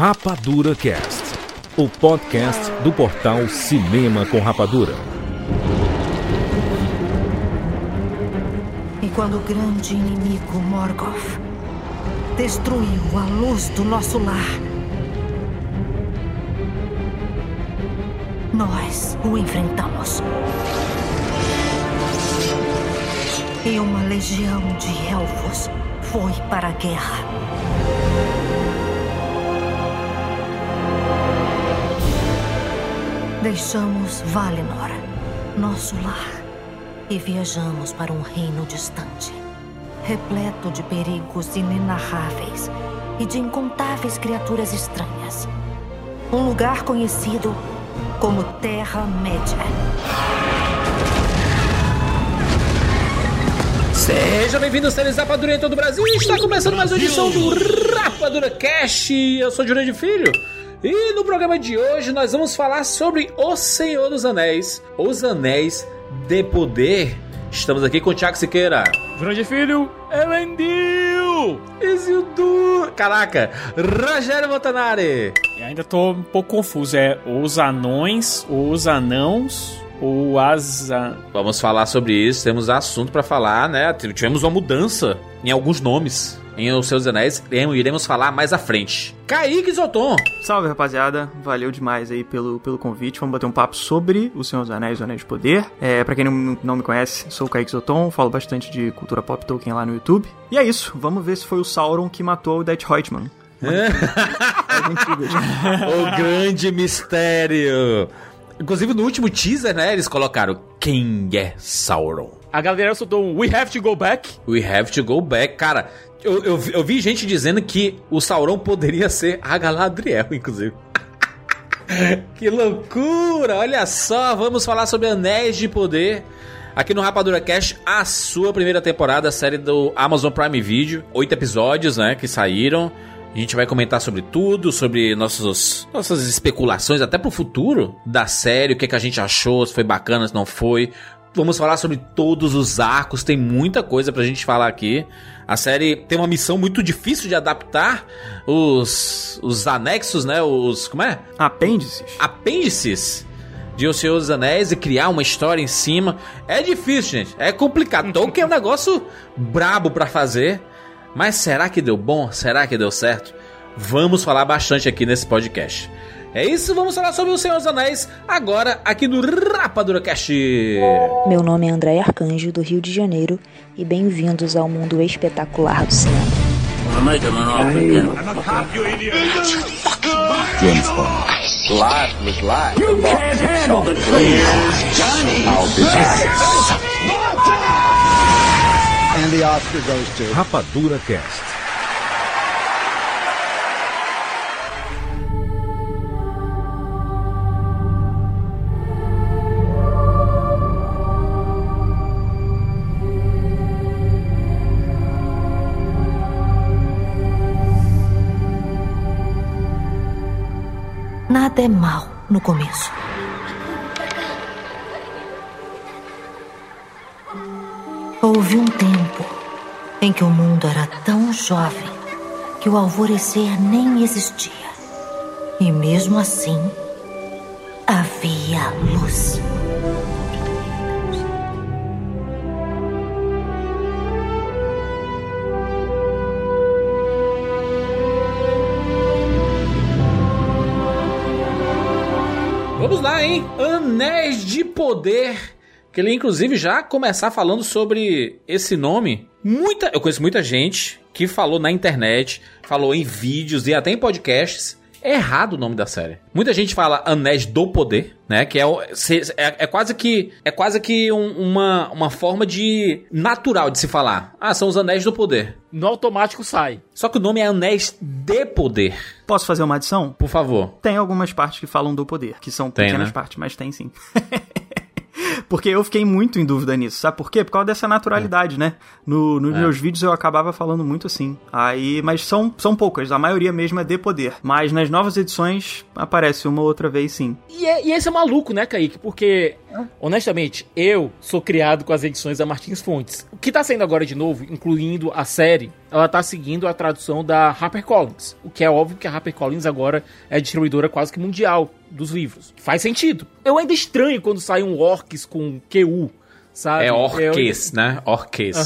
Rapadura Cast, o podcast do portal Cinema com Rapadura. E quando o grande inimigo Morgoth destruiu a luz do nosso lar, nós o enfrentamos. E uma legião de elfos foi para a guerra. Deixamos Valinor, nosso lar, e viajamos para um reino distante, repleto de perigos inenarráveis e de incontáveis criaturas estranhas. Um lugar conhecido como Terra-média. Seja bem-vindo, seres Rapadura em todo o Brasil. Está começando mais uma edição do Rapadura Cast. Eu sou Júlio de Filho. E no programa de hoje nós vamos falar sobre O Senhor dos Anéis, Os Anéis de Poder. Estamos aqui com o Thiago Siqueira. Grande filho, Elendil! Isildur. Caraca, Rogério Montanari. E ainda tô um pouco confuso, é os anões, os anãos, ou as... Vamos falar sobre isso, temos assunto pra falar, né? Tivemos uma mudança em alguns nomes em Os Seus Anéis, e iremos falar mais à frente. Kaique Zoton. Salve rapaziada, valeu demais aí pelo, pelo convite. Vamos bater um papo sobre O Senhor dos Anéis, o Anéis de Poder. É, pra quem não, não me conhece, sou o Kaique Zoton, falo bastante de cultura pop Tolkien lá no YouTube. E é isso, vamos ver se foi o Sauron que matou o Death Reutemann. As antigas. o grande mistério. Inclusive no último teaser, né, eles colocaram quem é Sauron. A galera soltou um We Have to Go Back. We have to go back. Cara, eu, eu, vi- eu vi gente dizendo que o Sauron poderia ser a Galadriel, inclusive. que loucura! Olha só, vamos falar sobre Anéis de Poder. Aqui no Rapadura Cast, a sua primeira temporada, a série do Amazon Prime Video. Oito episódios, né, que saíram. A gente vai comentar sobre tudo, sobre nossos, nossas especulações, até pro futuro da série, o que, que a gente achou, se foi bacana, se não foi. Vamos falar sobre todos os arcos, tem muita coisa pra gente falar aqui. A série tem uma missão muito difícil de adaptar os, os anexos, né? Os. Como é? Apêndices. apêndices de O Senhor dos Anéis e criar uma história em cima. É difícil, gente. É complicado. Tolkien é um negócio brabo pra fazer. Mas será que deu bom? Será que deu certo? Vamos falar bastante aqui nesse podcast. É isso, vamos falar sobre O Senhor dos Anéis agora aqui no Rapadura Cast. Meu nome é André Arcanjo, do Rio de Janeiro, e bem-vindos ao mundo espetacular do cinema. Rapadura Cast. Nada é mal no começo. Houve um tempo em que o mundo era tão jovem que o alvorecer nem existia. E mesmo assim, havia luz. Lá, hein? Anéis de Poder. Que ele, inclusive, já começar falando sobre esse nome. Muita, eu conheço muita gente que falou na internet, falou em vídeos e até em podcasts. É errado o nome da série. Muita gente fala Anéis do Poder, né? Que é, o- se- é, é quase que é quase que um- uma, uma forma de natural de se falar. Ah, são os Anéis do Poder. No automático sai. Só que o nome é Anéis de Poder. Posso fazer uma adição? Por favor. Tem algumas partes que falam do poder, que são Tem, pequenas né? partes, mas tem sim. Porque eu fiquei muito em dúvida nisso, sabe por quê? Por causa dessa naturalidade, né? No, nos É. meus vídeos eu acabava falando muito assim. Aí, mas são, são poucas, a maioria mesmo é de poder. Mas nas novas edições aparece uma outra vez sim. E, é- e esse é maluco, né, Kaique? Porque, honestamente, eu sou criado com as edições da Martins Fontes. O que tá saindo agora de novo, incluindo a série, ela tá seguindo a tradução da HarperCollins. O que é óbvio que a HarperCollins agora é distribuidora quase que mundial dos livros. Faz sentido. Eu ainda estranho quando sai um Orcs com QU, sabe? É Eu- orques, né? Orques.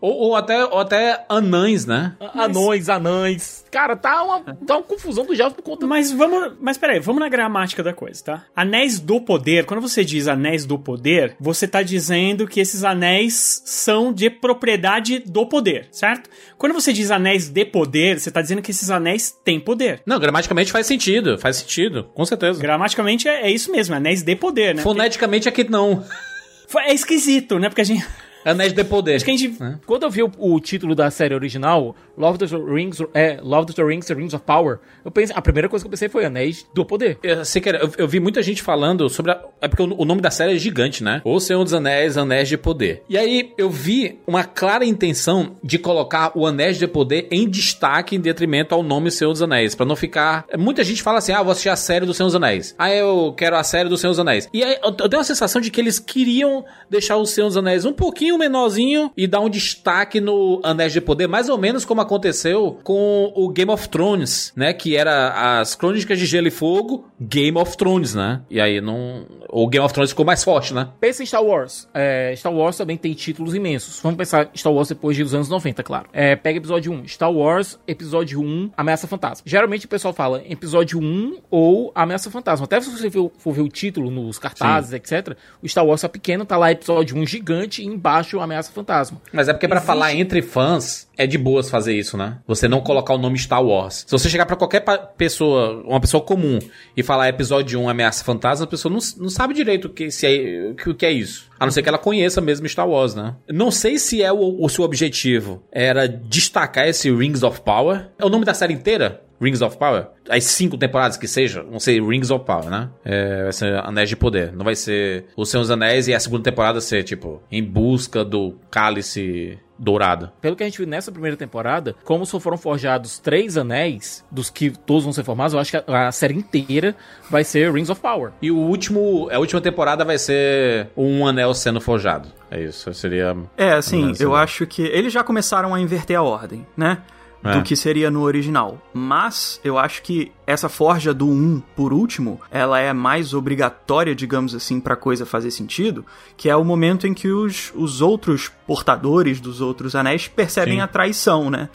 Ou, ou até, ou até anães, né? Anões, anãs. Cara, tá uma, tá uma confusão do Jogos por conta Mas vamos. Mas peraí, vamos na gramática da coisa, tá? Anéis do poder, quando você diz anéis do poder, você tá dizendo que esses anéis são de propriedade do poder, certo? Quando você diz anéis de poder, você tá dizendo que esses anéis têm poder. Não, gramaticamente faz sentido. Faz sentido, com certeza. Gramaticamente é, é isso mesmo, anéis de poder, né? Foneticamente aqui não. Porque- É esquisito, né? Porque a gente. Anéis de poder. Acho que a gente. Quando eu vi o, o título da série original, Love of the Rings, é, Love of the Rings, The Rings of Power, eu pensei, a primeira coisa que eu pensei foi Anéis do Poder. Eu, sei que era- eu, eu vi muita gente falando sobre. A, é porque o, o nome da série é gigante, né? O Senhor dos Anéis, Anéis de Poder. E aí eu vi uma clara intenção de colocar o Anéis de Poder em destaque em detrimento ao nome Senhor dos Anéis. Pra não ficar. Muita gente fala assim: ah, vou assistir a série do Senhor dos Anéis. Ah, eu quero a série do Senhor dos Anéis. E aí eu, eu tenho a sensação de que eles queriam deixar o Senhor dos Anéis um pouquinho menorzinho e dar um destaque no Anéis de Poder, mais ou menos como aconteceu com o Game of Thrones, né? Que era as Crônicas de Gelo e Fogo, Game of Thrones, né? E aí não. O Game of Thrones ficou mais forte, né? Pensa em Star Wars. É, Star Wars também tem títulos imensos. Vamos pensar Star Wars depois dos anos 90, claro. É, pega episódio 1. Star Wars, episódio 1, Ameaça Fantasma. Geralmente o pessoal fala episódio 1 ou Ameaça Fantasma. Até se você for ver o título nos cartazes, etc. O Star Wars é pequeno, tá lá episódio 1 gigante e embaixo Ameaça Fantasma. Mas é porque pra Existe- falar entre fãs, é de boas fazer isso, né? Você não colocar o nome Star Wars. Se você chegar pra qualquer pessoa, uma pessoa comum, e falar episódio 1 Ameaça Fantasma, a pessoa não, não sabe direito o que, se é, que- o que é isso. A não ser que ela conheça mesmo Star Wars, né? Não sei se é o, o seu objetivo era destacar esse Rings of Power. É o nome da série inteira? Rings of Power? As cinco temporadas que seja, vão ser Rings of Power, né? É, vai ser Anéis de Poder. Não vai ser Os Seus Anéis e a segunda temporada ser, tipo, em busca do cálice dourado. Pelo que a gente viu nessa primeira temporada, como só foram forjados três anéis, dos que todos vão ser formados, eu acho que a, a série inteira vai ser Rings of Power. E o último, a última temporada vai ser um anel sendo forjado. É isso, seria. É, assim, eu acho que eles já começaram a inverter a ordem, né? É. Do que seria no original. Mas eu acho que essa forja do 1, por último, ela é mais obrigatória, digamos assim, pra coisa fazer sentido, que é o momento em que os, os outros portadores dos outros anéis percebem Sim. a traição, né?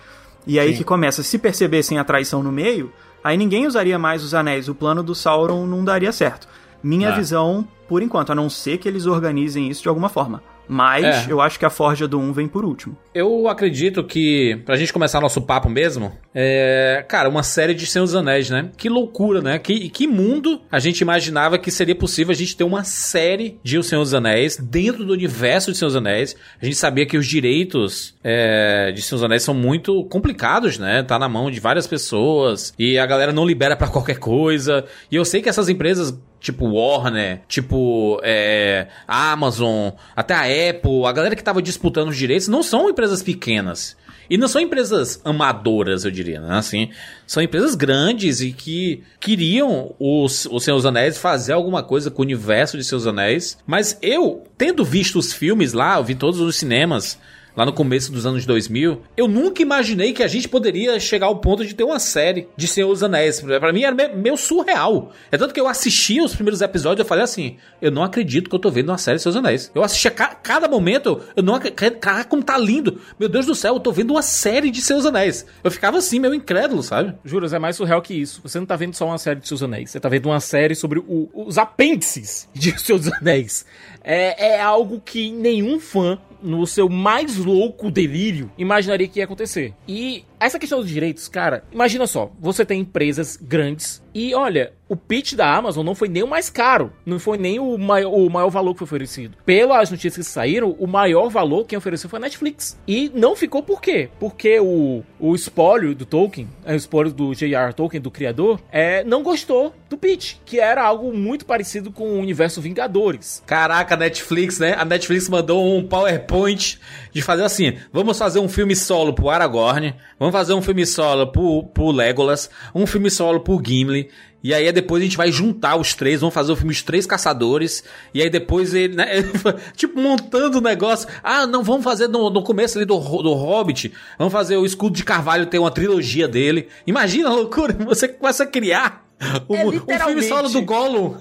E aí Sim. que começa, se percebessem a traição no meio, aí ninguém usaria mais os anéis, o plano do Sauron não daria certo. Minha É. visão, por enquanto, a não ser que eles organizem isso de alguma forma. Mas É. eu acho que a forja do 1 vem por último. Eu acredito que, pra gente começar nosso papo mesmo, é. Cara, uma série de Senhor dos Anéis, né? Que loucura, né? Que, que mundo a gente imaginava que seria possível a gente ter uma série de O Senhor dos Anéis dentro do universo de Senhor dos Anéis. A gente sabia que os direitos é, de Senhor dos Anéis são muito complicados, né? Tá na mão de várias pessoas e a galera não libera pra qualquer coisa. E eu sei que essas empresas tipo Warner, tipo é, Amazon, até a Apple, a galera que tava disputando os direitos não são empresas pequenas. E não são empresas amadoras, eu diria, né? Assim, são empresas grandes e que queriam os, os Seus Anéis fazer alguma coisa com o universo de Seus Anéis. Mas eu, tendo visto os filmes lá, eu vi todos os cinemas, lá no começo dos anos 2000, eu nunca imaginei que a gente poderia chegar ao ponto de ter uma série de Senhor dos Anéis. Pra mim era me- meio surreal. É tanto que eu assisti os primeiros episódios e falei assim, eu não acredito que eu tô vendo uma série de Senhor dos Anéis. Eu assistia ca cada momento, eu não acredito, caraca, como tá lindo. Meu Deus do céu, eu tô vendo uma série de Senhor dos Anéis. Eu ficava assim, meio incrédulo, sabe? Juras, é mais surreal que isso. Você não tá vendo só uma série de Seus Anéis, você tá vendo uma série sobre o- os apêndices de Seus Anéis. É, é algo que nenhum fã, no seu mais louco delírio, imaginaria que ia acontecer. E essa questão dos direitos, cara, imagina só, você tem empresas grandes e olha, o pitch da Amazon não foi nem o mais caro, não foi nem o maior, o maior valor que foi oferecido. Pelas notícias que saíram, o maior valor que ofereceu foi a Netflix. E não ficou por quê? Porque o, o espólio do Tolkien, é, o espólio do J.R. Tolkien, do criador, é, não gostou do pitch, que era algo muito parecido com o universo Vingadores. Caraca, Netflix, né? A Netflix mandou um PowerPoint de fazer assim: vamos fazer um filme solo pro Aragorn, vamos fazer um filme solo pro, pro Legolas, um filme solo pro Gimli. E aí depois a gente vai juntar os três, vamos fazer o filme Os Três Caçadores. E aí depois ele, né, tipo, montando o negócio. Ah, não, vamos fazer no, no começo ali do, do Hobbit. Vamos fazer o Escudo de Carvalho ter uma trilogia dele. Imagina a loucura, você começa a criar o, É o filme solo do Gollum.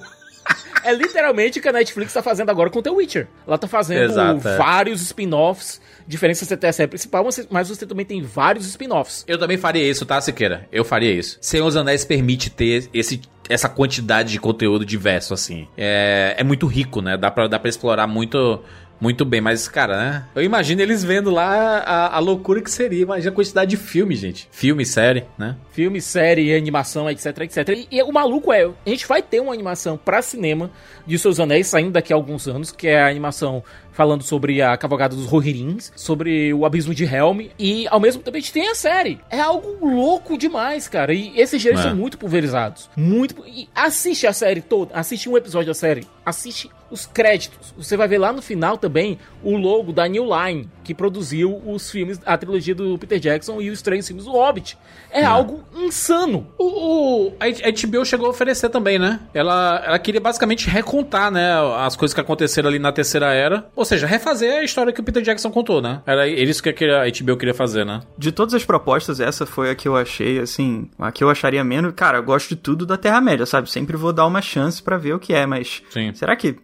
É literalmente o que a Netflix tá fazendo agora com The Witcher. Ela tá fazendo Exato, é. vários spin-offs. Diferença você tem a série principal, mas você- mas você também tem vários spin-offs. Eu também faria isso, tá, Siqueira? Eu faria isso. Senhor dos Anéis permite ter esse, essa quantidade de conteúdo diverso, assim. É, é muito rico, né? Dá pra, dá pra explorar muito, muito bem. Mas, cara, né? Eu imagino eles vendo lá a, a loucura que seria. Imagina a quantidade de filme, gente. Filme, série, né? Filme, série, animação, etc, etc. E, e o maluco é, a gente vai ter uma animação pra cinema de Seus Anéis saindo daqui a alguns anos, que é a animação falando sobre a cavalgada dos Rohirrins, sobre o abismo de Helm, e ao mesmo tempo a gente tem a série. É algo louco demais, cara. E esses direitos É. são muito pulverizados. Muito. E assiste a série toda, assiste um episódio da série, assiste os créditos. Você vai ver lá no final também o logo da New Line, que produziu os filmes, a trilogia do Peter Jackson e os três filmes do Hobbit. É algo insano. O, o- a HBO chegou a oferecer também, né? Ela, ela queria basicamente recontar, né? As coisas que aconteceram ali na Terceira Era. Ou seja, refazer a história que o Peter Jackson contou, né? Era isso que a HBO queria fazer, né? De todas as propostas, essa foi a que eu achei, assim, a que eu acharia menos. Cara, eu gosto de tudo da Terra-média, sabe? Sempre vou dar uma chance pra ver o que é, mas. Sim. Será que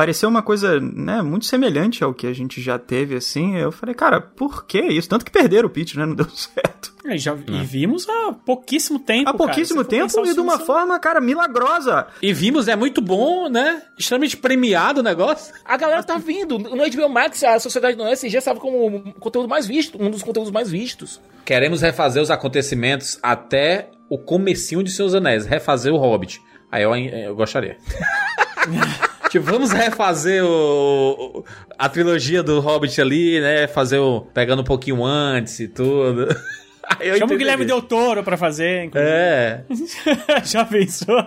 pareceu uma coisa, né, muito semelhante ao que a gente já teve, assim? Eu falei, cara, por que isso? Tanto que perderam o pitch, né? Não deu certo. E, já, e vimos há pouquíssimo tempo. Há cara. pouquíssimo for tempo e de uma forma, cara, milagrosa. E vimos, é muito bom, né? Extremamente premiado o negócio. A galera tá vindo. No HBO Max, a Sociedade do SG estava como o conteúdo mais visto, um dos conteúdos mais vistos. Queremos refazer os acontecimentos até o comecinho de Seus Anéis. Refazer o Hobbit. Aí eu, eu gostaria. tipo, vamos refazer o, a trilogia do Hobbit ali, né? Fazer o... Pegando um pouquinho antes e tudo. Eu Chama o. Guilherme Del Toro pra fazer. inclusive. É. Já pensou?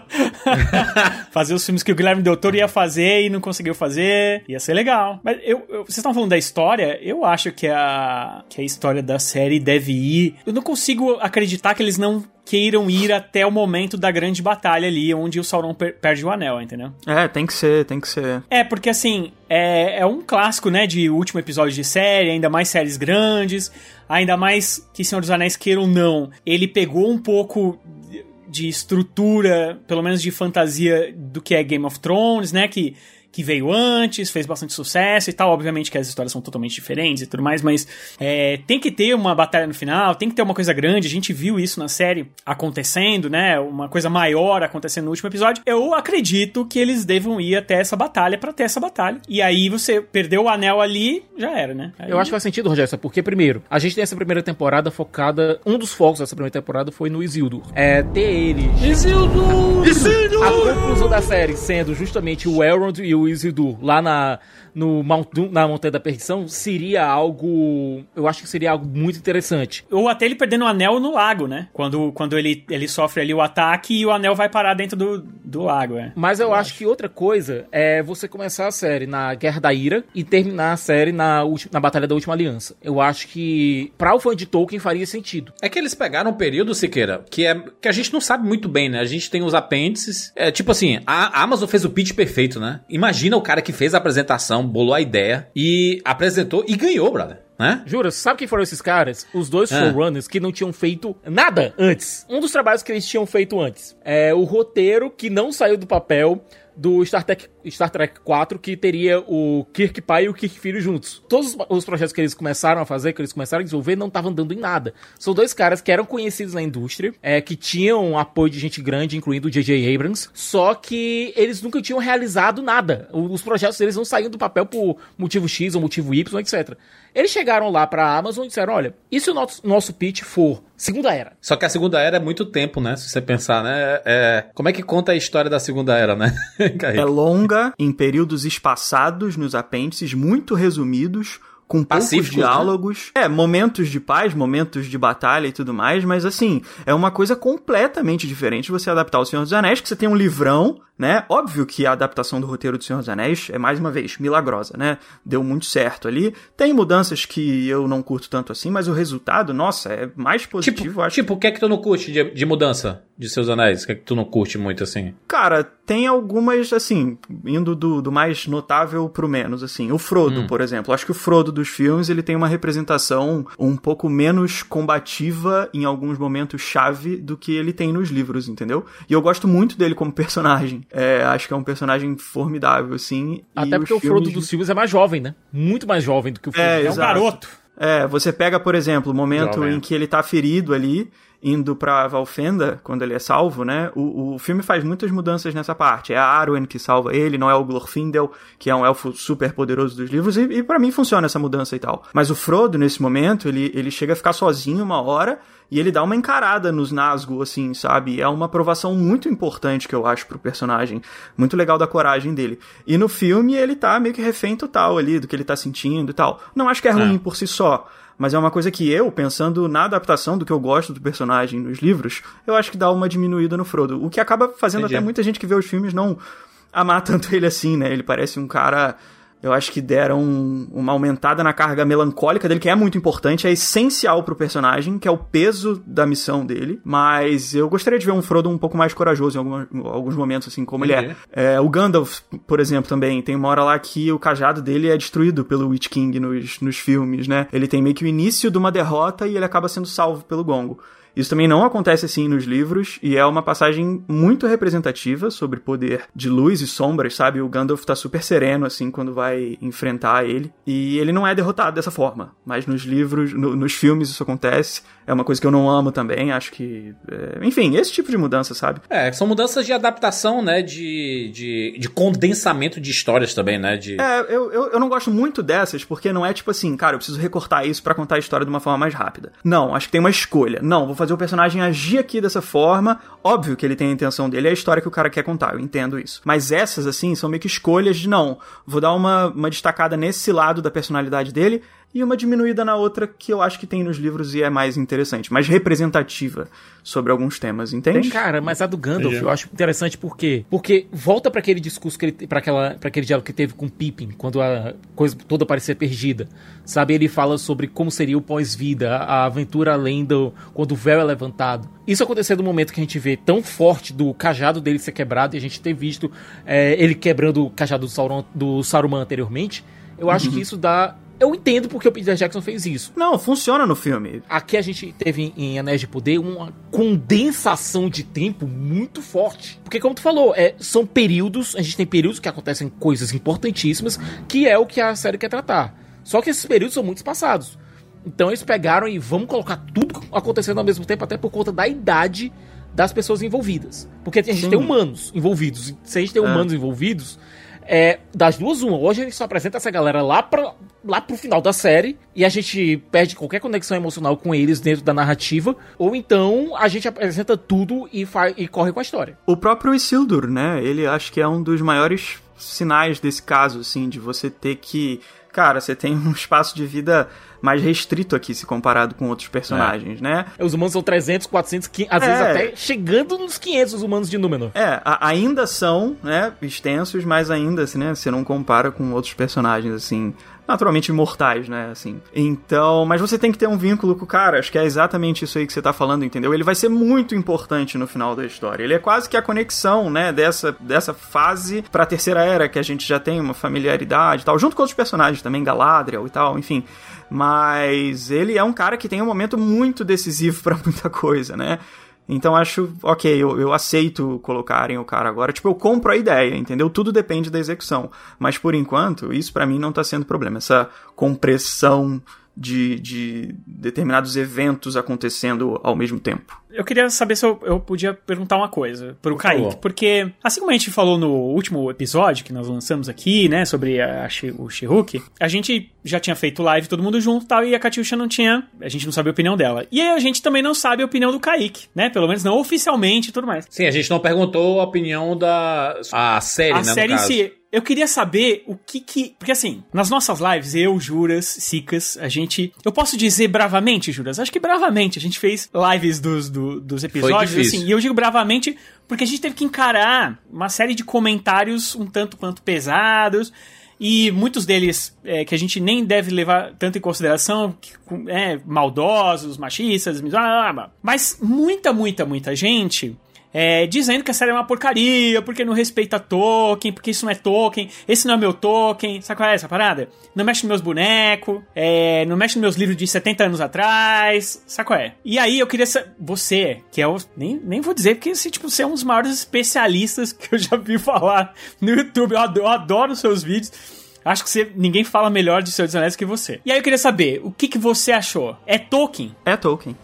fazer os filmes que o Guilherme Del Toro ia fazer e não conseguiu fazer. Ia ser legal. Mas eu, eu- vocês estão falando da história? Eu acho que a, que a história da série deve ir. Eu não consigo acreditar que eles não queiram ir até o momento da grande batalha ali, onde o Sauron per- perde o anel, entendeu? É, tem que ser, tem que ser. É, porque assim, é, é um clássico, né, de último episódio de série, ainda mais séries grandes, ainda mais que Senhor dos Anéis queira ou não, ele pegou um pouco de- de estrutura, pelo menos de fantasia do que é Game of Thrones, né, que que veio antes, fez bastante sucesso e tal. Obviamente que as histórias são totalmente diferentes e tudo mais, mas é, tem que ter uma batalha no final, tem que ter uma coisa grande. A gente viu isso na série acontecendo, né? Uma coisa maior acontecendo no último episódio. Eu acredito que eles devam ir até essa batalha pra ter essa batalha. E aí você perdeu o anel ali, já era, né? Aí- Eu acho que faz sentido, Rogério, porque, primeiro, a gente tem essa primeira temporada focada. Um dos focos dessa primeira temporada foi no Isildur. É ter ele. A conclusão da série sendo justamente o Elrond e o Isildur lá na, no Mount Doom, na Montanha da Perdição seria algo. Eu acho que seria algo muito interessante. Ou até ele perdendo o anel no lago, né? Quando, quando ele, ele sofre ali o ataque e o anel vai parar dentro do, do lago, é. Mas eu, acho, que outra coisa é você começar a série na Guerra da Ira e terminar a série na, ulti- na Batalha da Última Aliança. Eu acho que, pra o fã de Tolkien, faria sentido. É que eles pegaram um período, Siqueira, que é que a gente não sabe muito bem, né? A gente tem os apêndices. É tipo assim, a Amazon fez o pitch perfeito, né? Imagina o cara que fez a apresentação, bolou a ideia e apresentou e ganhou, brother. Né? Jura, sabe quem foram esses caras? Os dois Ah. showrunners que não tinham feito nada antes. Um dos trabalhos que eles tinham feito antes é o roteiro que não saiu do papel do Star Trek, Star Trek 4, que teria o Kirk pai e o Kirk filho juntos. Todos os- os projetos que eles começaram a fazer, que eles começaram a desenvolver, não estavam dando em nada. São dois caras que eram conhecidos na indústria, é, que tinham apoio de gente grande, incluindo o J.J. Abrams, só que eles nunca tinham realizado nada. Os projetos deles não saíam do papel por motivo X ou motivo Y, etc. Eles chegaram lá pra Amazon e disseram: olha, e se o nosso, nosso pitch for Segunda Era? Só que a Segunda Era é muito tempo, né? Se você pensar, né? É... Como é que conta a história da Segunda Era, né? é longa, em períodos espaçados nos apêndices, muito resumidos, com poucos né? diálogos. É, momentos de paz, momentos de batalha e tudo mais, mas assim, é uma coisa completamente diferente você adaptar o Senhor dos Anéis, que você tem um livrão, né? Óbvio que a adaptação do roteiro do Senhor dos Anéis é, mais uma vez, milagrosa, né? Deu muito certo ali. Tem mudanças que eu não curto tanto assim, mas o resultado, nossa, é mais positivo, Tipo, acho. tipo, o que é que tu não curte de, de mudança de seus anéis? O que é que tu não curte muito assim? Cara, tem algumas, assim, indo do, do mais notável pro menos, assim. O Frodo, Hum. por exemplo. Acho que o Frodo dos filmes, ele tem uma representação um pouco menos combativa em alguns momentos chave do que ele tem nos livros, entendeu? E eu gosto muito dele como personagem. É, acho que é um personagem formidável, assim. e Até porque o Frodo dos filmes é mais jovem, né? Muito mais jovem do que o Frodo. É, É um exato. garoto. É, você pega, por exemplo, o momento Jovem. em que ele tá ferido ali, indo pra Valfenda, quando ele é salvo, né? O, o filme faz muitas mudanças nessa parte. É a Arwen que salva ele, não é o Glorfindel, que é um elfo super poderoso dos livros, e, e para mim funciona essa mudança e tal. Mas o Frodo, nesse momento, ele, ele chega a ficar sozinho uma hora e ele dá uma encarada nos Nazgûl, assim, sabe? É uma aprovação muito importante que eu acho pro personagem. Muito legal da coragem dele. E no filme ele tá meio que refém total ali do que ele tá sentindo e tal. Não acho que é ruim por si só. Mas é uma coisa que eu, pensando na adaptação do que eu gosto do personagem nos livros, eu acho que dá uma diminuída no Frodo. O que acaba fazendo Entendi. até muita gente que vê os filmes não amar tanto ele assim, né? Ele parece um cara. Eu acho que deram um- uma aumentada na carga melancólica dele, que é muito importante, é essencial pro personagem, que é o peso da missão dele. Mas eu gostaria de ver um Frodo um pouco mais corajoso em alguma- em alguns momentos, assim, como ele é. É, O Gandalf, por exemplo, também, tem uma hora lá que o cajado dele é destruído pelo Witch King nos, nos filmes, né? Ele tem meio que o início de uma derrota e ele acaba sendo salvo pelo Gongo. Isso também não acontece assim nos livros, e é uma passagem muito representativa sobre poder de luz e sombras, sabe? O Gandalf tá super sereno, assim, quando vai enfrentar ele. E ele não é derrotado dessa forma. Mas nos livros, no- nos filmes isso acontece. É uma coisa que eu não amo também, acho que. é, Enfim, esse tipo de mudança, sabe? É, são mudanças de adaptação, né? De, de, de condensamento de histórias também, né? De... É, eu, eu, eu não gosto muito dessas, porque não é tipo assim, cara, eu preciso recortar isso pra contar a história de uma forma mais rápida. Não, acho que tem uma escolha. Não, vou fazer o personagem agir aqui dessa forma. Óbvio que ele tem a intenção dele, é a história que o cara quer contar, eu entendo isso. Mas essas, assim, são meio que escolhas de não. Vou dar uma, uma destacada nesse lado da personalidade dele e uma diminuída na outra que eu acho que tem nos livros e é mais interessante, mais representativa sobre alguns temas, entende? Cara, mas a do Gandalf Entendi. eu acho interessante por quê? Porque volta pra aquele discurso que ele para aquela para aquele diálogo que teve com Pippin, quando a coisa toda parecia perdida. Sabe, ele fala sobre como seria o pós-vida, a aventura além do quando o véu é levantado. Isso aconteceu no momento que a gente vê tão forte do cajado dele ser quebrado e a gente ter visto é, ele quebrando o cajado do, Sauron, do Saruman anteriormente. Eu acho que isso dá eu entendo porque o Peter Jackson fez isso. Não, funciona no filme. Aqui a gente teve em Anéis de Poder uma condensação de tempo muito forte. Porque, como tu falou, é, são períodos, a gente tem períodos que acontecem coisas importantíssimas, que é o que a série quer tratar. Só que esses períodos são muito espaçados. Então eles pegaram e vamos colocar tudo acontecendo ao mesmo tempo, até por conta da idade das pessoas envolvidas. Porque a gente Sim. tem humanos envolvidos. Se a gente tem É. humanos envolvidos, é, das duas, uma. Hoje a gente só apresenta essa galera lá, pra, lá pro final da série e a gente perde qualquer conexão emocional com eles dentro da narrativa. Ou então a gente apresenta tudo e, e corre com a história. O próprio Isildur, né? Ele acho que é um dos maiores sinais desse caso, assim, de você ter que. Cara, você tem um espaço de vida mais restrito aqui se comparado com outros personagens, né? Os humanos são 300, 400, 500, às É. vezes até chegando nos 500 os humanos de Númenor. É, a- ainda são, né, extensos, mas ainda, assim, né, você não compara com outros personagens, assim, naturalmente imortais, né, assim. Então, mas você tem que ter um vínculo com o cara, acho que é exatamente isso aí que você tá falando, entendeu? Ele vai ser muito importante no final da história. Ele é quase que a conexão, né, dessa, dessa fase pra terceira era, que a gente já tem uma familiaridade e tal, junto com outros personagens também, Galadriel e tal, enfim. Mas ele é um cara que tem um momento muito decisivo pra muita coisa, né? Então acho, ok, eu, eu aceito colocarem o cara agora. Tipo, eu compro a ideia, entendeu? Tudo depende da execução. Mas por enquanto, isso pra mim não tá sendo problema. Essa compressão de, de determinados eventos acontecendo ao mesmo tempo. Eu queria saber se eu, eu podia perguntar uma coisa pro Por Kaique. favor. Porque, assim como a gente falou no último episódio que nós lançamos aqui, né, sobre a, She- o She-Hulk, a gente já tinha feito live todo mundo junto e tal, e a Katyusha não tinha, a gente não sabia a opinião dela. E aí a gente também não sabe a opinião do Kaique, né, pelo menos não oficialmente e tudo mais. Sim, a gente não perguntou a opinião da a série, a né, no série em caso. si. Eu queria saber o que que. Porque assim, nas nossas lives, eu, Juras, Sicas, a gente. Eu posso dizer bravamente, Juras? Acho que bravamente. A gente fez lives dos, do- dos episódios, assim. E eu digo bravamente porque a gente teve que encarar uma série de comentários um tanto quanto pesados. E muitos deles é, que a gente nem deve levar tanto em consideração, que, é, maldosos, machistas, mas muita, muita, muita gente é, dizendo que a série é uma porcaria, porque não respeita Tolkien, porque isso não é Tolkien, esse não é meu Tolkien, sabe qual é essa parada? Não mexe nos meus bonecos, é, não mexe nos meus livros de 70 anos atrás, sabe qual é? E aí eu queria saber, você, que é o, nem, nem vou dizer, porque você, tipo, você é um dos maiores especialistas que eu já vi falar no YouTube, eu adoro, eu adoro seus vídeos, Acho que você, ninguém fala melhor de Senhor dos Anéis que você. E aí eu queria saber, o que, que você achou? É Tolkien? É Tolkien.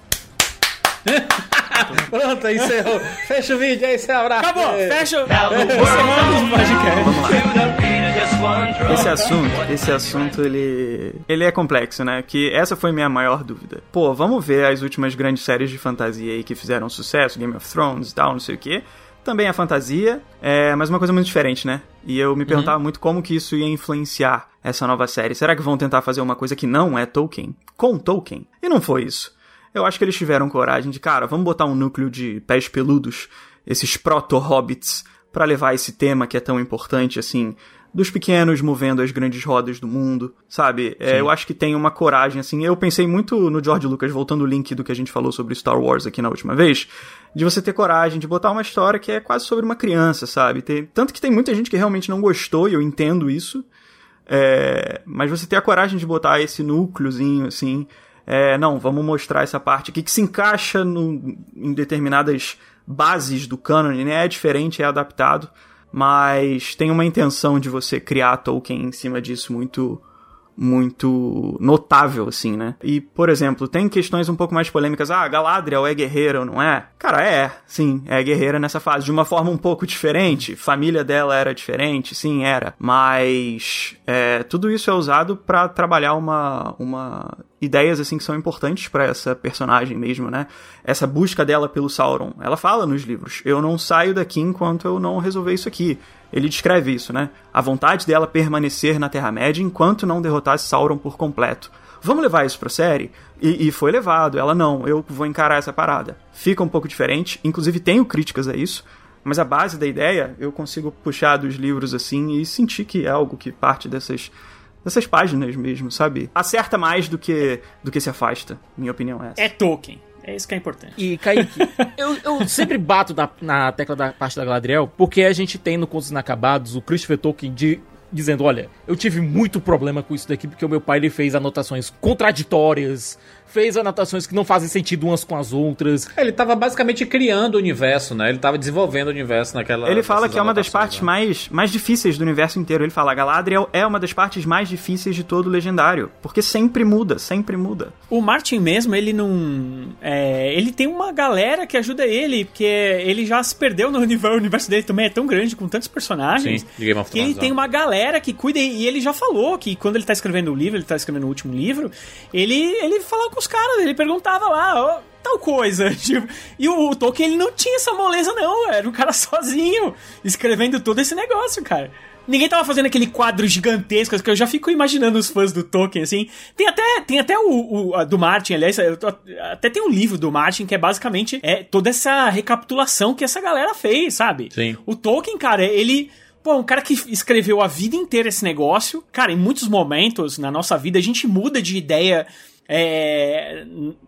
Pronto, encerrou. Fecha o vídeo aí, seu abraço. Acabou, fecha. Lá. Esse assunto, esse assunto, ele. Ele é complexo, né? Que essa foi minha maior dúvida. Pô, vamos ver as últimas grandes séries de fantasia aí que fizeram sucesso, Game of Thrones e tal, não sei o quê. Também é fantasia, é, mas uma coisa muito diferente, né? E eu me perguntava muito como que isso ia influenciar essa nova série. Será que vão tentar fazer uma coisa que não é Tolkien? Com Tolkien? E não foi isso. Eu acho que eles tiveram coragem de, cara, vamos botar um núcleo de pés peludos, esses proto-hobbits, pra levar esse tema que é tão importante, assim, dos pequenos movendo as grandes rodas do mundo, sabe? É, eu acho que tem uma coragem, assim. Eu pensei muito no George Lucas, voltando o link do que a gente falou sobre Star Wars aqui na última vez, de você ter coragem de botar uma história que é quase sobre uma criança, sabe? Ter- tanto que tem muita gente que realmente não gostou, e eu entendo isso. É, mas você ter a coragem de botar esse núcleozinho, assim. É, não, vamos mostrar essa parte aqui que se encaixa no- em determinadas bases do canon, né? É diferente, é adaptado, mas tem uma intenção de você criar Tolkien em cima disso muito muito notável, assim, né? E, por exemplo, tem questões um pouco mais polêmicas. Ah, Galadriel é guerreira ou não é? Cara, é, sim, é guerreira nessa fase. De uma forma um pouco diferente. Família dela era diferente, sim, era. Mas é, tudo isso é usado pra trabalhar uma, uma ideias assim que são importantes pra essa personagem mesmo, né? Essa busca dela pelo Sauron. Ela fala nos livros: "Eu não saio daqui enquanto eu não resolver isso aqui". Ele descreve isso, né? A vontade dela permanecer na Terra-média enquanto não derrotasse Sauron por completo. Vamos levar isso pra série? E, e foi levado. Ela não, eu vou encarar essa parada. Fica um pouco diferente, inclusive tenho críticas a isso, mas a base da ideia eu consigo puxar dos livros assim e sentir que é algo que parte dessas dessas páginas mesmo, sabe? Acerta mais do que do que se afasta, minha opinião é essa. É Tolkien. É isso que é importante. E, Kaique, eu, eu sempre bato na, na tecla da parte da Galadriel, porque a gente tem no Contos Inacabados o Christopher Tolkien de, dizendo, olha, eu tive muito problema com isso daqui, porque o meu pai ele fez anotações contraditórias, fez anotações que não fazem sentido umas com as outras. Ele tava basicamente criando o universo, né? Ele tava desenvolvendo o universo naquela. Ele fala que é uma das partes né? mais, mais difíceis do universo inteiro. Ele fala, Galadriel é uma das partes mais difíceis de todo o Legendário. Porque sempre muda, sempre muda. O Martin mesmo, ele não. é, ele tem uma galera que ajuda ele, porque ele já se perdeu no universo. O universo dele também é tão grande, com tantos personagens. Sim, de Game of que ele Thrones, tem uma galera que cuida. E ele já falou que quando ele tá escrevendo o livro, ele tá escrevendo o último livro, ele, ele falava com os caras, ele perguntava lá, tal coisa. Tipo, e o, o Tolkien, ele não tinha essa moleza, não. Era um cara sozinho, escrevendo todo esse negócio, cara. Ninguém tava fazendo aquele quadro gigantesco, que eu já fico imaginando os fãs do Tolkien, assim. Tem até, tem até o, o- do Martin, aliás, tô- até tem um livro do Martin que é basicamente é toda essa recapitulação que essa galera fez, sabe? Sim. O Tolkien, cara, ele. Pô, um cara que escreveu a vida inteira esse negócio. Cara, em muitos momentos na nossa vida a gente muda de ideia. É,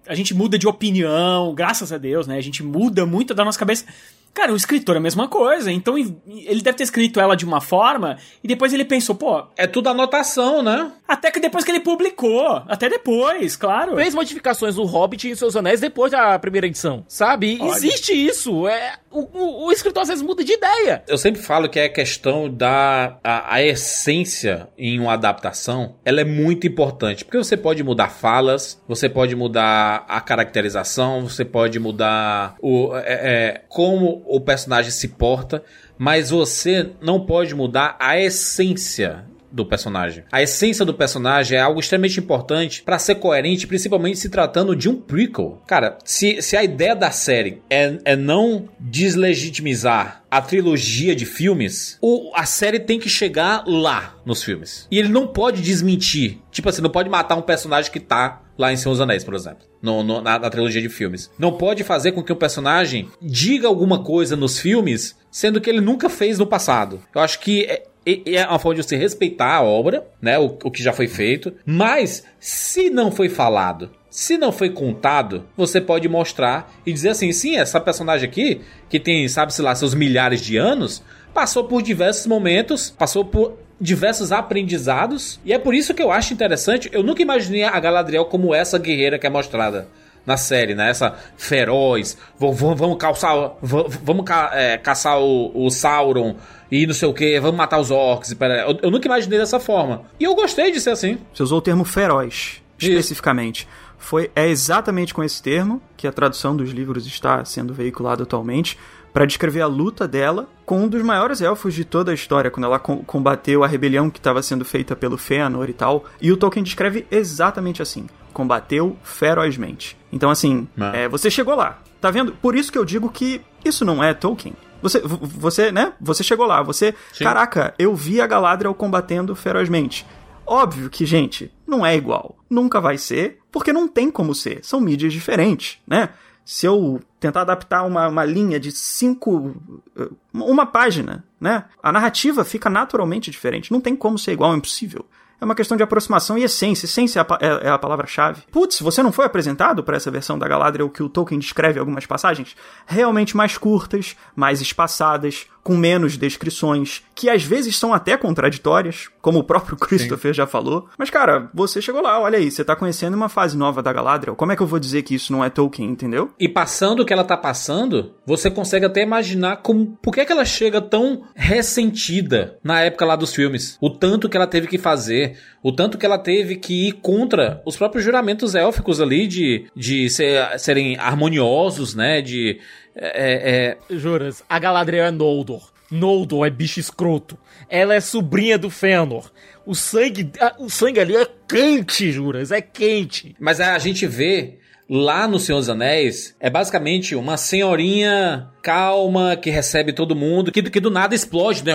a gente muda de opinião, graças a Deus, né? A gente muda muito da nossa cabeça. Cara, o escritor é a mesma coisa. Então ele deve ter escrito ela de uma forma e depois ele pensou, pô, É tudo anotação, né? até que depois que ele publicou. Até depois, claro. Fez modificações do Hobbit e seus anéis depois da primeira edição, sabe? Olha. Existe isso. É, o, o, o escritor às vezes muda de ideia. Eu sempre falo que é questão da a, a, essência em uma adaptação, ela é muito importante, porque você pode mudar falas, você pode mudar a caracterização, você pode mudar o é, é, como o personagem se porta, mas você não pode mudar a essência do personagem. A essência do personagem é algo extremamente importante para ser coerente, principalmente se tratando de um prequel. Cara, se, se a ideia da série é, é não deslegitimizar a trilogia de filmes, o, a série tem que chegar lá nos filmes. E ele não pode desmentir. Tipo assim, não pode matar um personagem que tá lá em Senhor dos Anéis, por exemplo. No, no, na, na, trilogia de filmes. Não pode fazer com que o personagem diga alguma coisa nos filmes, sendo que ele nunca fez no passado. Eu acho que é, uma forma de você respeitar a obra, né? O, o que já foi feito. Mas, se não foi falado, se não foi contado, você pode mostrar e dizer assim: sim, essa personagem aqui, que tem, sabe-se lá, seus milhares de anos, passou por diversos momentos, passou por diversos aprendizados. E é por isso que eu acho interessante. Eu nunca imaginei a Galadriel como essa guerreira que é mostrada na série, né? Essa feroz, vamos, vamos calçar, vamos é, caçar o, o Sauron e não sei o que, vamos matar os orcs. Eu, eu, nunca imaginei dessa forma. E eu gostei de ser assim. Você usou o termo feroz, especificamente. Isso. Foi, é exatamente com esse termo que a tradução dos livros está sendo veiculada atualmente para descrever a luta dela com um dos maiores elfos de toda a história, quando ela combateu a rebelião que estava sendo feita pelo Fëanor e tal. E o Tolkien descreve exatamente assim: combateu ferozmente. Então, assim, ah. é, você chegou lá, tá vendo? Por isso que eu digo que isso não é Tolkien. Você, você, né? Você chegou lá, você. Sim. Caraca, eu vi a Galadriel combatendo ferozmente. Óbvio que, gente, não é igual. Nunca vai ser, porque não tem como ser. São mídias diferentes, né? Se eu tentar adaptar uma, uma linha de cinco. Eh, uma página, né? A narrativa fica naturalmente diferente. Não tem como ser igual, é impossível é uma questão de aproximação e essência. Essência é a, é, é palavra-chave. Putz, você não foi apresentado para essa versão da Galadriel que o Tolkien descreve algumas passagens? Realmente mais curtas, mais espaçadas, com menos descrições, que às vezes são até contraditórias, como o próprio Christopher Sim. já falou. Mas, cara, você chegou lá, olha aí, você tá conhecendo uma fase nova da Galadriel. Como é que eu vou dizer que isso não é Tolkien, entendeu? E passando o que ela tá passando, você consegue até imaginar como por que, que ela chega tão ressentida na época lá dos filmes. O tanto que ela teve que fazer, o tanto que ela teve que ir contra os próprios juramentos élficos ali de, de ser, serem harmoniosos, né? De é, é, Juras, a Galadriel é Noldor. Noldor é bicho escroto. Ela é sobrinha do Fëanor. O sangue, o sangue ali é quente, Juras, é quente. Mas a gente vê lá no Senhor dos Anéis é basicamente uma senhorinha calma que recebe todo mundo, que, que do nada explode, né?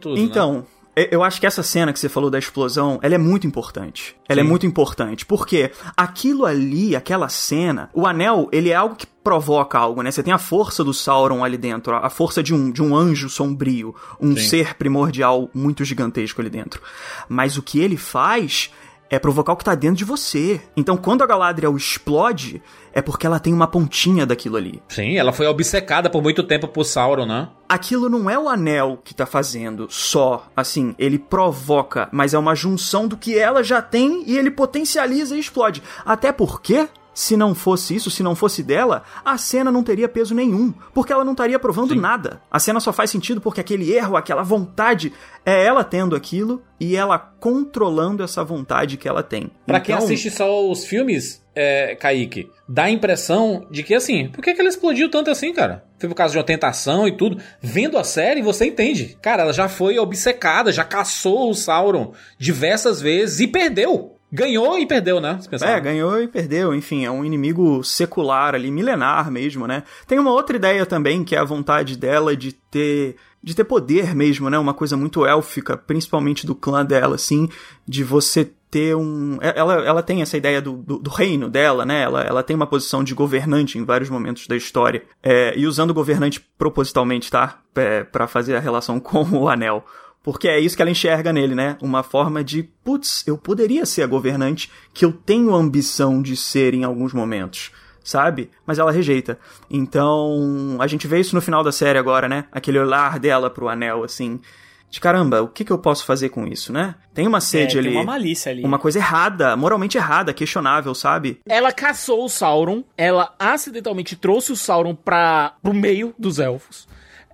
Tudo, né? então, né? Eu acho que essa cena que você falou da explosão, ela é muito importante. Ela é Sim. é muito importante, porque aquilo ali, aquela cena, o anel, ele é algo que provoca algo, né? Você tem a força do Sauron ali dentro, a força de um, de um anjo sombrio, um Sim. ser primordial muito gigantesco ali dentro. Mas o que ele faz é provocar o que tá dentro de você. Então, quando a Galadriel explode, é porque ela tem uma pontinha daquilo ali. Sim, ela foi obcecada por muito tempo por Sauron, né? Aquilo não é o anel que tá fazendo só, assim, ele provoca, mas é uma junção do que ela já tem e ele potencializa e explode. Até porque se não fosse isso, se não fosse dela, a cena não teria peso nenhum, porque ela não estaria provando Sim. nada. A cena só faz sentido porque aquele erro, aquela vontade, é ela tendo aquilo e ela controlando essa vontade que ela tem. Pra então... quem assiste só os filmes, é, Kaique, dá a impressão de que assim, por que, que ela explodiu tanto assim, cara? Foi por causa de uma tentação e tudo. Vendo a série, você entende. Cara, ela já foi obcecada, já caçou o Sauron diversas vezes e perdeu. Ganhou e perdeu, né? É, ganhou e perdeu. Enfim, é um inimigo secular ali, milenar mesmo, né? Tem uma outra ideia também, que é a vontade dela de ter de ter poder mesmo, né? Uma coisa muito élfica, principalmente do clã dela, assim, de você ter um. É, ela, ela tem essa ideia do, do, do reino dela, né? Ela, ela tem uma posição de governante em vários momentos da história. É, e usando governante propositalmente, tá? É, para fazer a relação com o anel. Porque é isso que ela enxerga nele, né? Uma forma de, putz, eu poderia ser a governante que eu tenho ambição de ser em alguns momentos, sabe? Mas ela rejeita. Então, a gente vê isso no final da série agora, né? Aquele olhar dela pro anel, assim. de caramba, o que, que eu posso fazer com isso, né? Tem uma sede É, ali. Tem uma malícia ali. uma coisa errada, moralmente errada, questionável, sabe? Ela caçou o Sauron, ela acidentalmente trouxe o Sauron para pro meio dos elfos.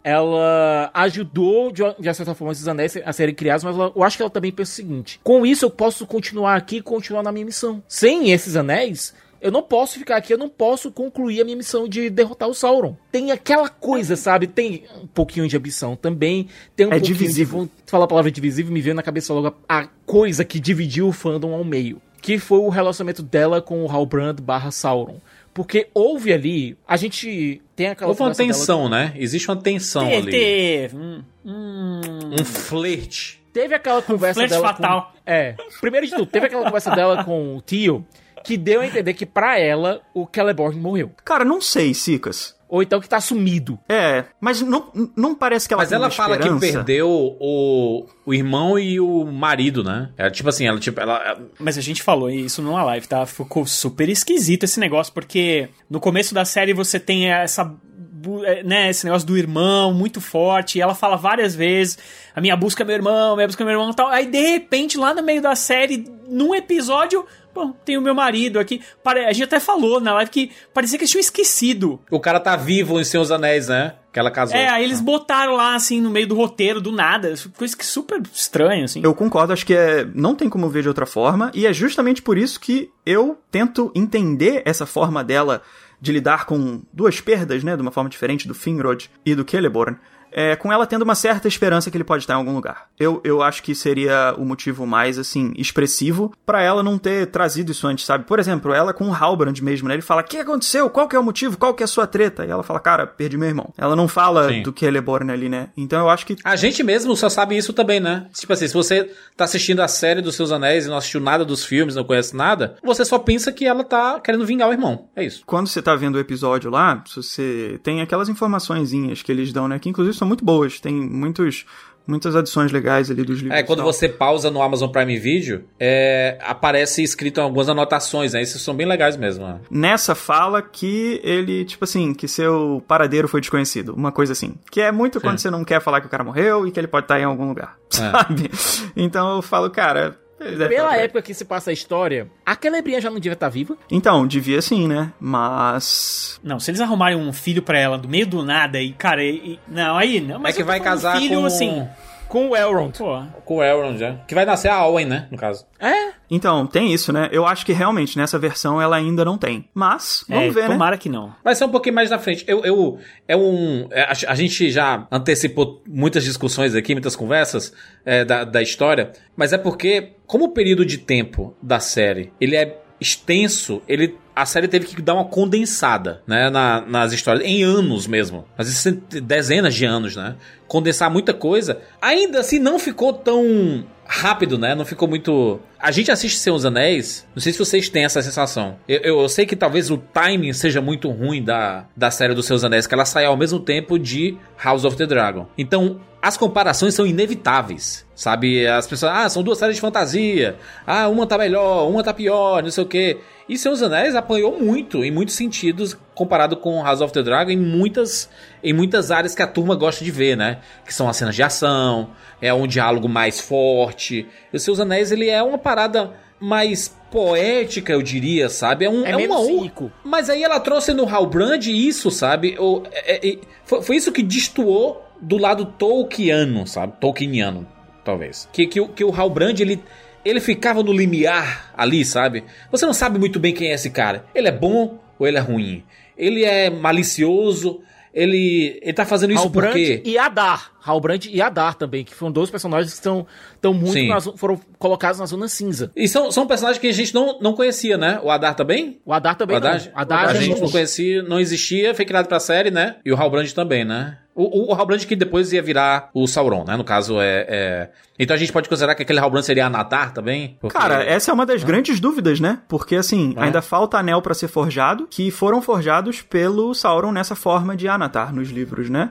Ela ajudou, de, de certa forma, esses anéis a serem criados, mas ela- eu acho que ela também pensa o seguinte: com isso eu posso continuar aqui e continuar na minha missão. Sem esses anéis, eu não posso ficar aqui, eu não posso concluir a minha missão de derrotar o Sauron. Tem aquela coisa, sabe? Tem um pouquinho de ambição também, tem um É pouquinho divisível. de. Fala a palavra divisível, me veio na cabeça logo a, a coisa que dividiu o fandom ao meio. Que foi o relacionamento dela com o Halbrand barra Sauron. Porque houve ali, a gente tem aquela Houve uma conversa dela- tensão, né? Existe uma tensão Teve, ali. teve. Hum, hum. Um flerte. Teve aquela conversa flerte dela fatal. com... É, primeiro de tudo, teve aquela conversa dela com o tio que deu a entender que pra ela o Celeborn morreu. Cara, não sei, Sicas. Ou então que tá sumido. É, mas não, não parece que ela Mas tem ela fala que esperança. perdeu o, o irmão e o marido, né? Ela, tipo assim, ela, tipo, ela. Mas a gente falou isso numa live, tá? Ficou super esquisito esse negócio, porque no começo da série você tem essa. é, Né, esse negócio do irmão muito forte, e ela fala várias vezes: a minha busca é meu irmão, a minha busca é meu irmão e tal. Aí de repente, lá no meio da série, num episódio, bom, tem o meu marido aqui. A gente até falou na live que parecia que eles tinham esquecido. O cara tá vivo em Seus Anéis, né? Que ela casou. É, aí eles botaram lá assim no meio do roteiro, do nada. Coisa que super estranho, assim. Eu concordo, acho que é, não tem como ver de outra forma, e é justamente por isso que eu tento entender essa forma dela de lidar com duas perdas, né, de uma forma diferente do Finrod e do Celeborn, é, com ela tendo uma certa esperança que ele pode estar em algum lugar. Eu, eu acho que seria o motivo mais, assim, expressivo pra ela não ter trazido isso antes, sabe? Por exemplo, ela com o Halbrand mesmo, né? Ele fala, o que aconteceu? Qual que é o motivo? Qual que é a sua treta? E ela fala, cara, perdi meu irmão. Ela não fala Sim. do Celeborn ali, né? Então eu acho que A gente mesmo só sabe isso também, né? Tipo assim, se você tá assistindo a série dos Seus Anéis e não assistiu nada dos filmes, não conhece nada, você só pensa que ela tá querendo vingar o irmão. É isso. quando você tá vendo o episódio lá, se você tem aquelas informaçõezinhas que eles dão, né? Que inclusive são muito boas. Tem muitos, muitas adições legais ali dos livros. É, quando você pausa no Amazon Prime Video, é, aparece escrito algumas anotações, né? Esses são bem legais mesmo. né? Nessa fala que ele, tipo assim, que seu paradeiro foi desconhecido. Uma coisa assim. Que é muito quando você não quer falar que o cara morreu e que ele pode estar em algum lugar. Sabe? Então eu falo, cara. Pela aí. época que se passa a história, a Celebrinha já não devia estar viva. Então, devia sim, né? Mas. Não, se eles arrumarem um filho pra ela do meio do nada e, cara, e, e- não, aí não, mas é que vai casar filho com, assim. Com o Elrond. Pô, com o Elrond, já. Que vai nascer a Owen, né? No caso. É, Então, tem isso, né? Eu acho que realmente nessa versão ela ainda não tem. Mas, vamos é, ver, né? tomara que não. Vai ser um pouquinho mais na frente. Eu, eu, é um, é, a, a gente já antecipou muitas discussões aqui, muitas conversas é, da, da história, mas é porque, como o período de tempo da série ele é extenso, ele a série teve que dar uma condensada, né, na- nas histórias, em anos mesmo. Às vezes dezenas de anos, né? Condensar muita coisa. Ainda assim, não ficou tão rápido, né? Não ficou muito. A gente assiste dos Anéis, não sei se vocês têm essa sensação. Eu, eu- eu sei que talvez o timing seja muito ruim da, da série dos Seus Anéis, que ela sai ao mesmo tempo de House of the Dragon. Então, as comparações são inevitáveis, sabe? As pessoas, ah, são duas séries de fantasia, ah, uma tá melhor, uma tá pior, não sei o quê. E dos Anéis apanhou muito, em muitos sentidos, comparado com House of the Dragon, em muitas, em muitas áreas que a turma gosta de ver, né? Que são as cenas de ação, é um diálogo mais forte. E os Seus Anéis, ele é uma parada mais poética, eu diria, sabe? É, um, É é uma cínico. Mas aí ela trouxe no Halbrand isso, sabe? O, é- é- foi, foi isso que destoou do lado Tolkiano, sabe? Tolkieniano, talvez. Que, que, o- que o Halbrand, ele, ele ficava no limiar ali, sabe? Você não sabe muito bem quem é esse cara. Ele é bom ou ele é ruim? Ele é malicioso? Ele, ele tá fazendo isso por quê? e Adar. Halbrand e Adar também, que foram dois personagens que estão, estão muito na foram colocados na zona cinza. E são, são personagens que a gente não, não conhecia, né? O Adar também? O Adar também O Adar, não. Adar a já gente não- não conhecia, não existia, foi criado pra série, né? E o Halbrand também, né? O, o, o Halbrand que depois ia virar o Sauron, né? No caso, é, é- Então a gente pode considerar que aquele Halbrand seria Anatar também? Porque- Cara, essa é uma das grandes dúvidas, né? Porque, assim, É. ainda falta anel pra ser forjado, que foram forjados pelo Sauron nessa forma de Anatar nos livros, né?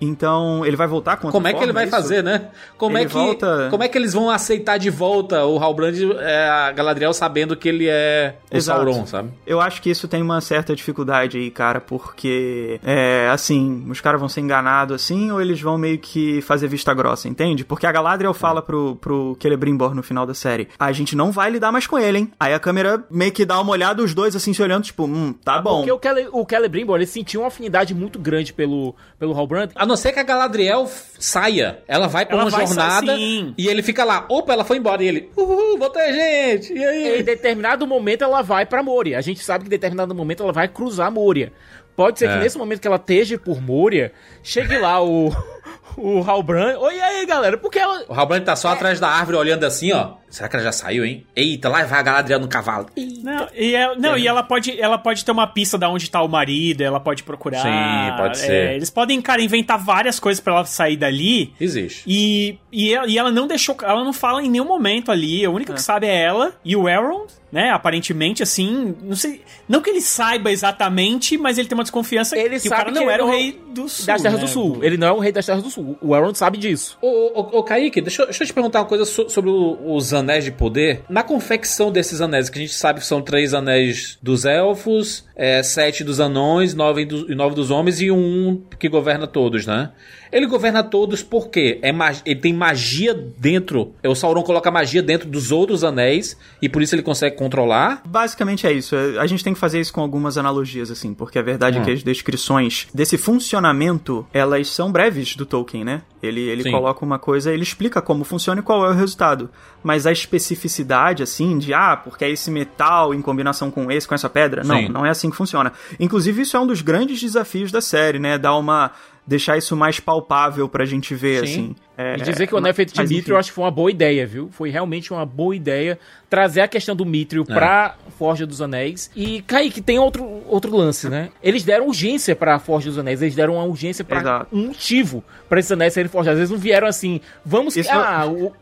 Então, ele vai voltar com outra Como é que ele vai isso? fazer, né? Como Ele é que volta- como é que eles vão aceitar de volta o Halbrand, é, a Galadriel sabendo que ele é o Exato. Sauron, sabe? Eu acho que isso tem uma certa dificuldade aí, cara, porque, é, assim, os caras vão ser enganados assim, ou eles vão meio que fazer vista grossa, entende? Porque a Galadriel fala pro, pro Celebrimbor no final da série, a gente não vai lidar mais com ele, hein? Aí a câmera meio que dá uma olhada, os dois assim se olhando, tipo, hum, tá bom. Porque o, Cele, o Celebrimbor, ele sentiu uma afinidade muito grande pelo, pelo Halbrand. A não ser que a Galadriel saia. Ela vai pra Ela uma vai jornada sa- sim. e ele fica lá. Opa, ela foi embora. E ele, uhul, voltou a gente. E aí? Em determinado momento ela vai pra Moria. A gente sabe que em determinado momento ela vai cruzar Moria. Pode ser É. que nesse momento que ela esteja por Moria, chegue lá o, o Halbrand. Oi, e aí, galera? Porque ela. O Halbrand tá só atrás da árvore olhando assim, ó. Será que ela já saiu, hein? Eita, lá vai a Galadriel no cavalo. Não, e, é- não, e ela pode, ela pode ter uma pista de onde tá o marido, ela pode procurar. Sim, pode é, ser. eles podem, cara, inventar várias coisas pra ela sair dali. Existe. E, e, ela, e ela não deixou. Ela não fala em nenhum momento ali. A única que sabe é ela e o Elrond, né? Aparentemente, assim. Não sei. Não que ele saiba exatamente, mas ele tem uma desconfiança Ele que o cara que não ele era o não- rei do sul. Das Terras né? do Sul. Ele não é o rei das Terras do Sul. O Elrond sabe disso. Ô, ô, ô Kaique, deixa, eu- deixa eu te perguntar uma coisa so- sobre os anéis de poder. Na confecção desses anéis, que a gente sabe que são três anéis dos elfos, é, sete dos anões, nove, do- nove dos homens e um que governa todos, né? Ele governa todos por quê? É mag- ele tem magia dentro. O Sauron coloca magia dentro dos outros anéis e por isso ele consegue controlar. Basicamente é isso. A gente tem que fazer isso com algumas analogias, assim, porque a verdade Hum. é que as descrições desse funcionamento, elas são breves do Tolkien, né? Ele, ele Sim. coloca uma coisa, ele explica como funciona e qual é o resultado. Mas a especificidade, assim, de, ah, porque é esse metal em combinação com esse, com essa pedra, não, Sim. não é assim que funciona. Inclusive, isso é um dos grandes desafios da série, né? Dar uma... deixar isso mais palpável pra gente ver, Sim. assim. É, E dizer que o anel feito de. Mithril eu acho que foi uma boa ideia, viu? Foi realmente uma boa ideia trazer a questão do Mithril É. pra Forja dos Anéis. E, Kaique, tem outro, outro lance, né? Eles deram urgência pra Forja dos Anéis, eles deram uma urgência pra Exato. um motivo pra esses anéis serem forjados. Eles não vieram assim, vamos... Isso- ah, o,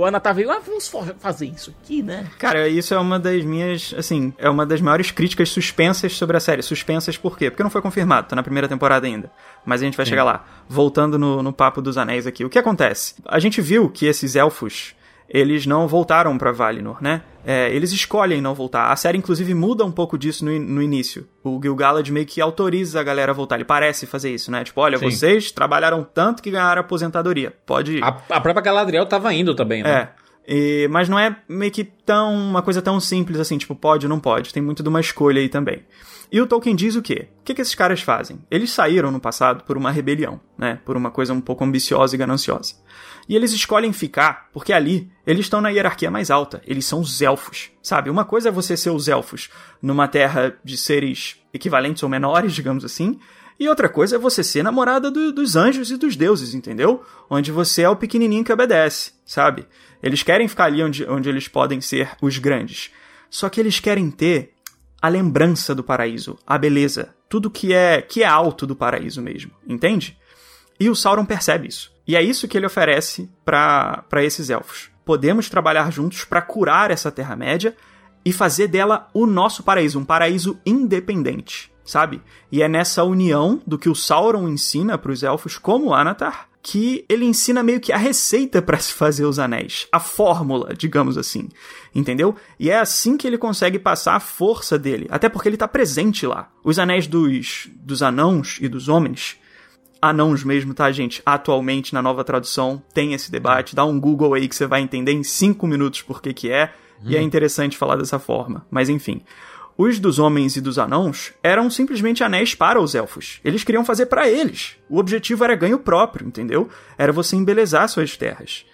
o Anatar veio, ah, vamos fazer isso aqui, né? Cara, isso é uma das minhas, assim, é uma das maiores críticas suspensas sobre a série. Suspensas por quê? Porque não foi confirmado, tá na primeira temporada ainda. Mas a gente vai chegar lá. Voltando no, no papo dos anéis aqui. O que acontece? A gente viu que esses elfos, eles não voltaram pra Valinor, né? É, eles escolhem não voltar. A série, inclusive, muda um pouco disso no, in- no início. O Gil-galad meio que autoriza a galera a voltar. Ele parece fazer isso, né? Tipo, olha, Sim. vocês trabalharam tanto que ganharam aposentadoria. Pode ir. A, a própria Galadriel tava indo também, né? É. E- mas não é meio que tão uma coisa tão simples assim, tipo, pode ou não pode. Tem muito de uma escolha aí também. E o Tolkien diz o quê? O que, que esses caras fazem? Eles saíram no passado por uma rebelião, né? Por uma coisa um pouco ambiciosa e gananciosa. E eles escolhem ficar porque ali eles estão na hierarquia mais alta. Eles são os elfos, sabe? Uma coisa é você ser os elfos numa terra de seres equivalentes ou menores, digamos assim. E outra coisa é você ser namorada do- dos anjos e dos deuses, entendeu? Onde você é o pequenininho que obedece, sabe? Eles querem ficar ali onde, onde eles podem ser os grandes. Só que eles querem ter a lembrança do paraíso, a beleza, tudo que é que é alto do paraíso mesmo, entende? E o Sauron percebe isso. E é isso que ele oferece para esses elfos. Podemos trabalhar juntos para curar essa Terra-média e fazer dela o nosso paraíso, um paraíso independente, sabe? E é nessa união do que o Sauron ensina para os elfos, como Anatar, que ele ensina meio que a receita para se fazer os anéis, a fórmula, digamos assim, entendeu? E é assim que ele consegue passar a força dele, até porque ele está presente lá. Os anéis dos, dos anãos e dos homens anãos mesmo, tá, gente? Atualmente, na nova tradução, tem esse debate. Dá um Google aí que você vai entender em cinco minutos por que que é. E é interessante falar dessa forma. Mas enfim. Os dos homens e dos anãos eram simplesmente anéis para os elfos. Eles queriam fazer para eles. O objetivo era ganho próprio, entendeu? Era você embelezar suas terras.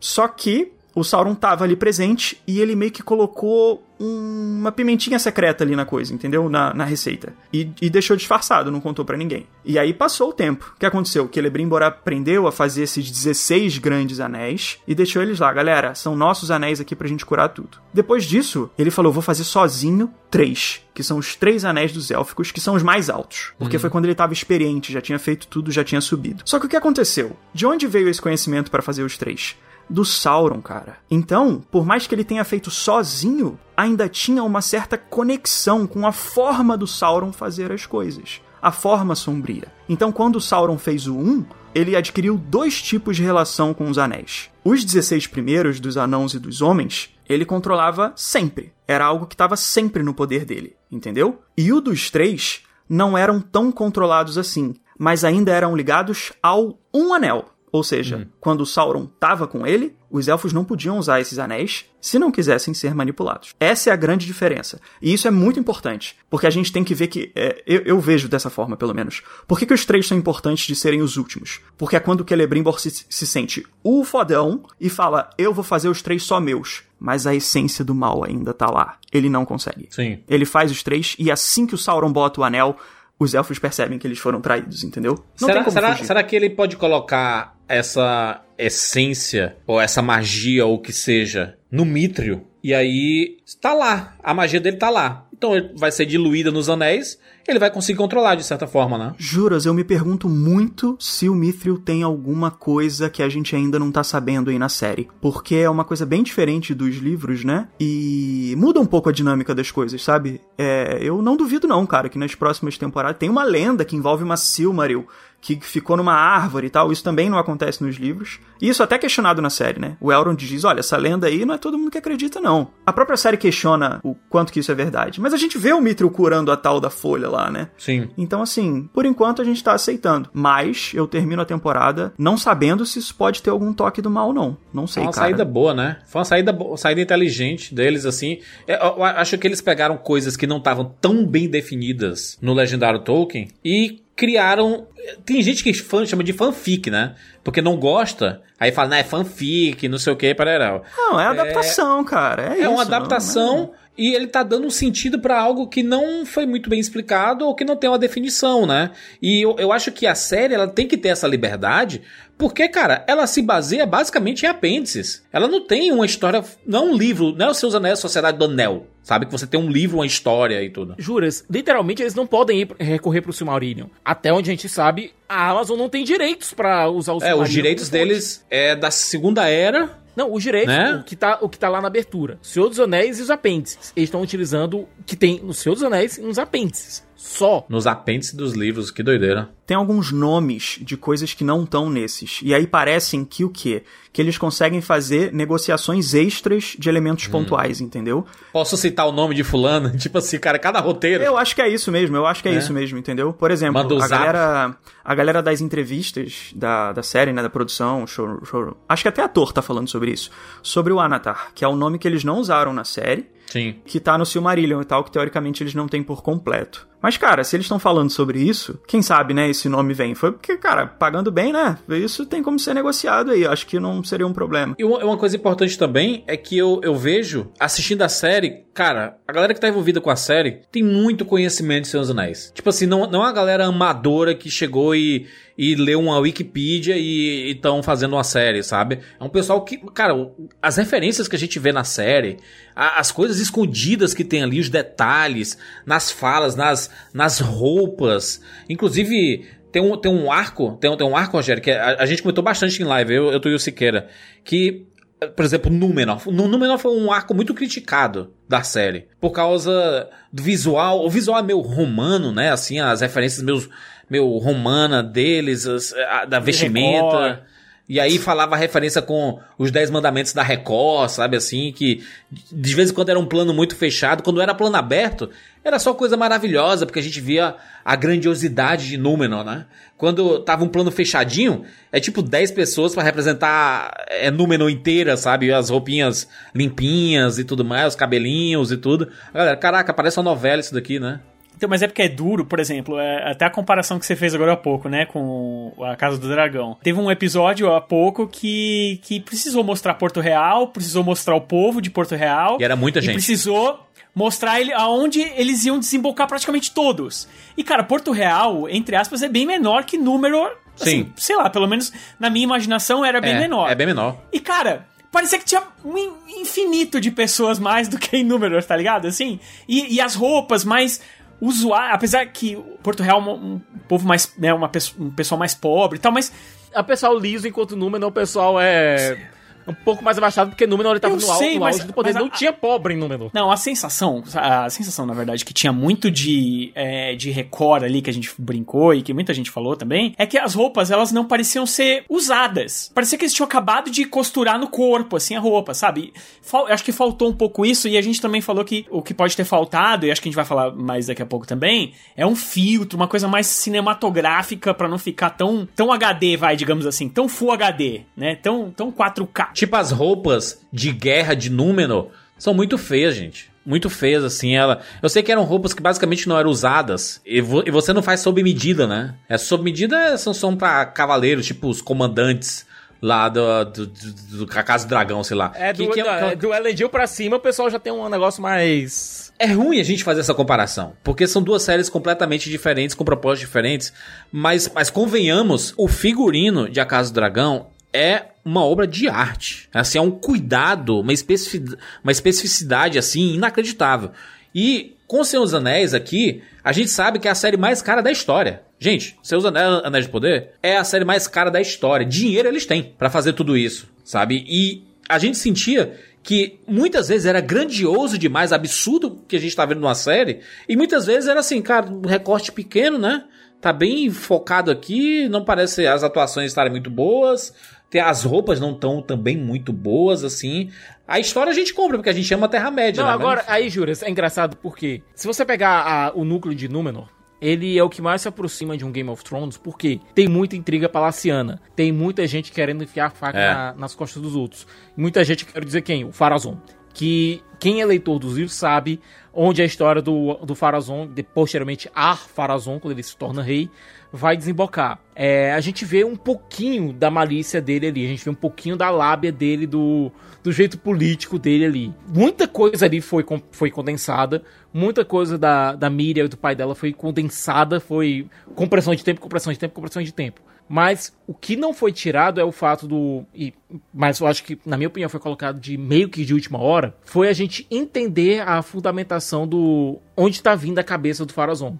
Só que o Sauron tava ali presente e ele meio que colocou um- uma pimentinha secreta ali na coisa, entendeu? Na, na receita. E, e deixou disfarçado, não contou pra ninguém. E aí passou o tempo. O que aconteceu? Celebrimbor aprendeu a fazer esses 16 grandes anéis e deixou eles lá. Galera, são nossos anéis aqui pra gente curar tudo. Depois disso, ele falou: vou fazer sozinho três. Que são os três anéis dos élficos, que são os mais altos. Porque foi quando ele tava experiente, já tinha feito tudo, já tinha subido. Só que o que aconteceu? De onde veio esse conhecimento para fazer os três? Do Sauron, cara. Então, por mais que ele tenha feito sozinho, ainda tinha uma certa conexão com a forma do Sauron fazer as coisas. A forma sombria. Então, quando o Sauron fez o 1, ele adquiriu dois tipos de relação com os anéis. Os 16 primeiros, dos anãos e dos homens, ele controlava sempre. Era algo que estava sempre no poder dele, entendeu? E o dos três não eram tão controlados assim, mas ainda eram ligados ao um anel. Ou seja, Hum. quando o Sauron estava com ele, os elfos não podiam usar esses anéis se não quisessem ser manipulados. Essa é a grande diferença. E isso é muito importante, porque a gente tem que ver que. é, eu, eu vejo dessa forma, pelo menos. Por que, que os três são importantes de serem os últimos? Porque é quando o Celebrimbor se, se sente o fodão e fala: Eu vou fazer os três só meus. Mas a essência do mal ainda tá lá. Ele não consegue. Sim. Ele faz os três e assim que o Sauron bota o anel, os elfos percebem que eles foram traídos, entendeu? Não tem será, como será, fugir. será que ele pode colocar essa essência, ou essa magia, ou o que seja, no Mithril? E aí, tá lá. A magia dele tá lá. Então ele vai ser diluída nos anéis, ele vai conseguir controlar de certa forma, né? Juras, eu me pergunto muito se o Mithril tem alguma coisa que a gente ainda não tá sabendo aí na série. Porque é uma coisa bem diferente dos livros, né? E muda um pouco a dinâmica das coisas, sabe? É, eu não duvido não, cara, que nas próximas temporadas tem uma lenda que envolve uma Silmaril que ficou numa árvore e tal. Isso também não acontece nos livros. E isso até é questionado na série, né? O Elrond diz, olha, essa lenda aí não é todo mundo que acredita, não. A própria série questiona o quanto que isso é verdade. Mas a gente vê o Mithril curando a tal da folha lá, né? Sim. Então, assim, por enquanto a gente tá aceitando. Mas eu termino a temporada não sabendo se isso pode ter algum toque do mal, não. Não sei, Foi uma cara. saída boa, né? Foi uma saída, bo- saída inteligente deles, assim. É, eu acho que eles pegaram coisas que não estavam tão bem definidas no Legendário Tolkien e criaram. Tem gente que fã, chama de fanfic, né? Porque não gosta, aí fala, não, é fanfic, não sei o que, parará. Não, é adaptação, cara. É, É uma isso, não- adaptação não e ele tá dando um sentido pra algo que não foi muito bem explicado ou que não tem uma definição, né? E eu, eu acho que a série ela tem que ter essa liberdade, porque, cara, ela se baseia basicamente em apêndices. Ela não tem uma história, não é um livro, não é os seus anéis, Sociedade do Anel, sabe? Que você tem um livro, uma história e tudo. Juras, literalmente eles não podem ir recorrer pro Silmarillion. Até onde a gente sabe, a Amazon não tem direitos pra usar o É, os direitos deles é da Segunda Era. Não, os direitos, Né? o, que tá, o que tá lá na abertura. Senhor dos Anéis e os apêndices. Eles estão utilizando o que tem no Senhor dos Anéis e nos apêndices. Só. Nos apêndices dos livros, que doideira. Tem alguns nomes de coisas que não estão nesses. E aí parecem que o quê? Que eles conseguem fazer negociações extras de elementos Hum. pontuais, entendeu? Posso citar o nome de fulano? Tipo assim, cara, cada roteiro. Eu acho que é isso mesmo, eu acho que é, É. isso mesmo, entendeu? Por exemplo, Manda a galera, a galera das entrevistas da, da série, né, da produção, show, show, acho que até ator tá falando sobre isso, sobre o Anatar, que é o nome que eles não usaram na série, Sim. que tá no Silmarillion e tal, que teoricamente eles não têm por completo. Mas, cara, se eles estão falando sobre isso, quem sabe, né, esse nome vem. Foi porque, cara, pagando bem, né? Isso tem como ser negociado aí. Acho que não seria um problema. E uma coisa importante também é que eu, eu vejo, assistindo a série, cara, a galera que tá envolvida com a série tem muito conhecimento de Senhor dos Anéis. Tipo assim, não, não é uma galera amadora que chegou e, e leu uma Wikipedia e estão fazendo uma série, sabe? É um pessoal que, cara, as referências que a gente vê na série, a- as coisas escondidas que tem ali, os detalhes, nas falas, nas, nas roupas, inclusive. Tem um, tem um arco, tem um, tem um arco, Rogério, que a, a gente comentou bastante em live, eu, eu tô e o Siqueira, que por exemplo, Númenor. Númenor foi um arco muito criticado da série. Por causa do visual. O visual é meio romano, né? Assim, as referências meio, meio romana deles, as- a- da vestimenta. E aí falava referência com os Dez Mandamentos da Record, sabe assim? Que de vez em quando era um plano muito fechado. Quando era plano aberto, era só coisa maravilhosa, porque a gente via a grandiosidade de Númenor, né? Quando tava um plano fechadinho, é tipo 10 pessoas pra representar é, Númenor inteira, sabe? As roupinhas limpinhas e tudo mais, os cabelinhos e tudo. Galera, caraca, parece uma novela isso daqui, né? Então, mas é porque é duro, por exemplo, é, até a comparação que você fez agora há pouco, né, com a Casa do Dragão. Teve um episódio há pouco que, que precisou mostrar Porto Real, precisou mostrar o povo de Porto Real. E era muita e gente. precisou mostrar ele aonde eles iam desembocar praticamente todos. E, cara, Porto Real, entre aspas, é bem menor que Númenor. Assim, Sim. sei lá, pelo menos na minha imaginação era bem é, menor. É bem menor. E, cara, parecia que tinha um in- infinito de pessoas mais do que em Númenor, tá ligado? Assim, e, e as roupas mais usuárias, apesar que Porto Real é um, um povo mais, né, uma, pesso- um pessoal mais pobre e tal, mas A pessoal liso enquanto Númenor, o pessoal é... um pouco mais abaixado, porque Númenor ele tava Eu no, sei, no mas- do poder. mas a- Não tinha pobre em Númenor. Não, a sensação, a sensação, na verdade, que tinha muito de, é, de recor ali, que a gente brincou e que muita gente falou também, é que as roupas, elas não pareciam ser usadas. Parecia que eles tinham acabado de costurar no corpo, assim, a roupa, sabe? Fal- acho que faltou um pouco isso, e a gente também falou que o que pode ter faltado, e acho que a gente vai falar mais daqui a pouco também, é um filtro, uma coisa mais cinematográfica pra não ficar tão, tão HD, vai, digamos assim, tão Full HD, né? Tão, tão 4K. Tipo, as roupas de guerra de Númenor são muito feias, gente. Muito feias, assim. Ela... Eu sei que eram roupas que basicamente não eram usadas. E, vo- e você não faz sob medida, né? É sob medida são, são pra cavaleiros, tipo os comandantes lá do, do, do, do Casa do Dragão, sei lá. É do, Que- que não, é do Elendil pra cima, o pessoal já tem um negócio mais... É ruim a gente fazer essa comparação, porque são duas séries completamente diferentes, com propósitos diferentes, mas, mas convenhamos, o figurino de A Casa do Dragão é uma obra de arte. Assim, é um cuidado, uma, especific- uma especificidade, assim, inacreditável. E com Senhor dos Anéis aqui, a gente sabe que é a série mais cara da história. Gente, Seus Anéis, Anéis de Poder é a série mais cara da história. Dinheiro eles têm pra fazer tudo isso, sabe? E a gente sentia que muitas vezes era grandioso demais, absurdo que a gente tá vendo numa série, e muitas vezes era assim, cara, um recorte pequeno, né? Tá bem focado aqui, não parece as atuações estarem muito boas, as roupas não estão também muito boas, assim. A história a gente compra, porque a gente ama a Terra-média, Não, né? agora, aí, Juras, é engraçado porque se você pegar a- o núcleo de Númenor, ele é o que mais se aproxima de um Game of Thrones, porque tem muita intriga palaciana, tem muita gente querendo enfiar a faca É. na- nas costas dos outros. Muita gente, quero dizer quem? O Farazon. Que quem é leitor dos livros sabe onde a história do, do Farazon, de, posteriormente Ar Farazon, quando ele se torna rei, vai desembocar. É, a gente vê um pouquinho da malícia dele ali, a gente vê um pouquinho da lábia dele, do, do jeito político dele ali. Muita coisa ali foi, foi condensada, muita coisa da, da Miriam e do pai dela foi condensada, foi compressão de tempo, compressão de tempo, compressão de tempo. Mas o que não foi tirado é o fato do. E, mas eu acho que, na minha opinião, foi colocado de meio que de última hora. Foi a gente entender a fundamentação do. onde está vindo a cabeça do Farazon.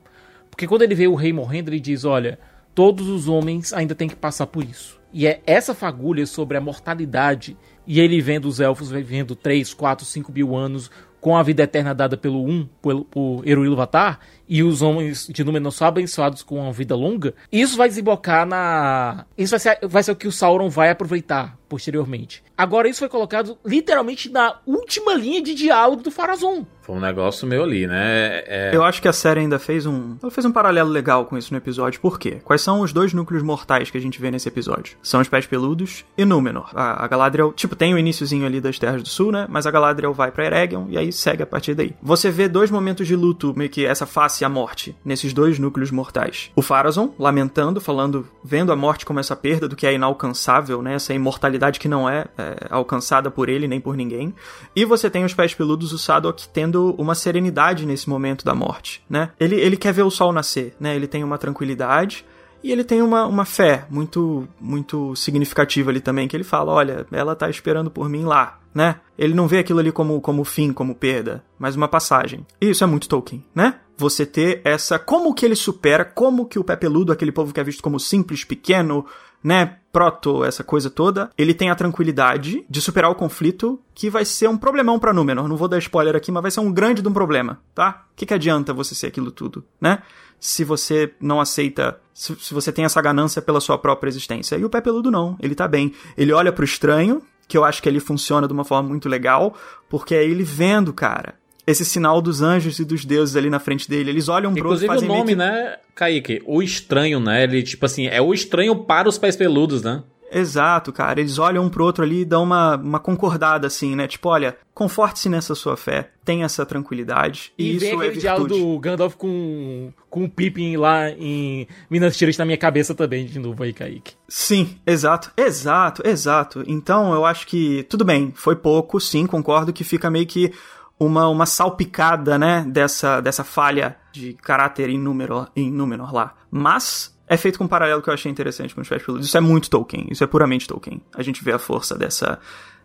Porque quando ele vê o rei morrendo, ele diz: Olha, todos os homens ainda têm que passar por isso. E é essa fagulha sobre a mortalidade. E ele vendo os elfos vivendo 3, 4, 5 mil anos com a vida eterna dada pelo Um, pelo, por Vatar, e os homens de Númenor são abençoados com uma vida longa, isso vai desembocar na... Isso vai ser, vai ser o que o Sauron vai aproveitar posteriormente. Agora, isso foi colocado literalmente na última linha de diálogo do Farazon. Foi um negócio meio ali, né? É- Eu acho que a série ainda fez um. Ela fez um paralelo legal com isso no episódio. Por quê? Quais são os dois núcleos mortais que a gente vê nesse episódio? São os pés peludos e Númenor. A, a Galadriel, tipo, tem o iníciozinho ali das Terras do Sul, né? Mas a Galadriel vai pra Eregion e aí segue a partir daí. Você vê dois momentos de luto, meio que essa face à morte, nesses dois núcleos mortais. O Farazon, lamentando, falando, vendo a morte como essa perda do que é inalcançável, né? Essa imortalidade que não é, é, alcançada por ele nem por ninguém. E você tem os pés peludos, o Sadok, tendo uma serenidade nesse momento da morte, né? Ele, ele quer ver o sol nascer, né? Ele tem uma tranquilidade. E ele tem uma, uma fé muito muito significativa ali também, que ele fala, olha, ela tá esperando por mim lá, né? Ele não vê aquilo ali como, como fim, como perda, mas uma passagem. E isso é muito Tolkien, né? Você ter essa... Como que ele supera, como que o pé peludo, aquele povo que é visto como simples, pequeno, né, proto, essa coisa toda, ele tem a tranquilidade de superar o conflito que vai ser um problemão pra Númenor. Não vou dar spoiler aqui, mas vai ser um grande de um problema, tá? O que, que adianta você ser aquilo tudo, né? Se você não aceita, se, se você tem essa ganância pela sua própria existência. E o pé peludo não, ele tá bem. Ele olha pro estranho, que eu acho que ele funciona de uma forma muito legal, porque é ele vendo, cara, esse sinal dos anjos e dos deuses ali na frente dele. Eles olham pro outro e o fazem meio nome, que... né, Kaique? O estranho, né? Ele, tipo assim, é o estranho para os pés peludos, né? Exato, cara. Eles olham um pro outro ali e dão uma, uma concordada, assim, né? Tipo, olha, conforte-se nessa sua fé, tenha essa tranquilidade. E, E, isso vem é aquele virtude. diálogo do Gandalf com, com o Pippin lá em Minas Tirith na minha cabeça também, de novo aí, Kaique. Sim, exato, exato, exato. Então eu acho que, tudo bem, foi pouco, sim, concordo que fica meio que uma, uma salpicada, né, dessa, dessa falha de caráter em Númenor, em lá. Mas é feito com um paralelo que eu achei interessante com os Peludos. Isso é muito Tolkien, isso é puramente Tolkien. A gente vê a força dessa,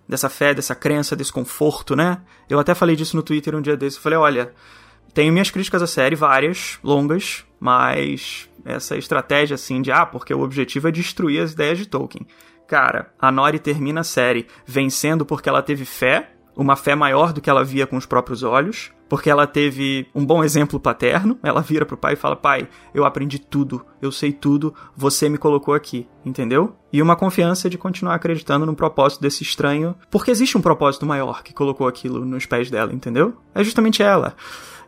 dessa fé, dessa crença, desse conforto, né? Eu até falei disso no Twitter um dia desse. Eu falei, olha, tenho minhas críticas à série, várias, longas, mas essa estratégia assim de, ah, porque o objetivo é destruir as ideias de Tolkien. Cara, a Nori termina a série vencendo porque ela teve fé, uma fé maior do que ela via com os próprios olhos, porque ela teve um bom exemplo paterno. Ela vira pro pai e fala: Pai, eu aprendi tudo, eu sei tudo, você me colocou aqui, entendeu? E uma confiança de continuar acreditando no propósito desse estranho, porque existe um propósito maior que colocou aquilo nos pés dela, entendeu? É justamente ela.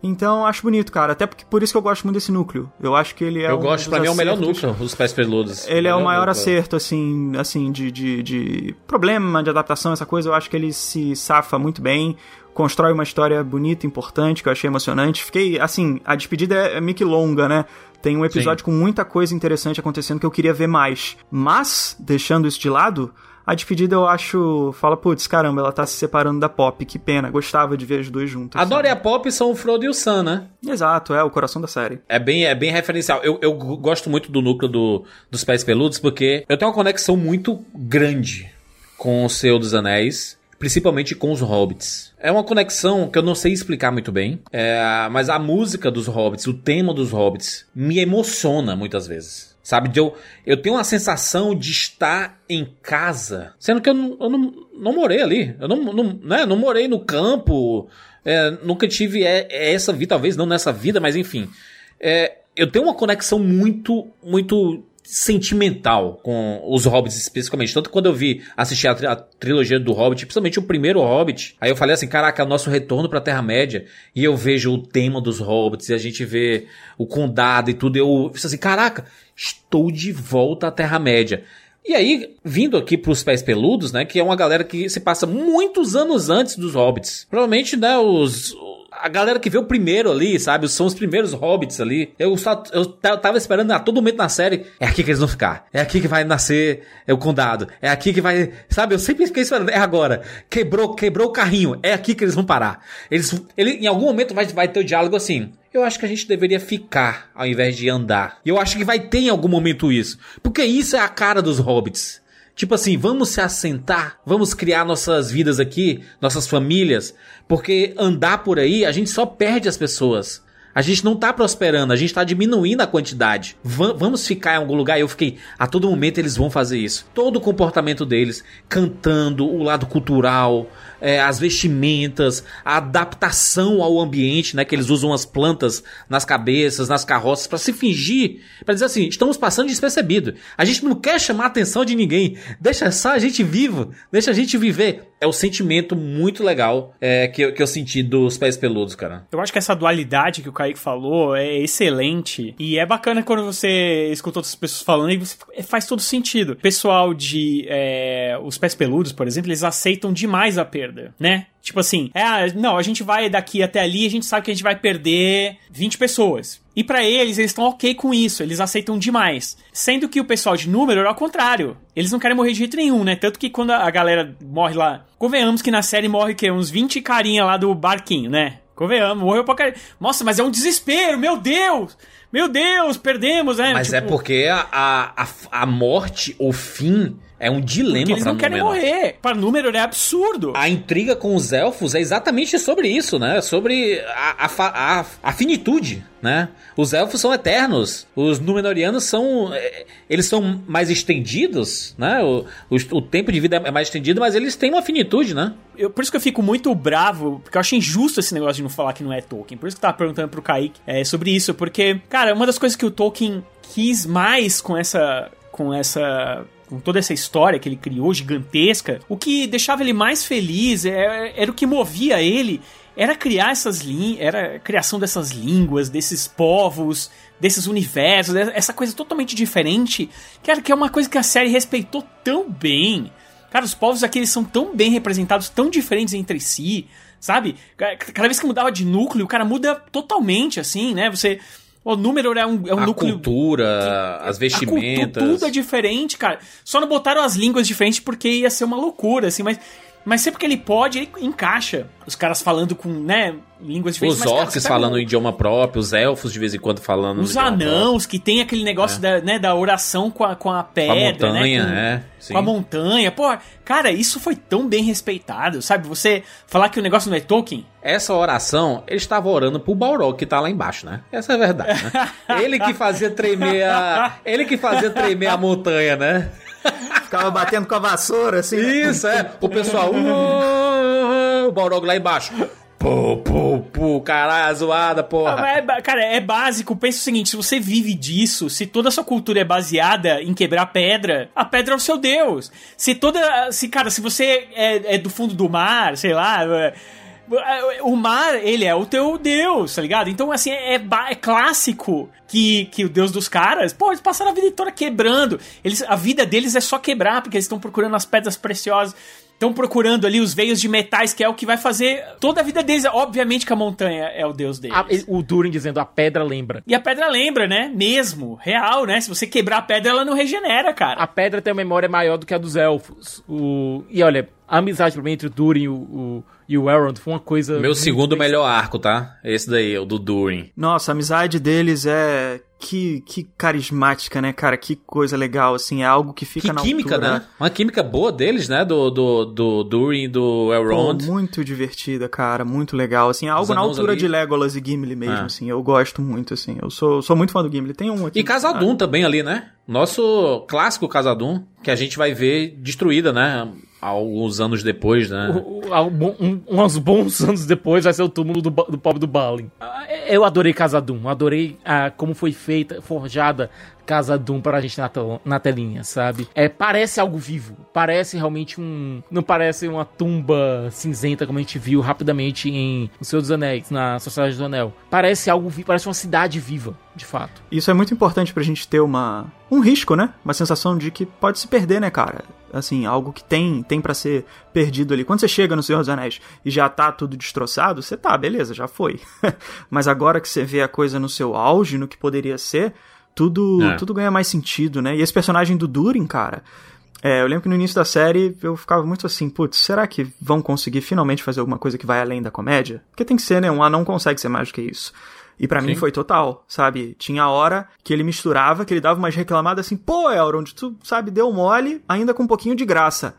Então, acho bonito, cara. Até porque por isso que eu gosto muito desse núcleo. Eu acho que ele é Eu um gosto, pra mim é o melhor núcleo, os pés peludos. Ele é o maior núcleo. acerto, assim, assim de, de, de problema de adaptação, essa coisa. Eu acho que ele se safa muito bem, constrói uma história bonita, importante, que eu achei emocionante. Fiquei, assim, a despedida é, é meio que longa, né? Tem um episódio com muita coisa interessante acontecendo que eu queria ver mais. Mas, deixando isso de lado, a despedida eu acho. Fala, putz, caramba, ela tá se separando da Pop, que pena. Gostava de ver as duas juntas. A Dora e a Pop são o Frodo e o Sam, né? Exato, é o coração da série. É bem, é bem referencial. Eu, eu gosto muito do núcleo do, dos Pés Peludos porque eu tenho uma conexão muito grande com o Senhor dos Anéis, principalmente com os Hobbits. É uma conexão que eu não sei explicar muito bem, é, mas a música dos Hobbits, o tema dos Hobbits, me emociona muitas vezes. Sabe, eu, eu tenho uma sensação de estar em casa, sendo que eu não, eu não, não morei ali. Eu não, não, né, não morei no campo, é, nunca tive é, é essa vida, talvez não nessa vida, mas enfim. É, eu tenho uma conexão muito, muito sentimental com os Hobbits especificamente. Tanto que quando eu vi assistir a, tri- a trilogia do Hobbit, principalmente o primeiro Hobbit, aí eu falei assim, caraca, é o nosso retorno pra Terra-média. E eu vejo o tema dos Hobbits, e a gente vê o condado e tudo. Eu fiz assim, caraca, estou de volta à Terra-média. E aí, vindo aqui pros Pés Peludos, né, que é uma galera que se passa muitos anos antes dos Hobbits. Provavelmente, né, os... A galera que vê o primeiro ali, sabe? São os primeiros hobbits ali. Eu, só, eu ta- tava esperando a todo momento na série. É aqui que eles vão ficar. É aqui que vai nascer é, o condado. É aqui que vai. Sabe? Eu sempre fiquei esperando. É agora. Quebrou, quebrou o carrinho. É aqui que eles vão parar. Eles, ele, em algum momento vai, vai ter o diálogo assim. Eu acho que a gente deveria ficar ao invés de andar. E eu acho que vai ter em algum momento isso. Porque isso é a cara dos hobbits. Tipo assim, vamos se assentar, vamos criar nossas vidas aqui, nossas famílias, porque andar por aí a gente só perde as pessoas. A gente não tá prosperando, a gente tá diminuindo a quantidade. Va- vamos ficar em algum lugar. Eu fiquei, a todo momento eles vão fazer isso. Todo o comportamento deles, cantando, o lado cultural, é, as vestimentas, a adaptação ao ambiente, né? Que eles usam as plantas nas cabeças, nas carroças, pra se fingir, pra dizer assim, estamos passando despercebido. A gente não quer chamar a atenção de ninguém. Deixa só a gente vivo, deixa a gente viver. É o sentimento muito legal é, que, que eu senti dos pés peludos, cara. Eu acho que essa dualidade que o Kaique falou é excelente. E é bacana quando você escuta outras pessoas falando e faz todo sentido. Pessoal de é, os pés peludos, por exemplo, eles aceitam demais a perda, né? Tipo assim, é, ah, não, a gente vai daqui até ali, a gente sabe que a gente vai perder 20 pessoas. E pra eles, eles estão ok com isso, eles aceitam demais. Sendo que o pessoal de número é ao contrário. Eles não querem morrer de jeito nenhum, né? Tanto que quando a galera morre lá. Convenhamos que na série morre o quê? Uns 20 carinha lá do barquinho, né? Convenhamos, morreu pra caralho. Nossa, mas é um desespero, meu Deus! Meu Deus, perdemos, né? Mas é Tipo, porque a, a, a, a morte, o fim, é um dilema porque eles não querem morrer. Pra número é absurdo. A intriga com os elfos é exatamente sobre isso, né? Sobre a, a, a- a finitude, né? Os elfos são eternos. Os Númenóreanos são... eh, Eles são mais estendidos, né? O, o, o tempo de vida é mais estendido, mas eles têm uma finitude, né? Eu- por isso que eu fico muito bravo, porque eu acho injusto esse negócio de não falar que não é Tolkien. Por isso que eu tava perguntando pro Kaique é, sobre isso, porque, cara, uma das coisas que o Tolkien quis mais com essa. com essa. Com toda essa história que ele criou, gigantesca, o que deixava ele mais feliz é- era o que movia ele. Era criar essas línguas, era a criação dessas línguas, desses povos, desses universos, essa coisa totalmente diferente, cara, que é uma coisa que a série respeitou tão bem. Cara, os povos aqui eles são tão bem representados, tão diferentes entre si, sabe? Ca- Cada vez que mudava de núcleo, o cara muda totalmente, assim, né? Você. O número é um, é um a núcleo. cultura, as A vestimentas. cultu- tudo é diferente, cara. Só não botaram as línguas diferentes porque ia ser uma loucura, assim, mas. Mas sempre que ele pode, ele encaixa. Os caras falando com, né, línguas diferentes. Os orcs pega falando o- idioma próprio, os elfos de vez em quando falando Os anãos, que tem aquele negócio da, né, da oração com a, com a pedra, montanha, né? é, sim. Com a montanha. Pô, cara, isso foi tão bem respeitado, sabe? Você falar que o negócio não é Tolkien. Essa oração, ele estava orando pro Balrog que tá lá embaixo, né? Essa é a verdade, né? ele que fazia tremer a... Ele que fazia tremer a montanha, né? Ficava batendo com a vassoura, assim. Isso, é. O pessoal. "Uh", o Balrog lá embaixo. Pô, pô, pô, caralho, zoada, porra. é cara, é básico. Pensa o seguinte: se você vive disso, se toda a sua cultura é baseada em quebrar pedra, a pedra é o seu Deus. Se toda. Se, cara, se você é, é do fundo do mar, sei lá. é, o mar, ele é o teu Deus, tá ligado? Então, assim, é, ba- é clássico que, que o Deus dos caras, pô, eles passaram a vida toda quebrando. Eles, a vida deles é só quebrar, porque eles estão procurando as pedras preciosas. Estão procurando ali os veios de metais, que é o que vai fazer toda a vida deles. Obviamente que a montanha é o Deus deles. A- o Durin dizendo a pedra lembra. E a pedra lembra, né? Mesmo, real, né? Se você quebrar a pedra, ela não regenera, cara. A pedra tem uma memória maior do que a dos elfos. O... E olha, a amizade mim, entre o Durin e o, o, e o Elrond foi uma coisa. Meu muito segundo melhor arco, tá? Esse daí, o do Durin. Nossa, a amizade deles é. Que, que carismática, né, cara? Que coisa legal, assim. É algo que fica Que na química, altura. né? Uma química boa deles, né? Do, do, do Durin e do Pô, Elrond. muito divertida, cara, muito legal, assim, algo Os na altura ali. de Legolas e Gimli mesmo, Ah. assim, eu gosto muito, assim, eu sou, sou muito fã do Gimli, tem um aqui. E Casadum também ali, né? Nosso clássico Casadum, que a gente vai ver destruída, né? Alguns anos depois, né? Um um- uns bons anos depois vai ser o túmulo do, do pobre do Balin. Eu adorei Casadum, adorei ah, como foi feita, forjada Casadum pra gente na, na telinha, sabe? É, parece algo vivo, parece realmente um... Não parece uma tumba cinzenta como a gente viu rapidamente em O Senhor dos Anéis, na Sociedade do Anel. Parece algo vivo, parece uma cidade viva, de fato. Isso é muito importante pra gente ter uma, um risco, né, uma sensação de que pode se perder, né, cara, assim, algo que tem, tem para ser perdido ali. Quando você chega no Senhor dos Anéis e já tá tudo destroçado, você tá, beleza, já foi. Mas agora que você vê a coisa no seu auge, no que poderia ser, tudo, É. tudo ganha mais sentido, né? E esse personagem do Durin, cara, é, eu lembro que no início da série eu ficava muito assim, putz, será que vão conseguir finalmente fazer alguma coisa que vai além da comédia? Porque tem que ser, né? Um anão consegue ser mais do que isso. E pra mim foi total, sabe? Tinha hora que ele misturava, que ele dava umas reclamadas assim, pô, Elrond, tu, sabe, deu mole, ainda com um pouquinho de graça.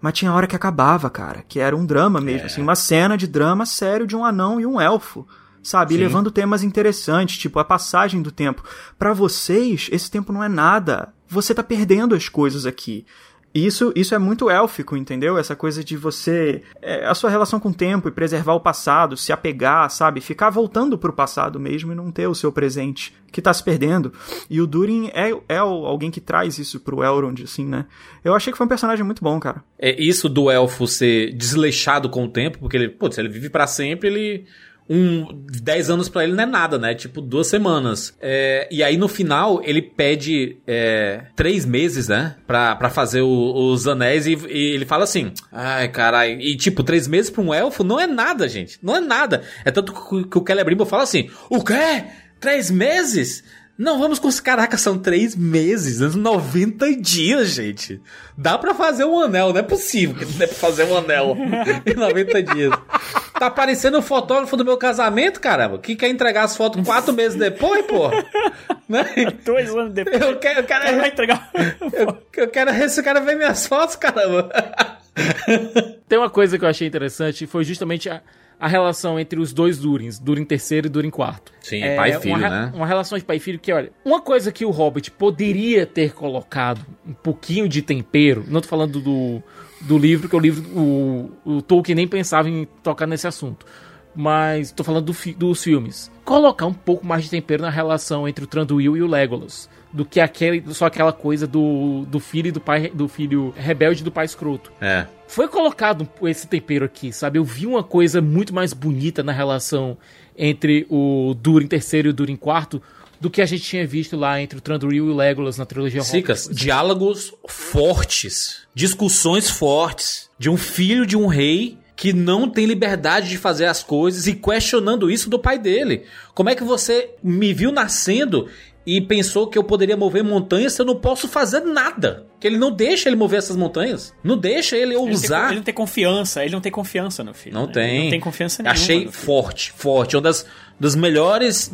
Mas tinha hora que acabava, cara, que era um drama mesmo, assim, uma cena de drama sério de um anão e um elfo. Sabe, e levando temas interessantes, tipo a passagem do tempo. Pra vocês, esse tempo não é nada. Você tá perdendo as coisas aqui. Isso, isso é muito élfico, entendeu? Essa coisa de você. é, a sua relação com o tempo e preservar o passado, se apegar, sabe? Ficar voltando pro passado mesmo e não ter o seu presente, que tá se perdendo. E o Durin é, é alguém que traz isso pro Elrond, assim, né? Eu achei que foi um personagem muito bom, cara. É isso do elfo ser desleixado com o tempo, porque ele, putz, ele vive pra sempre, ele. Um, 10 anos pra ele não é nada, né? Tipo, duas semanas. É, e aí no final ele pede é, três meses, né? Pra, pra fazer o- os anéis e, e ele fala assim: ai caralho. E tipo, três meses pra um elfo não é nada, gente. Não é nada. É tanto que, o Celebrimbor fala assim: o quê? Três meses? Não, vamos com. Caraca, são três meses, 90 dias, gente. Dá pra fazer um anel, não é possível que não dê pra fazer um anel em 90 dias. Tá aparecendo o fotógrafo do meu casamento, caramba, que quer entregar as fotos quatro meses depois, pô. Né? Dois anos depois. Eu quero, eu quero, vai entregar. eu, eu quero esse cara ver minhas fotos, caramba. Tem uma coisa que eu achei interessante, foi justamente a, a relação entre os dois Durins, Durin terceiro e Durin quarto. Sim, É, pai e filho, uma, né? Uma relação de pai e filho que, olha, uma coisa que o Hobbit poderia ter colocado um pouquinho de tempero, não tô falando do, do livro, que o livro, o, o Tolkien nem pensava em tocar nesse assunto, mas tô falando do fi- dos filmes. Colocar um pouco mais de tempero na relação entre o Tranduil e o Legolas. Do que aquele, só aquela coisa do, do filho e do pai do filho rebelde e do pai escroto É. foi colocado esse tempero aqui, sabe? Eu vi uma coisa muito mais bonita na relação entre o Durin terceiro e o Durin quarto do que a gente tinha visto lá entre o Thranduil e o Legolas na trilogia Sicas, diálogos fortes, discussões fortes de um filho de um rei que não tem liberdade de fazer as coisas e questionando isso do pai dele. Como é que você me viu nascendo e pensou que eu poderia mover montanhas se eu não posso fazer nada? Que ele não deixa ele mover essas montanhas, não deixa ele Ele, tem, ousar. ele não tem confiança, ele não tem confiança no filho. Não né? tem. Ele Não tem confiança nenhuma. Achei forte, forte. Um das, dos melhores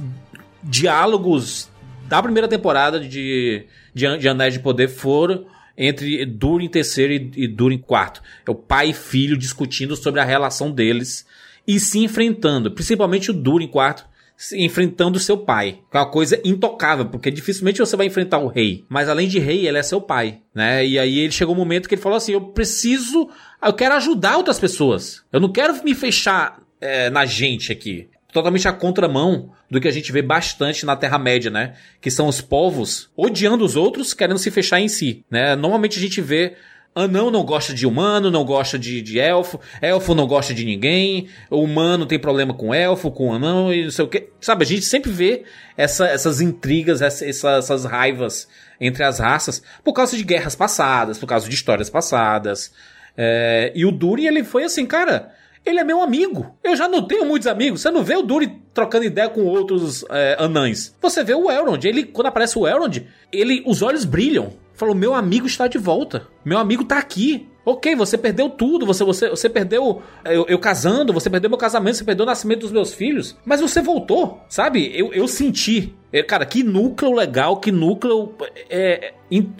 diálogos da primeira temporada de, de, de Anéis de Poder foram entre Durin terceiro e, e Durin quarto. É o pai e filho discutindo sobre a relação deles e se enfrentando. Principalmente o Durin quarto enfrentando seu pai. Que é uma coisa intocável, porque dificilmente você vai enfrentar o rei. Mas além de rei, ele é seu pai, né? E aí ele chegou um momento que ele falou assim: eu preciso, eu quero ajudar outras pessoas. Eu não quero me fechar é, na gente aqui. Totalmente a contramão do que a gente vê bastante na Terra-média, né? Que são os povos odiando os outros, querendo se fechar em si, né? Normalmente a gente vê Anão não gosta de humano, não gosta de, de elfo, elfo não gosta de ninguém, humano tem problema com elfo, com anão e não sei o que. Sabe, a gente sempre vê essa- essas intrigas, essa- essas raivas entre as raças por causa de guerras passadas, por causa de histórias passadas. É, e o Durin, ele foi assim, cara, ele é meu amigo. Eu já não tenho muitos amigos. Você não vê o Durin trocando ideia com outros é, anães. Você vê o Elrond. Ele, quando aparece o Elrond, ele, os olhos brilham. Falou, meu amigo está de volta. Meu amigo tá aqui. Ok, você perdeu tudo, você, você, você perdeu eu, eu casando, você perdeu meu casamento, você perdeu o nascimento dos meus filhos, mas você voltou, sabe? Eu, eu senti. É, Cara, que núcleo legal, que núcleo é,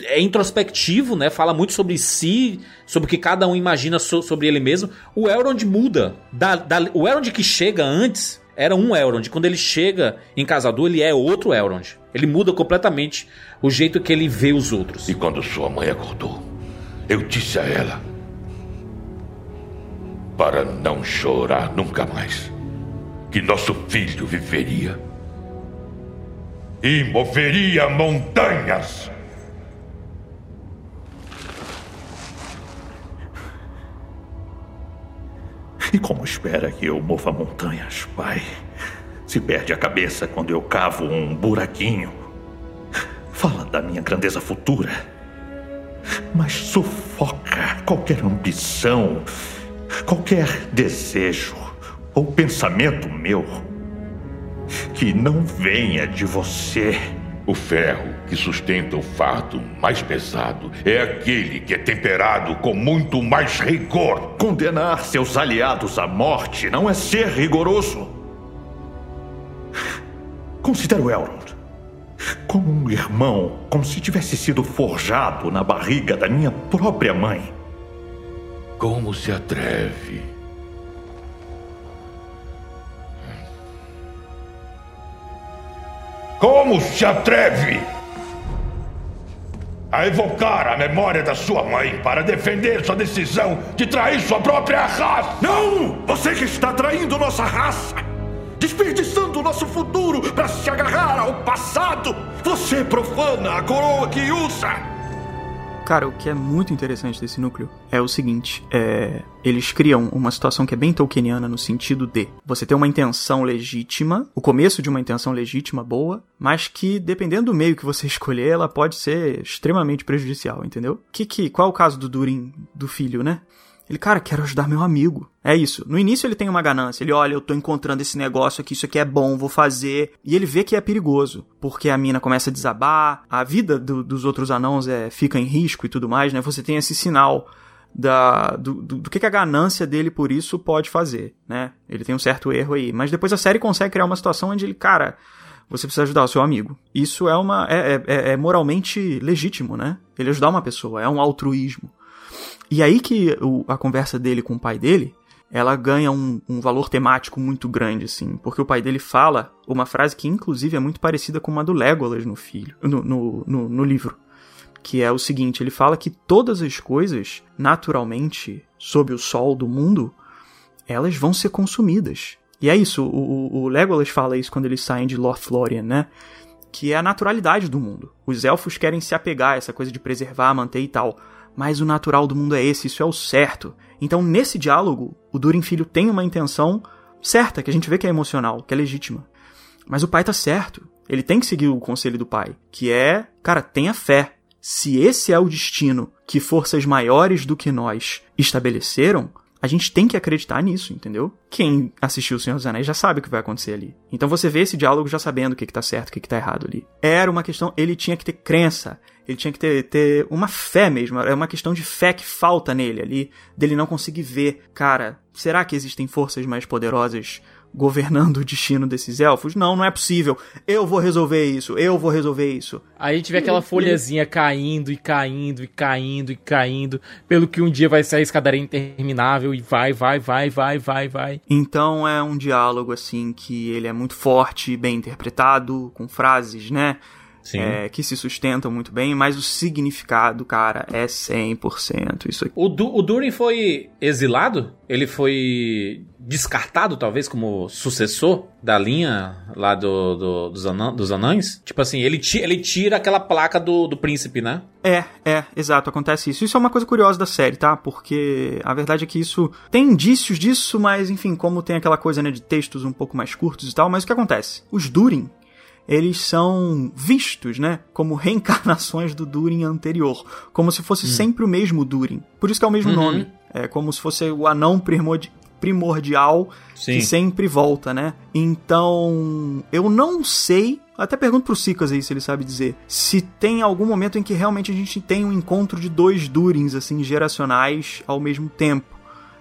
é introspectivo, né? Fala muito sobre si, sobre o que cada um imagina so- sobre ele mesmo. O Elrond muda. Da, da- o Elrond que chega antes era um Elrond. Quando ele chega em Casador, ele é outro Elrond. Ele muda completamente o jeito que ele vê os outros. E quando sua mãe acordou, eu disse a ela para não chorar nunca mais, que nosso filho viveria e moveria montanhas. E como espera que eu mova montanhas, pai? Se perde a cabeça quando eu cavo um buraquinho. Fala da minha grandeza futura. Mas sufoca qualquer ambição, qualquer desejo ou pensamento meu que não venha de você. O ferro que sustenta o fardo mais pesado é aquele que é temperado com muito mais rigor. Condenar seus aliados à morte não é ser rigoroso. Considero Elrond como um irmão, como se tivesse sido forjado na barriga da minha própria mãe. Como se atreve? Como se atreve a evocar a memória da sua mãe para defender sua decisão de trair sua própria raça? Não! Você que está traindo nossa raça! Desperdiçando nosso futuro para se agarrar ao passado! Você profana a coroa que usa! Cara, o que é muito interessante desse núcleo é o seguinte: é, eles criam uma situação que é bem tolkieniana no sentido de você ter uma intenção legítima, o começo de uma intenção legítima boa, mas que dependendo do meio que você escolher, ela pode ser extremamente prejudicial, entendeu? Que que qual é o caso do Durin, do filho, né? Ele, cara, quero ajudar meu amigo. É isso. No início ele tem uma ganância. Ele, olha, eu tô encontrando esse negócio aqui, isso aqui é bom, vou fazer. E ele vê que é perigoso. Porque a mina começa a desabar, a vida do- dos outros anãos é, fica em risco e tudo mais, né? Você tem esse sinal da, do, do, do que, a ganância dele por isso pode fazer, né? Ele tem um certo erro aí. Mas depois a série consegue criar uma situação onde ele, cara, você precisa ajudar o seu amigo. Isso é uma. é, é, é moralmente legítimo, né? Ele ajudar uma pessoa, é um altruísmo. E aí que o- a conversa dele com o pai dele, ela ganha um, um valor temático muito grande, assim. Porque o pai dele fala uma frase que, inclusive, é muito parecida com uma do Legolas no filho, no, no, no, no livro. Que é o seguinte, ele fala que todas as coisas, naturalmente, sob o sol do mundo, elas vão ser consumidas. E é isso, o, o- Legolas fala isso quando eles saem de Lothlórien, né? Que é a naturalidade do mundo. Os elfos querem se apegar a essa coisa de preservar, manter e tal. Mas o natural do mundo é esse, isso é o certo. Então, nesse diálogo, o Durin Filho tem uma intenção certa, que a gente vê que é emocional, que é legítima. Mas o pai tá certo. Ele tem que seguir o conselho do pai, que é, cara, tenha fé. Se esse é o destino que forças maiores do que nós estabeleceram, a gente tem que acreditar nisso, entendeu? Quem assistiu O Senhor dos Anéis já sabe o que vai acontecer ali. Então você vê esse diálogo já sabendo o que, que tá certo, o que, que tá errado ali. Era uma questão, ele tinha que ter crença, ele tinha que ter, ter uma fé mesmo, é uma questão de fé que falta nele ali, dele não conseguir ver, cara, será que existem forças mais poderosas governando o destino desses elfos. Não, não é possível. Eu vou resolver isso, eu vou resolver isso. Aí a gente vê aquela folhazinha caindo e caindo e caindo e caindo, pelo que um dia vai ser a escadaria interminável e vai, vai, vai, vai, vai, vai. Então é um diálogo assim que ele é muito forte, bem interpretado, com frases, né? É, que se sustentam muito bem, mas o significado, cara, é 100% isso aqui. O, du o Durin foi exilado? Ele foi descartado, talvez, como sucessor da linha lá do, do- dos, anã- dos anães? Tipo assim, ele, ti- ele tira aquela placa do, do príncipe, né? É, é, exato, acontece isso. Isso é uma coisa curiosa da série, tá? Porque a verdade é que isso tem indícios disso, mas enfim, como tem aquela coisa, né, de textos um pouco mais curtos e tal, mas o que acontece? Os Durin, eles são vistos, né, como reencarnações do Durin anterior, como se fosse sempre o mesmo Durin. Por isso que é o mesmo Uhum. nome. É como se fosse o anão primordi- primordial Sim. que sempre volta, né? Então, eu não sei, até pergunto pro Sicas aí se ele sabe dizer, se tem algum momento em que realmente a gente tem um encontro de dois Durins, assim, geracionais ao mesmo tempo.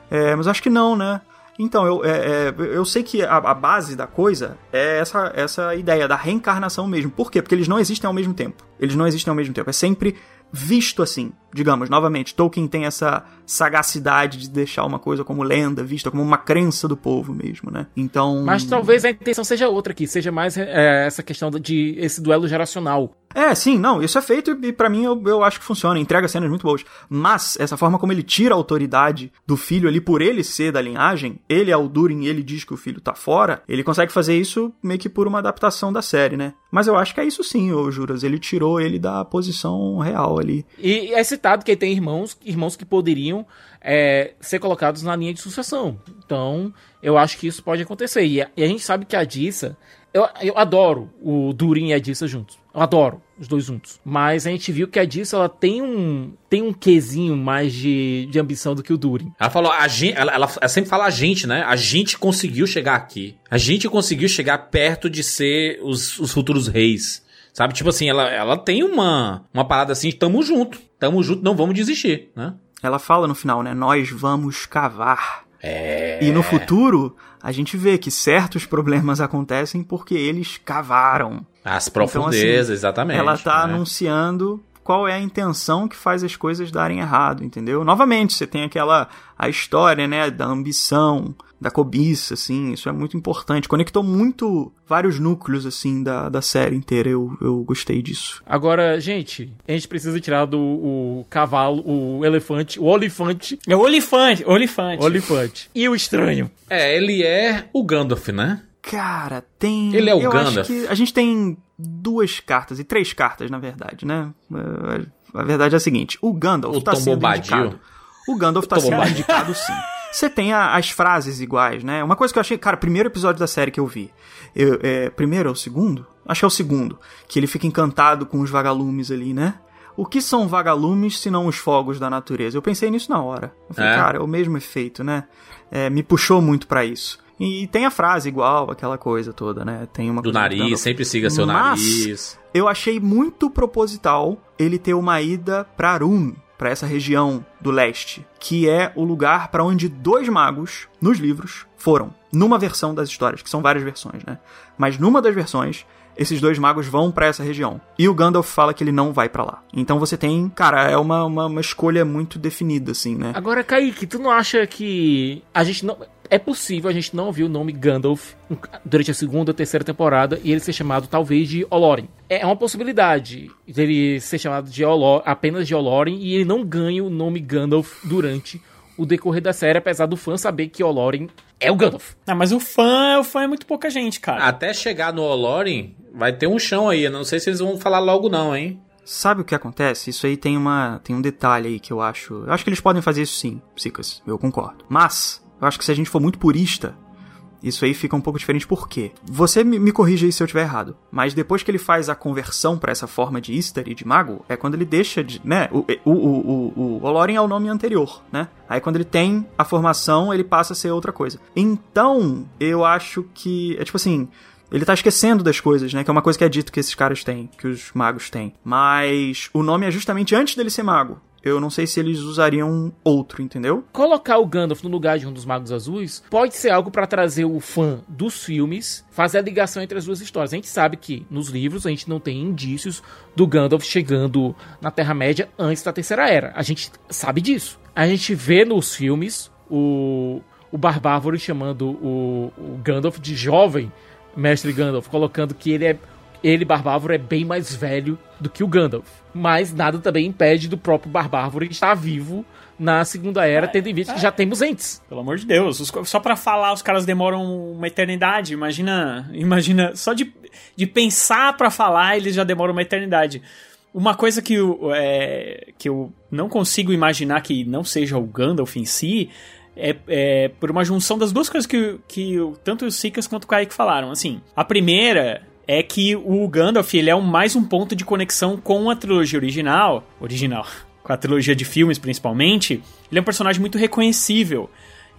É, mas acho que não, né? Então, eu, é, é, eu sei que a, a base da coisa é essa, essa ideia da reencarnação mesmo. Por quê? Porque eles não existem ao mesmo tempo. Eles não existem ao mesmo tempo. É sempre visto assim. Digamos, novamente, Tolkien tem essa sagacidade de deixar uma coisa como lenda, vista como uma crença do povo mesmo, né? Então. Mas talvez a intenção seja outra aqui, seja mais é, essa questão de esse duelo geracional. É, sim, não, isso é feito e pra mim eu, eu acho que funciona, entrega cenas muito boas. Mas, essa forma como ele tira a autoridade do filho ali por ele ser da linhagem, ele é o Durin e ele diz que o filho tá fora, ele consegue fazer isso meio que por uma adaptação da série, né? Mas eu acho que é isso sim, ô Juras, ele tirou ele da posição real ali. E é citado que tem irmãos, irmãos que poderiam é, ser colocados na linha de sucessão. Então, eu acho que isso pode acontecer. E a, e a gente sabe que a Dissa. Eu, eu adoro o Durin e a Dissa juntos. Eu adoro os dois juntos. Mas a gente viu que a Dissa ela tem um tem um quesinho mais de, de ambição do que o Durin. Ela falou, a gente, ela, ela- ela sempre fala a gente, né? A gente conseguiu chegar aqui. A gente conseguiu chegar perto de ser os, os futuros reis. Sabe? Tipo assim, ela, ela tem uma, uma parada assim, tamo junto. Tamo junto, não vamos desistir, né? Ela fala no final, né? Nós vamos cavar. É. E no futuro, a gente vê que certos problemas acontecem porque eles cavaram. As Então, profundezas, assim, exatamente. Ela tá né? anunciando qual é a intenção que faz as coisas darem errado, entendeu? Novamente, você tem aquela a história, né, da ambição, da cobiça, assim, isso é muito importante. Conectou muito vários núcleos, assim, da, da série inteira, eu, eu gostei disso. Agora, gente, a gente precisa tirar do o cavalo, o elefante, o olifante, É o olifante, olifante. olifante. E o estranho. É, ele é o Gandalf, né? Cara, tem. Ele é o eu Gandalf. Acho que a gente tem duas cartas, e três cartas, na verdade, né? A verdade é a seguinte: o Gandalf O tá Tom sendo Bombadil. indicado. O Gandalf tá Tom sendo indicado sim. Você tem a- as frases iguais, né? Uma coisa que eu achei, cara, primeiro episódio da série que eu vi. Eu, é, primeiro ou segundo? Acho que é o segundo. Que ele fica encantado com os vagalumes ali, né? O que são vagalumes se não os fogos da natureza? Eu pensei nisso na hora. Eu falei, É? cara, é o mesmo efeito, né? É, me puxou muito pra isso. E tem a frase igual, aquela coisa toda, né? Tem uma Do coisa nariz, Gandalf. sempre siga seu Mas, nariz. Eu achei muito proposital ele ter uma ida pra Arun, pra essa região do leste, que é o lugar pra onde dois magos nos livros foram, numa versão das histórias, que são várias versões, né? Mas numa das versões, esses dois magos vão pra essa região. E o Gandalf fala que ele não vai pra lá. Então você tem, cara, é uma, uma, uma escolha muito definida, assim, né? Agora, Kaique, tu não acha que a gente não. É possível a gente não ouvir o nome Gandalf durante a segunda ou terceira temporada e ele ser chamado talvez de Olorin. É uma possibilidade dele ser chamado de Olor, apenas de Olorin e ele não ganha o nome Gandalf durante o decorrer da série, apesar do fã saber que Olorin é o Gandalf. Ah, mas o fã, o fã é muito pouca gente, cara. Até chegar no Olorin, vai ter um chão aí. Eu não sei se eles vão falar logo, não, hein? Sabe o que acontece? Isso aí tem uma tem um detalhe aí que eu acho. Eu acho que eles podem fazer isso sim, Psicas. Eu concordo. Mas eu acho que se a gente for muito purista, isso aí fica um pouco diferente. Por quê? Você me, me corrija aí se eu estiver errado. Mas depois que ele faz a conversão pra essa forma de e de mago, é quando ele deixa de, né? O o o o, o Olorin é o nome anterior, né? Aí quando ele tem a formação, ele passa a ser outra coisa. Então, eu acho que é tipo assim, ele tá esquecendo das coisas, né? Que é uma coisa que é dito que esses caras têm, que os magos têm. Mas o nome é justamente antes dele ser mago. Eu não sei se eles usariam outro, entendeu? Colocar o Gandalf no lugar de um dos Magos Azuis pode ser algo pra trazer o fã dos filmes, fazer a ligação entre as duas histórias. A gente sabe que nos livros a gente não tem indícios do Gandalf chegando na Terra-média antes da Terceira Era. A gente sabe disso. A gente vê nos filmes o, o Barbárvore chamando o, o Gandalf de jovem mestre Gandalf, colocando que ele é ele, Barbárvore, é bem mais velho do que o Gandalf. Mas nada também impede do próprio Barbárvore estar vivo na Segunda Era, tendo em vista que já temos entes. Pelo amor de Deus, os- só pra falar os caras demoram uma eternidade. Imagina, imagina, só de, de pensar pra falar eles já demoram uma eternidade. Uma coisa que eu, é, que eu não consigo imaginar que não seja o Gandalf em si é, é por uma junção das duas coisas que, que tanto o Sikas quanto o Kaique falaram. Assim, a primeira é que o Gandalf ele é mais um ponto de conexão com a trilogia original. Original. Com a trilogia de filmes, principalmente. Ele é um personagem muito reconhecível.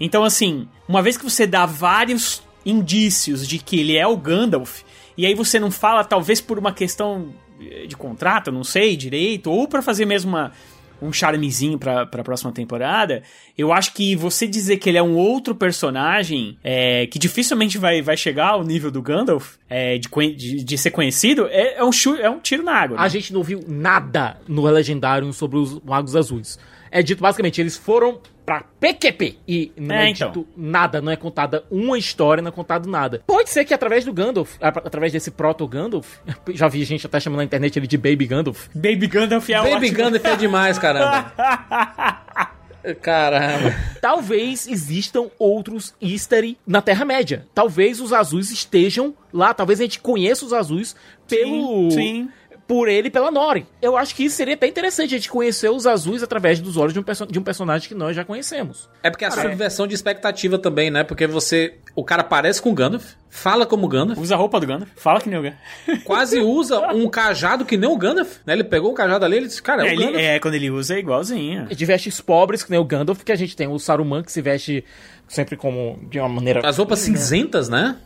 Então, assim, uma vez que você dá vários indícios de que ele é o Gandalf, e aí você não fala, talvez por uma questão eh, de contrato, não sei direito, ou pra fazer mesmo uma, um charmezinho pra, pra próxima temporada, eu acho que você dizer que ele é um outro personagem é, que dificilmente vai, vai chegar ao nível do Gandalf, é, de, de, de ser conhecido, é, é um é um tiro na água. A né? gente não viu nada no Legendário sobre os Magos Azuis. É dito basicamente, eles foram pra PQP e não é, É, então. dito nada, não é contada uma história, não é contado nada. Pode ser que através do Gandalf, através desse proto-Gandalf, já vi gente até chamando na internet ele de Baby Gandalf. Baby Gandalf é Baby ótimo. Gandalf é demais, caramba. Caramba. Talvez existam outros easter na Terra-média. Talvez os azuis estejam lá, talvez a gente conheça os azuis pelo... sim. Por ele e pela Nori. Eu acho que isso seria até interessante a gente conhecer os azuis através dos olhos de um, perso- de um personagem que nós já conhecemos. É porque a subversão de expectativa também, né? Porque você. O cara parece com o Gandalf, fala como o Gandalf, Usa a roupa do Gandalf. Fala que nem o Gandalf. quase usa um cajado que nem o Gandalf, né? Ele pegou um cajado ali e ele disse, cara, é, É, o ele- Gandalf. é, quando ele usa é igualzinho. De vestes pobres, que nem o Gandalf, que a gente tem o Saruman, que se veste sempre como de uma maneira. As roupas cinzentas, né?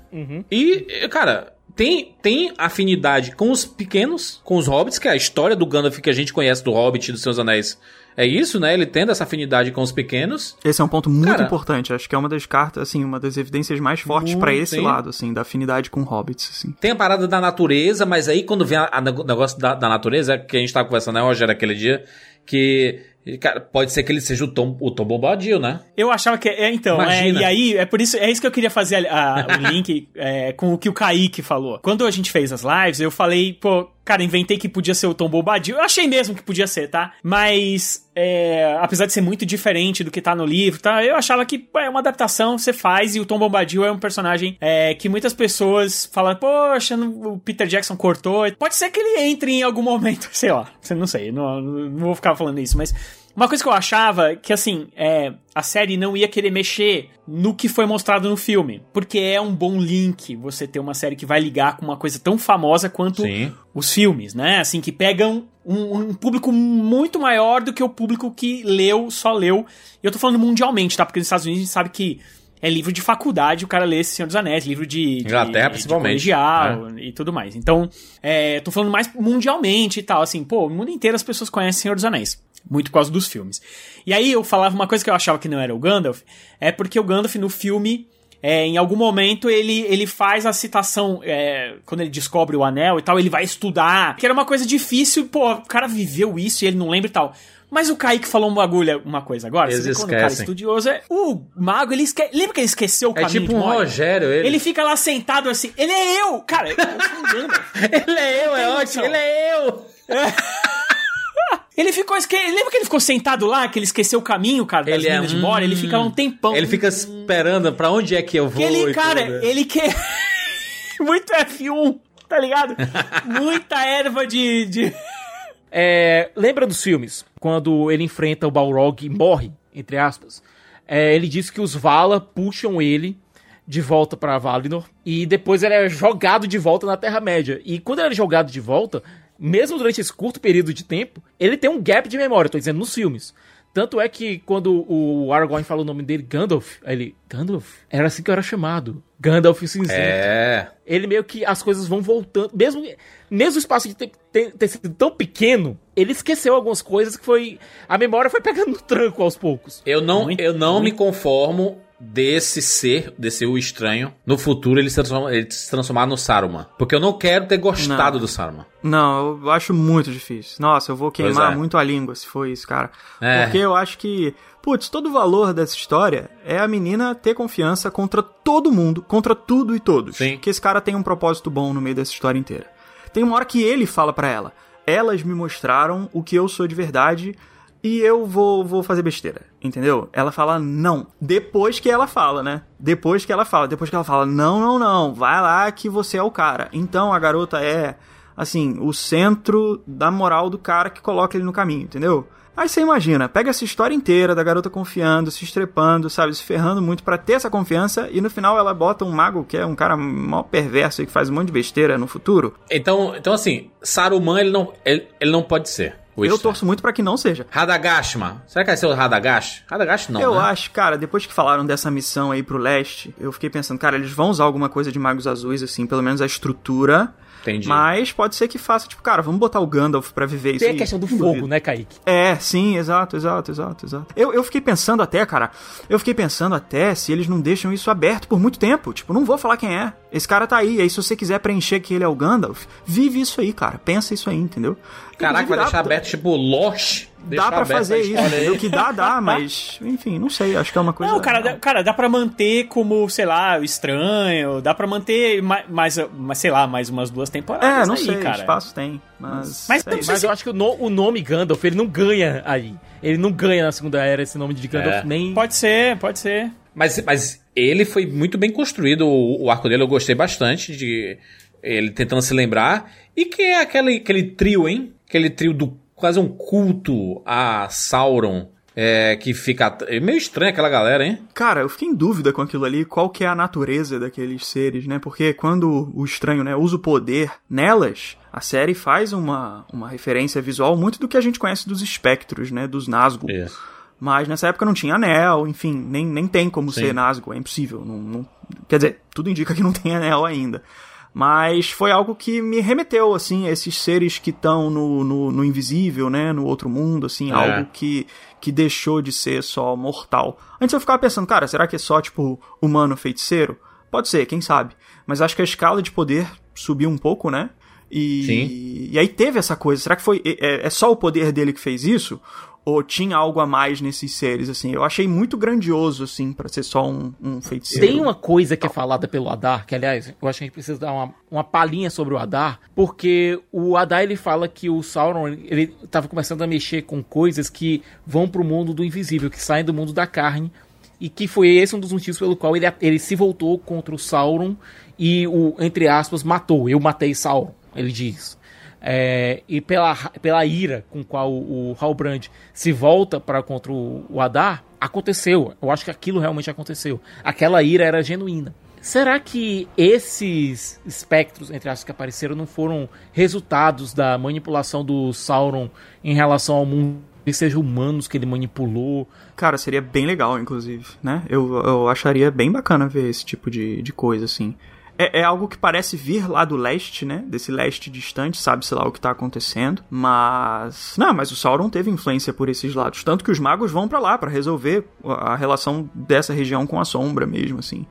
E, cara, tem, tem afinidade com os pequenos, com os hobbits, que é a história do Gandalf que a gente conhece do Hobbit e dos Seus Anéis. É isso, né? Ele tendo essa afinidade com os pequenos. Esse é um ponto muito Cara- importante. Acho que é uma das cartas, assim, uma das evidências mais fortes pra esse sim. lado, assim, da afinidade com hobbits, assim. Tem a parada da natureza, mas aí quando vem nego- negócio da, da natureza, é que a gente tava conversando, né, Rogério, aquele dia, que. Cara, pode ser que ele seja o Tom, o Tom Bombadil, né? Eu achava que. É, então, é, e aí, é por isso, é isso que eu queria fazer a- a- o link é, com o que o Kaique falou. Quando a gente fez as lives, eu falei, pô, cara, inventei que podia ser o Tom Bombadil. Eu achei mesmo que podia ser, tá? Mas, é, apesar de ser muito diferente do que tá no livro, tá? Eu achava que é uma adaptação, você faz, e o Tom Bombadil é um personagem é, que muitas pessoas falam, poxa, o Peter Jackson cortou. Pode ser que ele entre em algum momento, sei lá, não sei, não, não vou ficar falando isso, mas. Uma coisa que eu achava que, assim, é, a série não ia querer mexer no que foi mostrado no filme. Porque é um bom link você ter uma série que vai ligar com uma coisa tão famosa quanto Sim. os filmes, né? Assim, que pegam um, um público muito maior do que o público que leu, só leu. E eu tô falando mundialmente, tá? Porque nos Estados Unidos a gente sabe que é livro de faculdade, o cara lê esse Senhor dos Anéis, livro de. de Inglaterra, de principalmente, colegial e tudo mais. Então, é, tô falando mais mundialmente e tal. Assim, pô, o mundo inteiro as pessoas conhecem Senhor dos Anéis. Muito por causa dos filmes. E aí eu falava uma coisa que eu achava que não era o Gandalf, é porque o Gandalf no filme, é, em algum momento, ele, ele faz a citação, é, quando ele descobre o anel e tal, ele vai estudar, que era uma coisa difícil, pô, o cara viveu isso e ele não lembra e tal. Mas o Kaique falou um bagulho, uma coisa agora. Eles vê quando o cara é estudioso é. O mago, ele esquece. Lembra que ele esqueceu o É caminho tipo de um? Rogério, ele. Ele fica lá sentado assim. Ele é eu! Cara, eu. Ele é eu, é ótimo, ele é eu! Ele ficou. Esque... Lembra que ele ficou sentado lá, que ele esqueceu o caminho, cara, das Ele é, minas de Moria? Ele fica lá um tempão. Ele fica esperando pra onde é que eu vou. Que ele, cara, tudo. ele quer. Muito F1, tá ligado? Muita erva de. de... É, lembra dos filmes? Quando ele enfrenta o Balrog e morre, entre aspas. É, ele diz que os Vala puxam ele de volta pra Valinor e depois ele é jogado de volta na Terra-média. E quando ele é jogado de volta, mesmo durante esse curto período de tempo, ele tem um gap de memória, tô dizendo nos filmes. Tanto é que quando o Aragorn fala o nome dele, Gandalf, aí ele, Gandalf? Era assim que eu era chamado. Gandalf cinzento. É. Ele meio que as coisas vão voltando. Mesmo, mesmo o espaço de ter, ter- ter sido tão pequeno, ele esqueceu algumas coisas que foi. A memória foi pegando no tranco aos poucos. Eu não, Muito, eu não me muito. conformo desse ser, desse o estranho, no futuro ele se, transforma, ele se transformar no Saruman. Porque eu não quero ter gostado do Saruman. Não, eu acho muito difícil. Nossa, eu vou queimar é. muito a língua se for isso, cara. É. Porque eu acho que, putz, todo o valor dessa história é a menina ter confiança contra todo mundo, contra tudo e todos. Sim. Que esse cara tem um propósito bom no meio dessa história inteira. Tem uma hora que ele fala pra ela: Elas me mostraram o que eu sou de verdade e eu vou, vou fazer besteira, entendeu? Ela fala não. Depois que ela fala, né? Depois que ela fala. Depois que ela fala: Não, não, não, vai lá que você é o cara. Então a garota é, assim, o centro da moral do cara que coloca ele no caminho, entendeu? Aí você imagina, pega essa história inteira da garota confiando, se estrepando, sabe, se ferrando muito pra ter essa confiança e no final ela bota um mago que é um cara mó perverso e que faz um monte de besteira no futuro. Então, então assim, Saruman ele não, ele, ele não pode ser. Eu torço muito pra que não seja. Radagashma. Será que vai ser o Radagash? Radagash não, eu né? acho, cara, depois que falaram dessa missão aí pro leste, eu fiquei pensando, cara, eles vão usar alguma coisa de magos azuis, assim, pelo menos a estrutura. Entendi. Mas pode ser que faça, tipo, cara, vamos botar o Gandalf pra viver isso Tem a aí. questão do fogo, né, Kaique? É, sim, exato, exato, exato, exato. Eu, eu fiquei pensando até, cara, eu fiquei pensando até se eles não deixam isso aberto por muito tempo. Tipo, não vou falar quem é. Esse cara tá aí. Aí se você quiser preencher que ele é o Gandalf, vive isso aí, cara. Pensa isso aí, entendeu? Caraca, vai deixar aberto tipo Lost. Dá aberto fazer isso? O que dá, dá, mas, enfim, não sei. Acho que é uma coisa. Não, cara, dá, cara, dá pra manter como, sei lá, o estranho, dá pra manter mais, mais, sei lá, mais umas duas temporadas É, não aí, sei, cara. espaço tem. Mas. Mas sei. Mas eu acho que o, no- o nome Gandalf, ele não ganha aí. Ele não ganha na Segunda Era esse nome de Gandalf, É. nem... Pode ser, pode ser. Mas, mas ele foi muito bem construído, o, o arco dele eu gostei bastante de ele tentando se lembrar. E que é aquele, aquele trio, hein? Aquele trio do quase um culto a Sauron. É, que fica. É meio estranho aquela galera, hein? Cara, eu fiquei em dúvida com aquilo ali, qual que é a natureza daqueles seres, né? Porque quando o estranho, né, usa o poder nelas, a série faz uma, uma referência visual muito do que a gente conhece dos espectros, né? Dos Nazgûl. Isso. Mas nessa época não tinha anel, enfim, nem, nem tem como Sim. ser Nazgûl, é impossível. Não, não- quer dizer, tudo indica que não tem anel ainda. Mas foi algo que me remeteu, assim, a esses seres que estão no, no, no invisível, né? No outro mundo, assim, É. algo que, que deixou de ser só mortal. Antes eu ficava pensando, cara, será que é só, tipo, humano feiticeiro? Pode ser, quem sabe. Mas acho que a escala de poder subiu um pouco, né? E, Sim. e aí teve essa coisa. Será que foi. É, é só o poder dele que fez isso? Ou tinha algo a mais nesses seres, assim? Eu achei muito grandioso, assim, pra ser só um, um feiticeiro. Tem uma coisa que é falada pelo Adar, que aliás, eu acho que a gente precisa dar uma, uma palhinha sobre o Adar, porque o Adar ele fala que o Sauron ele estava começando a mexer com coisas que vão pro mundo do invisível, que saem do mundo da carne, e que foi esse um dos motivos pelo qual ele, ele se voltou contra o Sauron e o, entre aspas, matou. Eu matei Sauron, ele diz. É, e pela, pela ira com qual o Halbrand se volta para contra o, o Adar, aconteceu. Eu acho que aquilo realmente aconteceu. Aquela ira era genuína. Será que esses espectros, entre aspas, que apareceram não foram resultados da manipulação do Sauron em relação ao mundo, que seja humanos que ele manipulou? Cara, seria bem legal, inclusive, né? Eu, eu acharia bem bacana ver esse tipo de, de coisa, assim. É, é algo que parece vir lá do leste, né? Desse leste distante, sabe-se lá o que tá acontecendo. Mas. Não, mas o Sauron teve influência por esses lados. Tanto que os magos vão pra lá pra resolver a relação dessa região com a sombra mesmo, assim.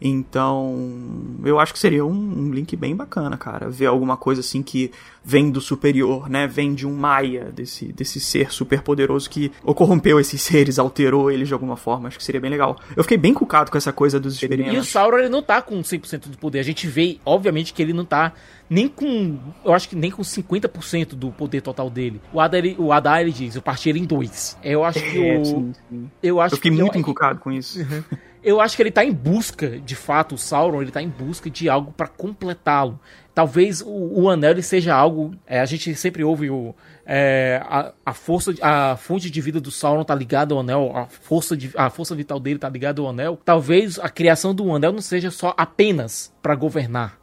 Então, eu acho que seria um, um link bem bacana, cara. Ver alguma coisa assim que vem do superior, né? Vem de um Maia, desse, desse ser super poderoso que ou corrompeu esses seres, alterou eles de alguma forma. Acho que seria bem legal. Eu fiquei bem cucado com essa coisa dos E o experimentos. Sauron ele não tá com 100% do poder. A gente vê, obviamente, que ele não tá nem com. Eu acho que nem com 50% do poder total dele. O Adar, ele, o Adar ele diz: eu parti ele em dois. Eu acho que É, o. sim, sim. Eu acho Eu fiquei que muito eu, encucado com isso. eu acho que ele tá em busca, de fato, o Sauron, ele tá em busca de algo pra completá-lo. Talvez o, o anel ele seja algo. É, a gente sempre ouve o. É, a, a, força, a fonte de vida do Sauron tá ligada ao anel, a força, de, a força vital dele tá ligada ao anel. Talvez a criação do anel não seja só apenas para governar,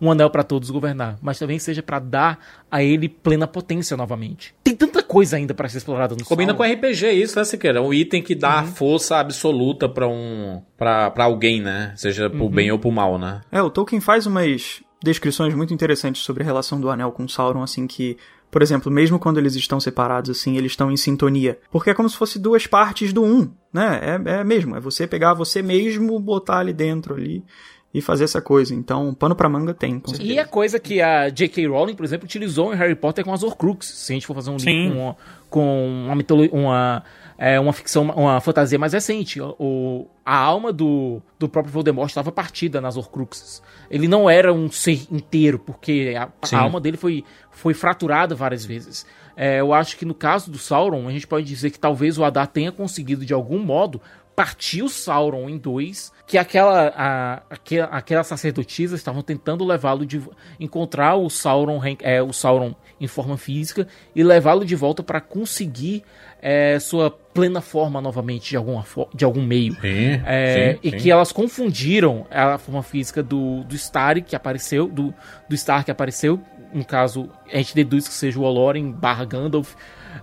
um anel para todos governar, mas também seja para dar a ele plena potência novamente. Tem tanta coisa ainda para ser explorada no Combina Sauron. com RPG isso, né, Siqueira? Um item que dá Uhum. força absoluta pra um para alguém, né? Seja pro Uhum. bem ou pro mal, né? É, o Tolkien faz umas descrições muito interessantes sobre a relação do Anel com Sauron, assim que, por exemplo, mesmo quando eles estão separados, assim, eles estão em sintonia. Porque é como se fosse duas partes do um, né? É, é mesmo, é você pegar você mesmo, botar ali dentro ali e fazer essa coisa. Então, pano pra manga tem, com certeza. E a coisa que a J.K. Rowling, por exemplo, utilizou em Harry Potter com as Horcruxes. Se a gente for fazer um Sim. link com, com uma mitologia, uma, é, uma ficção, uma fantasia mais recente. O, a alma do, do próprio Voldemort estava partida nas Horcruxes. Ele não era um ser inteiro, porque a, a alma dele foi, foi fraturada várias vezes. É, eu acho que no caso do Sauron, a gente pode dizer que talvez o Adar tenha conseguido, de algum modo, partir o Sauron em dois, que aquela, a, aquela, aquelas sacerdotisas estavam tentando levá-lo de encontrar o Sauron, é, o Sauron em forma física e levá-lo de volta para conseguir é, sua plena forma novamente de, alguma de algum meio. Sim, É, sim, e sim. que elas confundiram a forma física do, do Stark que apareceu, do, do Stark que apareceu, no caso, a gente deduz que seja o Olorin barra Gandalf,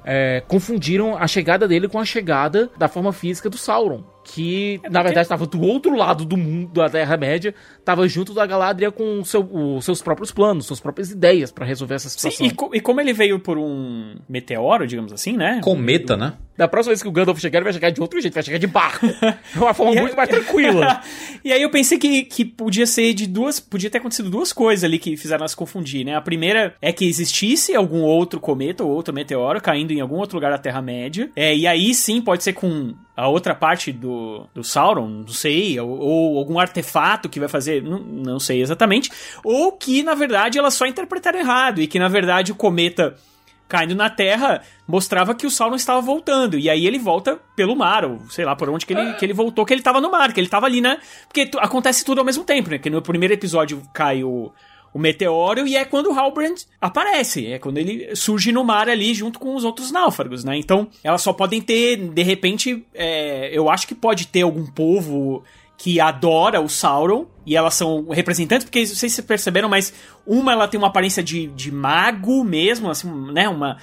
é, confundiram a chegada dele com a chegada da forma física do Sauron. Que, na verdade, estava do outro lado do mundo, da Terra-média, estava junto da Galadriel com seu- os seus próprios planos, suas próprias ideias para resolver essa Sim, situação. e, co- e como ele veio por um meteoro, digamos assim, né? Cometa, né? Da próxima vez que o Gandalf chegar, ele vai chegar de outro jeito, vai chegar de barco. De uma forma E é- muito mais tranquila. e aí eu pensei que, que podia ser de duas. Podia ter acontecido duas coisas ali que fizeram nós confundir, né? A primeira é que existisse algum outro cometa ou outro meteoro caindo em algum outro lugar da Terra-média. É, e aí sim pode ser com a outra parte do, do Sauron, não sei, ou, ou algum artefato que vai fazer, não, não sei exatamente. Ou que, na verdade, elas só interpretaram errado e que, na verdade, o cometa caindo na Terra, mostrava que o Sauron estava voltando. E aí ele volta pelo mar, ou sei lá por onde que ele, que ele voltou, que ele estava no mar, que ele estava ali, né? Porque acontece tudo ao mesmo tempo, né? Que no primeiro episódio cai o, o meteoro e é quando o Halbrand aparece. É quando ele surge no mar ali junto com os outros náufragos, né? Então, elas só podem ter, de repente, é, eu acho que pode ter algum povo que adora o Sauron e elas são representantes, porque não sei se vocês perceberam, mas uma ela tem uma aparência de, de mago mesmo, assim, né? Uma,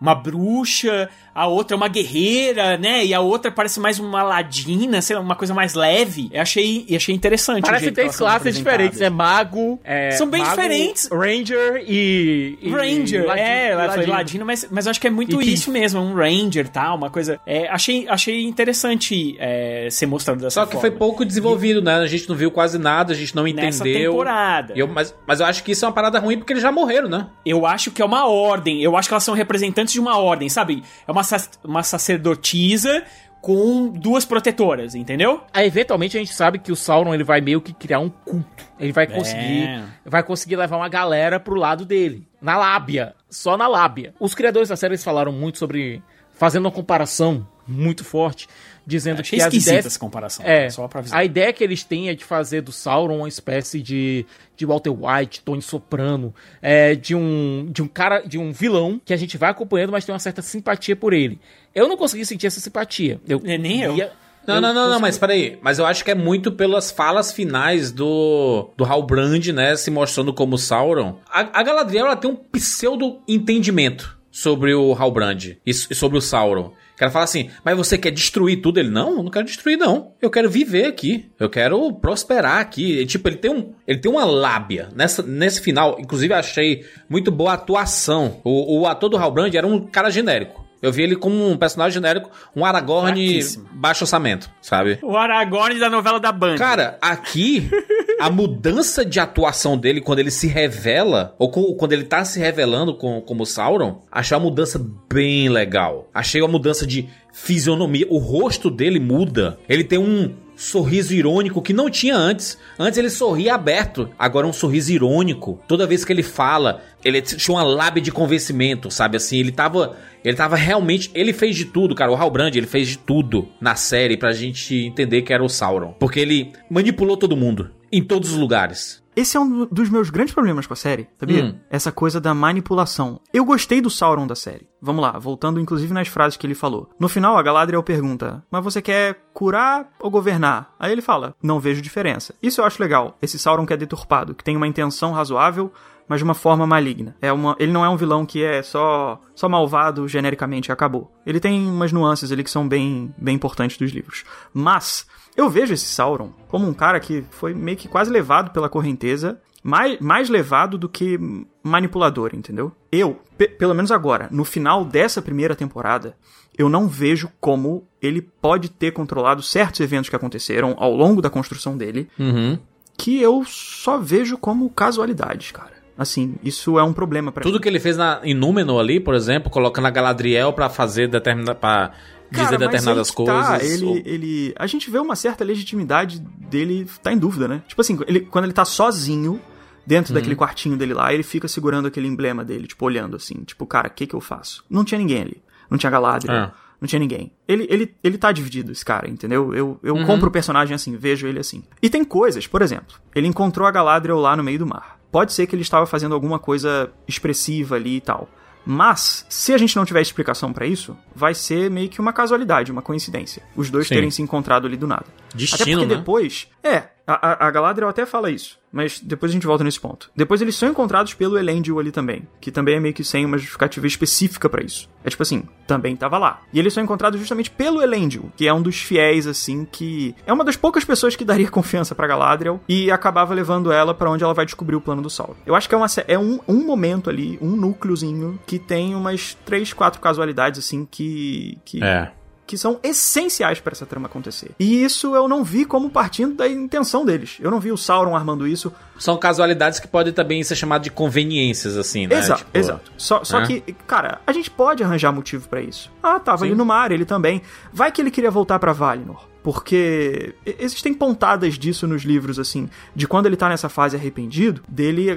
uma bruxa, a outra é uma guerreira, né? E a outra parece mais uma ladina, sei lá, uma coisa mais leve. Eu achei, eu achei interessante. o Parece que são classes diferentes, é representadas. mago, é, São bem mago, diferentes. Ranger e, e Ranger, Ladino- é, ela foi Ladino. ladino, mas, mas eu acho que é muito E isso mesmo, um Ranger, tal, uma coisa. É, achei, achei interessante é, ser mostrado dessa Só que forma. foi pouco desenvolvido, né? A gente não viu quase nada, a gente não Nessa entendeu. temporada. E eu- mas, mas eu acho que isso é uma parada ruim porque eles já morreram, né? Eu acho que é uma ordem. Eu acho que elas são representantes de uma ordem, sabe? É uma, sac- uma sacerdotisa com duas protetoras, entendeu? Aí, eventualmente a gente sabe que o Sauron ele vai meio que criar um culto. Ele vai conseguir, É. vai conseguir levar uma galera pro lado dele, na lábia, só na lábia. Os criadores da série eles falaram muito sobre fazendo uma comparação muito forte, dizendo Achei que as ideias essa comparação. É, só pra avisar. a ideia que eles têm é de fazer do Sauron uma espécie de, de Walter White, Tony Soprano, é, de um de um cara, de um vilão que a gente vai acompanhando, mas tem uma certa simpatia por ele. Eu não consegui sentir essa simpatia. Eu É, nem eu. via- Não, eu não, não, não, mas peraí. Mas eu acho que é muito pelas falas finais do, do Halbrand, né? Se mostrando como Sauron. A, a Galadriel, ela tem um pseudo-entendimento sobre o Halbrand e, e sobre o Sauron. Que ela fala assim, mas você quer destruir tudo? Ele, não, eu não quero destruir, não. Eu quero viver aqui. Eu quero prosperar aqui. E, tipo, ele tem, um, ele tem uma lábia. Nessa, nesse final, inclusive, eu achei muito boa a atuação. O, o ator do Halbrand era um cara genérico. Eu vi ele como um personagem genérico, um Aragorn baixo orçamento, sabe? O Aragorn da novela da Band. Cara, aqui a mudança de atuação dele quando ele se revela, ou co- quando ele tá se revelando com, como Sauron, achei uma mudança bem legal. Achei uma mudança de fisionomia. O rosto dele muda. Ele tem um sorriso irônico que não tinha antes. Antes ele sorria aberto, agora é um sorriso irônico. Toda vez que ele fala, ele tinha uma lábia de convencimento, sabe assim? Ele tava, ele tava realmente, ele fez de tudo, cara. O Halbrand, ele fez de tudo na série pra gente entender que era o Sauron, porque ele manipulou todo mundo em todos os lugares. esse é um dos meus grandes problemas com a série, sabia? Hum. Essa coisa da manipulação. Eu gostei do Sauron da série. Vamos lá, voltando inclusive nas frases que ele falou. No final, a Galadriel pergunta: Mas você quer curar ou governar? Aí ele fala: Não vejo diferença. Isso eu acho legal. Esse Sauron que é deturpado, que tem uma intenção razoável, mas de uma forma maligna. É uma, ele não é um vilão que é só só malvado genericamente e acabou. Ele tem umas nuances ali que são bem, bem importantes dos livros. Mas eu vejo esse Sauron como um cara que foi meio que quase levado pela correnteza, mais, mais levado do que manipulador, entendeu? Eu, pe- pelo menos agora, no final dessa primeira temporada, eu não vejo como ele pode ter controlado certos eventos que aconteceram ao longo da construção dele, Uhum. que eu só vejo como casualidades, cara. Assim, isso é um problema pra Tudo mim. que ele fez na, em Númenor ali, por exemplo, colocando a Galadriel pra fazer determinada. dizer Cara, mas determinadas tá, coisas. ele, ou- ele, a gente vê uma certa legitimidade dele tá em dúvida, né? Tipo assim, ele, quando ele tá sozinho dentro Uhum. daquele quartinho dele lá, ele fica segurando aquele emblema dele, tipo olhando assim, tipo, cara, o que que eu faço? Não tinha ninguém ali, não tinha Galadriel, Ah. não tinha ninguém. Ele, ele, ele tá dividido, esse cara, entendeu? Eu, eu Uhum. compro o personagem assim, vejo ele assim. E tem coisas, por exemplo, ele encontrou a Galadriel lá no meio do mar. Pode ser que ele estava fazendo alguma coisa expressiva ali e tal. Mas, se a gente não tiver explicação pra isso, vai ser meio que uma casualidade, uma coincidência. Os dois Sim. terem se encontrado ali do nada. Destino, até porque né? depois. É, a- a Galadriel até fala isso. Mas depois a gente volta nesse ponto. Depois eles são encontrados pelo Elendil ali também. Que também é meio que sem uma justificativa específica pra isso. É tipo assim, também tava lá. E eles são encontrados justamente pelo Elendil, que é um dos fiéis, assim, que. É uma das poucas pessoas que daria confiança pra Galadriel e acabava levando ela pra onde ela vai descobrir o plano do Sauron. Eu acho que é, uma, é um, um momento ali, um núcleozinho, que tem umas três, quatro casualidades, assim, que. que É. que são essenciais para essa trama acontecer. E isso eu não vi como partindo da intenção deles. Eu não vi o Sauron armando isso. São casualidades que podem também ser chamadas de conveniências, assim, né? exato, Tipo, exato. Só, só É. que, cara, a gente pode arranjar motivo pra isso. Ah, tava ali no mar, ele também. Vai que ele queria voltar pra Valinor. Porque existem pontadas disso nos livros, assim, de quando ele tá nessa fase arrependido, dele,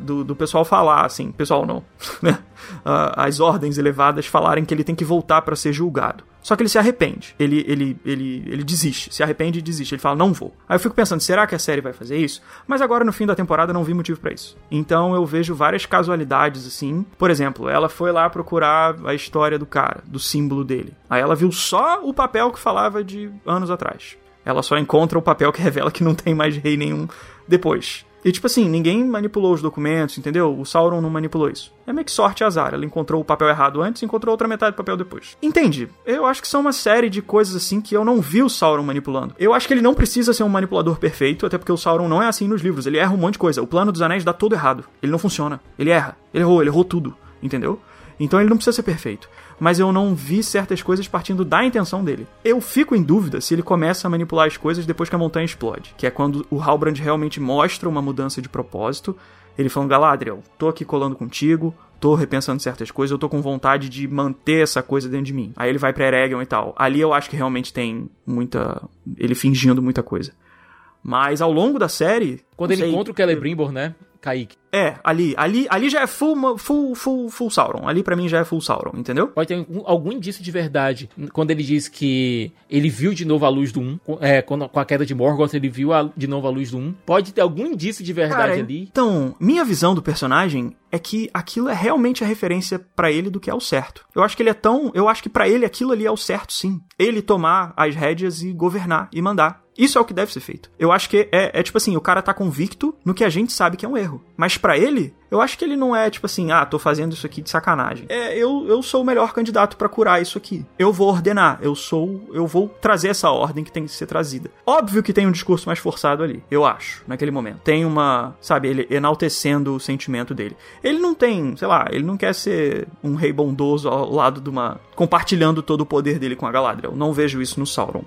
do, do pessoal falar, assim, pessoal não, né? Ah, As ordens elevadas falarem que ele tem que voltar pra ser julgado. Só que ele se arrepende. Ele, ele, ele, ele desiste. Se arrepende e desiste. Ele fala, não vou. Aí eu fico pensando, será que a série vai fazer isso? Mas agora, no fim da temporada, não vi motivo pra isso. Então eu vejo várias casualidades, assim. Por exemplo, ela foi lá procurar a história do cara, do símbolo dele. Aí ela viu só o papel que falava de anos atrás. Ela só encontra o papel que revela que não tem mais rei nenhum depois. E tipo assim, ninguém manipulou os documentos, entendeu? O Sauron não manipulou isso. É meio que sorte e azar. Ela encontrou o papel errado antes e encontrou outra metade do papel depois. Entende? Eu acho que são uma série de coisas assim que eu não vi o Sauron manipulando. Eu acho que ele não precisa ser um manipulador perfeito, até porque o Sauron não é assim nos livros. Ele erra um monte de coisa. O plano dos anéis dá tudo errado. Ele não funciona. Ele erra. Ele errou, ele errou tudo. Entendeu? Então ele não precisa ser perfeito. Mas eu não vi certas coisas partindo da intenção dele. Eu fico em dúvida se ele começa a manipular as coisas depois que a montanha explode. Que é quando o Halbrand realmente mostra uma mudança de propósito. Ele falando, Galadriel, tô aqui colando contigo, tô repensando certas coisas, eu tô com vontade de manter essa coisa dentro de mim. Aí ele vai pra Eregion e tal. Ali eu acho que realmente tem muita... ele fingindo muita coisa. Mas ao longo da série... Quando ele sei, encontra o Celebrimbor, né? Kaique. É, ali, ali, ali já é full, full, full, full Sauron. Ali pra mim já é full Sauron, entendeu? Pode ter algum, algum indício de verdade quando ele diz que ele viu de novo a luz do 1, com- é, quando- com a queda de Morgoth, ele viu a- de novo a luz do 1. Pode ter algum indício de verdade Cara, ali. Então, minha visão do personagem é que aquilo é realmente a referência pra ele do que é o certo. Eu acho que ele é tão, eu acho que pra ele aquilo ali é o certo, sim. Ele tomar as rédeas e governar e mandar. Isso é o que deve ser feito. Eu acho que é, é tipo assim, o cara tá convicto no que a gente sabe que é um erro. Mas pra ele, eu acho que ele não é tipo assim, ah, tô fazendo isso aqui de sacanagem. É, eu, eu sou o melhor candidato pra curar isso aqui. Eu vou ordenar, eu sou, eu vou trazer essa ordem que tem que ser trazida. Óbvio que tem um discurso mais forçado ali, eu acho, naquele momento. Tem uma, sabe, ele enaltecendo o sentimento dele. Ele não tem, sei lá, ele não quer ser um rei bondoso ao lado de uma compartilhando todo o poder dele com a Galadriel. Não vejo isso no Sauron.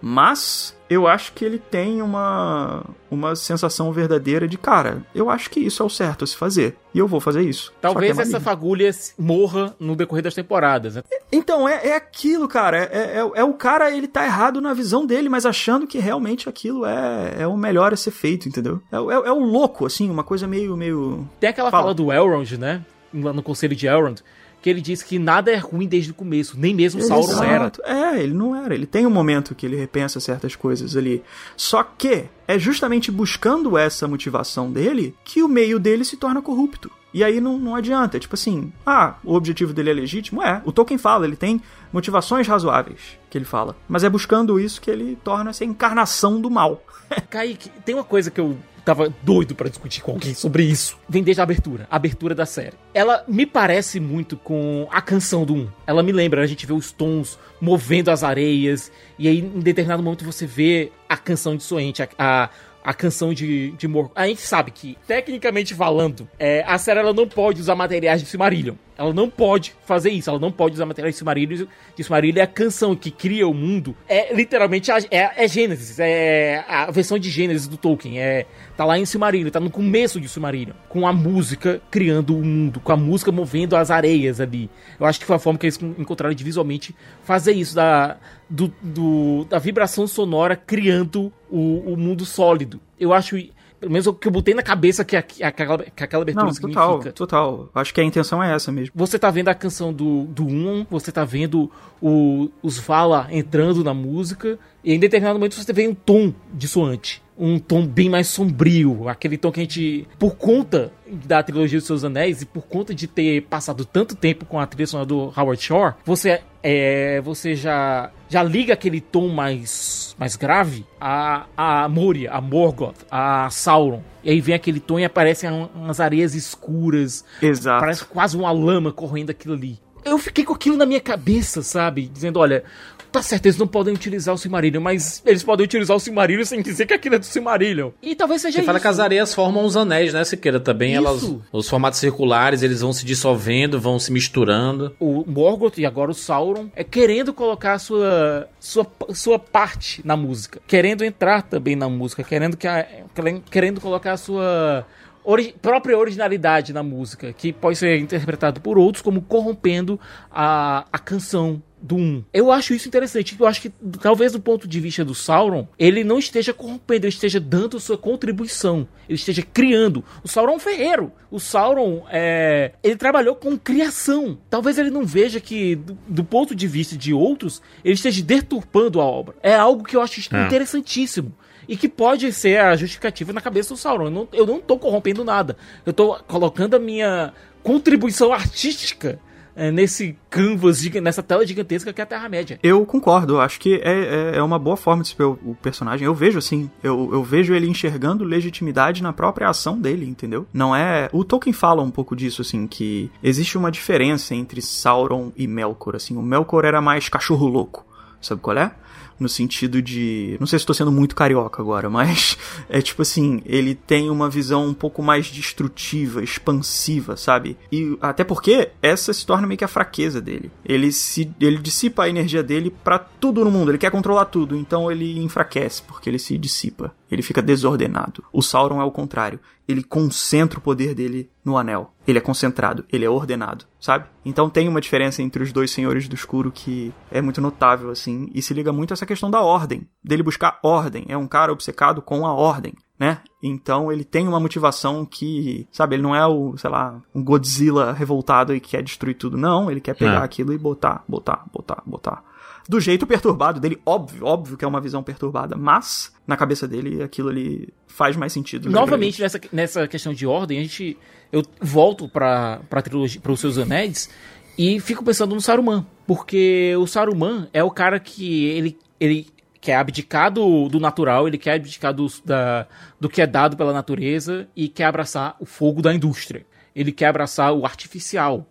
Mas eu acho que ele tem uma uma sensação verdadeira de cara, eu acho que isso é o certo a se fazer e eu vou fazer isso. Que Talvez é essa fagulha morra no decorrer das temporadas. né? Então, é, é aquilo, cara. É, é, é o cara, ele tá errado na visão dele, mas achando que realmente aquilo é, é o melhor a ser feito, entendeu? É, o- é, é o louco, assim, uma coisa meio. meio... Tem aquela Fala. fala do Elrond, né? Lá no conselho de Elrond, que ele diz que nada é ruim desde o começo, nem mesmo Sauron era. Exato. É, ele não era. Ele tem um momento que ele repensa certas coisas ali. Só que é justamente buscando essa motivação dele que o meio dele se torna corrupto. E aí não, não adianta. Tipo assim, ah, o objetivo dele é legítimo? É. O Tolkien fala, ele tem motivações razoáveis, que ele fala. Mas é buscando isso que ele torna essa encarnação do mal. Kaique, tem uma coisa que eu tava doido pra discutir com alguém sobre isso. Vem desde a abertura, a abertura da série. Ela me parece muito com a canção do 1. Ela me lembra, a gente vê os tons movendo as areias, e aí em determinado momento você vê a canção de Soente, a, a a canção de, de Morgoth. A gente sabe que, tecnicamente falando, é, a série ela não pode usar materiais de Silmarillion. Ela não pode fazer isso, ela não pode usar materiais de Silmarillion. De Silmarillion é a canção que cria o mundo. É literalmente a, é, é Gênesis, é a versão de Gênesis do Tolkien. É, tá lá em Silmarillion, tá no começo de Silmarillion. Com a música criando o mundo, com a música movendo as areias ali. Eu acho que foi a forma que eles encontraram de visualmente fazer isso, da, do, do, da vibração sonora criando o, o mundo sólido. Eu acho pelo menos o que eu botei na cabeça que, a, que, aquela, que aquela abertura Não, significa. total, total. Acho que a intenção é essa mesmo. Você tá vendo a canção do, do Um, você tá vendo o, os Vala entrando na música, e em determinado momento você vê um tom dissoante. Um tom bem mais sombrio, aquele tom que a gente, por conta da trilogia dos Seus Anéis e por conta de ter passado tanto tempo com a trilha sonora do Howard Shore, você é, você já já liga aquele tom mais mais grave a a Moria, a Morgoth, a Sauron. E aí vem aquele tom e aparecem umas areias escuras. Exato. Parece quase uma lama correndo aquilo ali. Eu fiquei com aquilo na minha cabeça, sabe? Dizendo, olha, Tá certo, eles não podem utilizar o Silmarillion, mas eles podem utilizar o Silmarillion sem dizer que aquilo é do Silmarillion. E talvez seja Você isso. fala que as areias formam os anéis, né, Siqueira? Também Isso. elas. Os formatos circulares, eles vão se dissolvendo, vão se misturando. o Morgoth e agora o Sauron é querendo colocar a sua, sua, sua parte na música, querendo entrar também na música, querendo que a, querendo colocar a sua ori- própria originalidade na música, que pode ser interpretado por outros como corrompendo a, a canção do 1. Eu acho isso interessante. Eu acho que, talvez do ponto de vista do Sauron, ele não esteja corrompendo, ele esteja dando sua contribuição. Ele esteja criando. O Sauron é um ferreiro. O Sauron, é, ele trabalhou com criação. Talvez ele não veja que, do, do ponto de vista de outros, ele esteja deturpando a obra. É algo que eu acho É. interessantíssimo. E que pode ser a justificativa na cabeça do Sauron. Eu não, eu não tô corrompendo nada. Eu tô colocando a minha contribuição artística nesse canvas, nessa tela gigantesca que é a Terra-média. Eu concordo, acho que é, é, é uma boa forma de ver o, o personagem. Eu vejo assim, eu, eu vejo ele enxergando legitimidade na própria ação dele, entendeu? Não é. O Tolkien fala um pouco disso, assim, que existe uma diferença entre Sauron e Melkor, assim. O Melkor era mais cachorro louco, sabe qual é? No sentido de. Não sei se estou sendo muito carioca agora, mas é tipo assim, ele tem uma visão um pouco mais destrutiva, expansiva, sabe? E até porque essa se torna meio que a fraqueza dele. Ele se ele dissipa a energia dele pra tudo no mundo, ele quer controlar tudo, então ele enfraquece porque ele se dissipa. Ele fica desordenado. O Sauron é o contrário. Ele concentra o poder dele no anel. Ele é concentrado, ele é ordenado, sabe? Então tem uma diferença entre os dois senhores do escuro que é muito notável, assim, e se liga muito a essa questão da ordem, dele buscar ordem. É um cara obcecado com a ordem, né? Então ele tem uma motivação que, sabe, ele não é o, sei lá, um Godzilla revoltado e que quer destruir tudo. Não, ele quer pegar É. aquilo e botar, botar, botar, botar. Do jeito perturbado dele, óbvio, óbvio que é uma visão perturbada, mas na cabeça dele aquilo ali faz mais sentido. Novamente, nessa, nessa questão de ordem, a gente. Eu volto pra, pra trilogia, para os seus anéis e fico pensando no Saruman. Porque o Saruman é o cara que ele, ele quer abdicar do, do natural, ele quer abdicar do, da, do que é dado pela natureza e quer abraçar o fogo da indústria. Ele quer abraçar o artificial.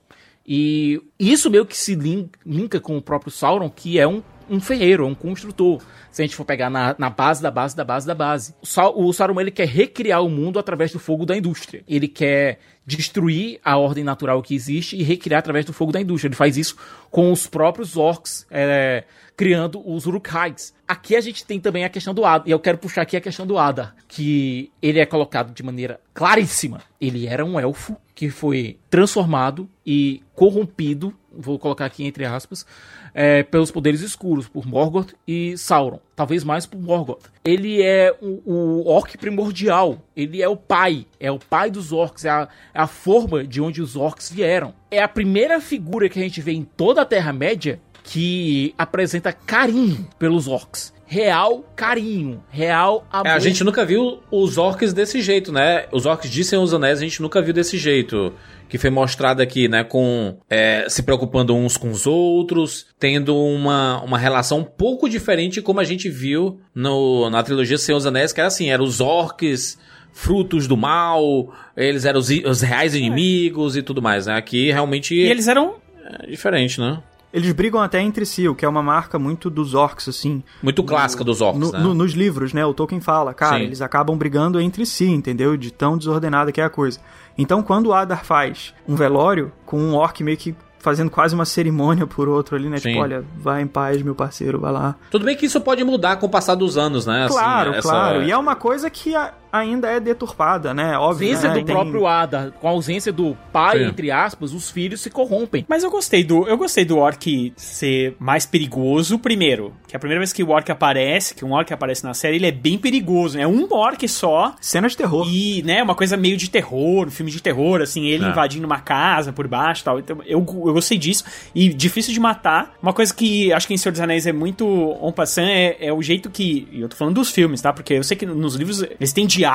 E isso meio que se lin- linka com o próprio Sauron, que é um, um ferreiro, é um construtor. Se a gente for pegar na, na base da base da base da base. O, Sau- o Saruman ele quer recriar o mundo através do fogo da indústria. Ele quer destruir a ordem natural que existe e recriar através do fogo da indústria. Ele faz isso com os próprios orcs, é, criando os Urukhais. Aqui a gente tem também a questão do Ada, e eu quero puxar aqui a questão do Ada, que ele é colocado de maneira claríssima. Ele era um elfo que foi transformado e corrompido vou colocar aqui entre aspas, é, pelos poderes escuros, por Morgoth e Sauron. Talvez mais por Morgoth. Ele é o, o orc primordial. Ele é o pai. É o pai dos orcs. É a, é a forma de onde os orcs vieram. É a primeira figura que a gente vê em toda a Terra-média que apresenta carinho pelos orcs real carinho, real amor. É, a gente nunca viu os orcs desse jeito, né? Os orcs de Senhor dos Anéis a gente nunca viu desse jeito. Que foi mostrado aqui, né? Com é, se preocupando uns com os outros, tendo uma, uma relação um pouco diferente como a gente viu no, na trilogia Senhor dos Anéis, que era assim, eram os orcs frutos do mal, eles eram os, os reais inimigos e tudo mais, né? Aqui realmente. E eles eram. É diferente, né? Eles brigam até entre si, o que é uma marca muito dos orcs, assim. Muito clássica dos orcs, no, né? no, nos livros, né? O Tolkien fala, cara, Sim. eles acabam brigando entre si, entendeu? De tão desordenada que é a coisa. Então, quando o Adar faz um velório com um orc meio que fazendo quase uma cerimônia por outro ali, né? Sim. Tipo, olha, vai em paz, meu parceiro, vai lá. Tudo bem que isso pode mudar com o passar dos anos, né? Assim, Claro, essa- claro. E é uma coisa que a- ainda é deturpada, né? A Óbvio. ausência né? do Tem- próprio Ada, com a ausência do pai, Sim. entre aspas, os filhos se corrompem. Mas eu gostei do. Eu gostei do orc ser mais perigoso primeiro. Que a primeira vez que o orc aparece, que um orc aparece na série, ele é bem perigoso. É um orc só. Cena de terror. E, né, uma coisa meio de terror, um filme de terror, assim, ele É. invadindo uma casa por baixo e tal. Então, eu, eu gostei disso. E difícil de matar. Uma coisa que acho que em Senhor dos Anéis é muito on passant é, é o jeito que. E eu tô falando dos filmes, tá? Porque eu sei que nos livros eles têm diálogos,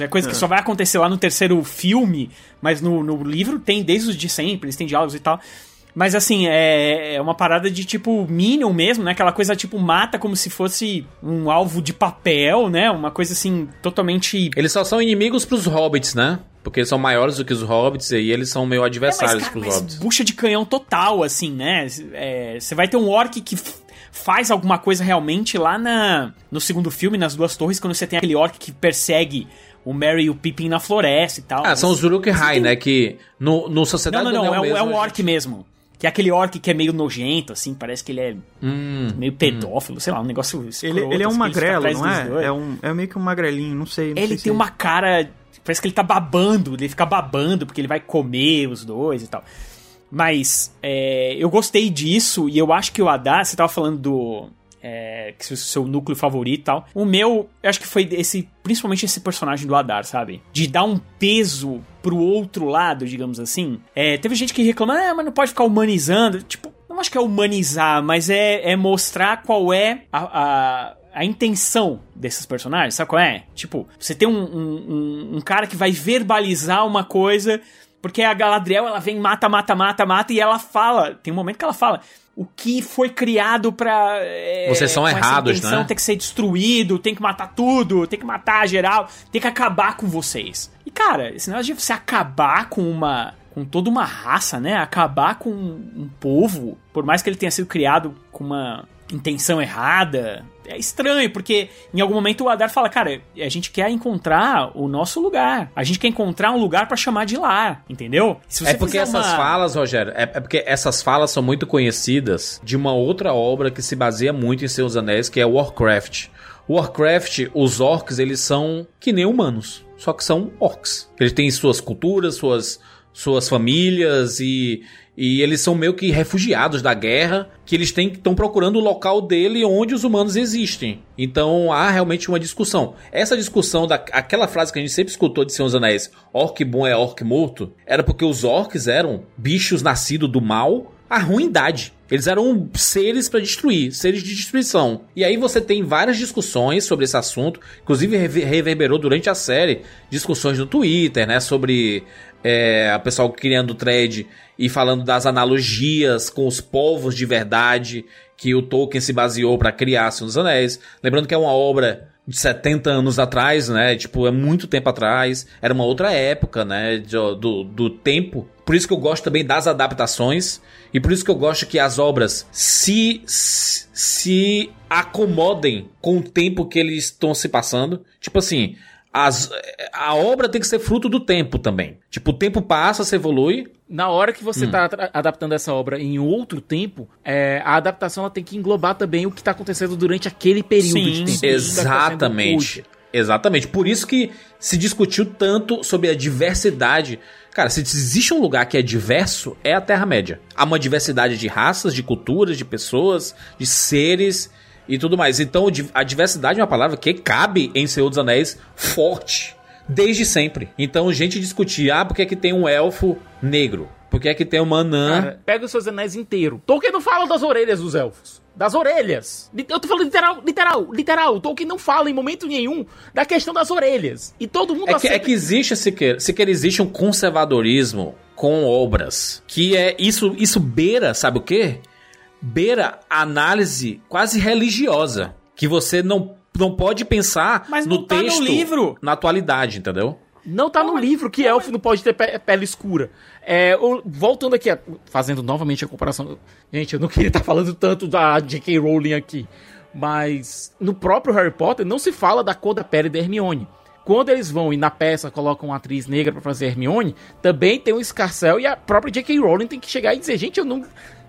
é coisa que só vai acontecer lá no terceiro filme, mas no, no livro tem desde os de sempre, eles têm diálogos e tal. Mas assim, é, é uma parada de tipo Minion mesmo, né? Aquela coisa tipo mata como se fosse um alvo de papel, né? Uma coisa assim totalmente Eles só são inimigos pros hobbits, né? Porque eles são maiores do que os hobbits e eles são meio adversários É, mas, cara, pros mas hobbits. bucha de canhão total, assim, né? É, Você vai ter um orc que faz alguma coisa realmente lá na, no segundo filme, nas duas torres, quando você tem aquele orc que persegue o Merry e o Pippin na floresta e tal. Ah, são os Uruk-hai, né? Que no, no Não, Sociedade não, não, Anel é, um- mesmo, é um orc gente- mesmo. Que é aquele orc que é meio nojento, assim, parece que ele é Hum, meio pedófilo, sei lá, um negócio Ele, escroto, ele é um assim, ele magrelo, não é? É, um, é meio que um magrelinho, não sei. Não Ele sei tem se- uma cara. Parece que ele tá babando, ele fica babando porque ele vai comer os dois e tal. Mas é, eu gostei disso e eu acho que o Adar, você tava falando do. É, que o seu núcleo favorito e tal. O meu, eu acho que foi esse. Principalmente esse personagem do Adar, sabe? De dar um peso pro outro lado, digamos assim. É, teve gente que reclama, ah, mas não pode ficar humanizando. Tipo, não acho que é humanizar, mas é, é mostrar qual é a, a, a intenção desses personagens, sabe qual é? Tipo, você tem um, um, um- um cara que vai verbalizar uma coisa, porque a Galadriel, ela vem, mata, mata, mata, mata, e ela fala, tem um momento que ela fala, o que foi criado pra... é, Vocês são errados, né? Tem que ser destruído, tem que matar tudo, tem que matar geral, tem que acabar com vocês. E, cara, esse negócio de você acabar com uma com toda uma raça, né? Acabar com um povo, por mais que ele tenha sido criado com uma intenção errada, é estranho, porque em algum momento o Adar fala, cara, a gente quer encontrar o nosso lugar. A gente quer encontrar um lugar pra chamar de lar, entendeu? É porque essas uma- falas, Rogério, é, é porque essas falas são muito conhecidas de uma outra obra que se baseia muito em Seus Anéis, que é Warcraft. Warcraft, os orcs, eles são que nem humanos, só que são orcs. Eles têm suas culturas, suas, suas famílias e, e eles são meio que refugiados da guerra, que eles estão procurando o local dele onde os humanos existem. Então há realmente uma discussão. Essa discussão da aquela frase que a gente sempre escutou de Senhor dos Anéis, orc bom é orc morto, era porque os orcs eram bichos nascidos do mal, a ruindade. Eles eram seres para destruir, seres de destruição. E aí você tem várias discussões sobre esse assunto, inclusive rever- reverberou durante a série discussões no Twitter, né, sobre é, a pessoal criando thread e falando das analogias com os povos de verdade que o Tolkien se baseou para criar Senhor dos Anéis. Lembrando que é uma obra de 70 anos atrás, né? Tipo, é muito tempo atrás. Era uma outra época, né? Do, do tempo. Por isso que eu gosto também das adaptações. E por isso que eu gosto que as obras se, se acomodem com o tempo que eles estão se passando. Tipo assim, as, a obra tem que ser fruto do tempo também. Tipo, o tempo passa, se evolui. Na hora que você Hum. tá adaptando essa obra em outro tempo, é, a adaptação ela tem que englobar também o que tá acontecendo durante aquele período Sim, de tempo. tá Exatamente. hoje. Exatamente. Por isso que se discutiu tanto sobre a diversidade. Cara, se existe um lugar que é diverso, é a Terra-média. Há uma diversidade de raças, de culturas, de pessoas, de seres e tudo mais. Então, a diversidade é uma palavra que cabe em Senhor dos Anéis forte. Desde sempre. Então, gente discutia, ah, por que, é que tem um elfo negro? Por que é que tem uma anã? Cara, pega os seus anéis inteiro. Tolkien não fala das orelhas dos elfos. Das orelhas. Eu tô falando literal, literal, literal. Tolkien não fala em momento nenhum da questão das orelhas. E todo mundo é que, é que existe, Siqueira, Siqueira, existe um conservadorismo com obras. Que é isso, isso beira, sabe o quê? Beira a análise quase religiosa. Que você não, não pode pensar Mas no tá texto no livro. na atualidade, entendeu? Não tá no livro que elfo não pode ter pe pele escura. É, voltando aqui, fazendo novamente a comparação. Gente, eu não queria estar falando tanto da J.K. Rowling aqui. Mas no próprio Harry Potter não se fala da cor da pele da Hermione. Quando eles vão e na peça colocam uma atriz negra para fazer Hermione, também tem um escarcel e a própria J.K. Rowling tem que chegar e dizer: gente, eu não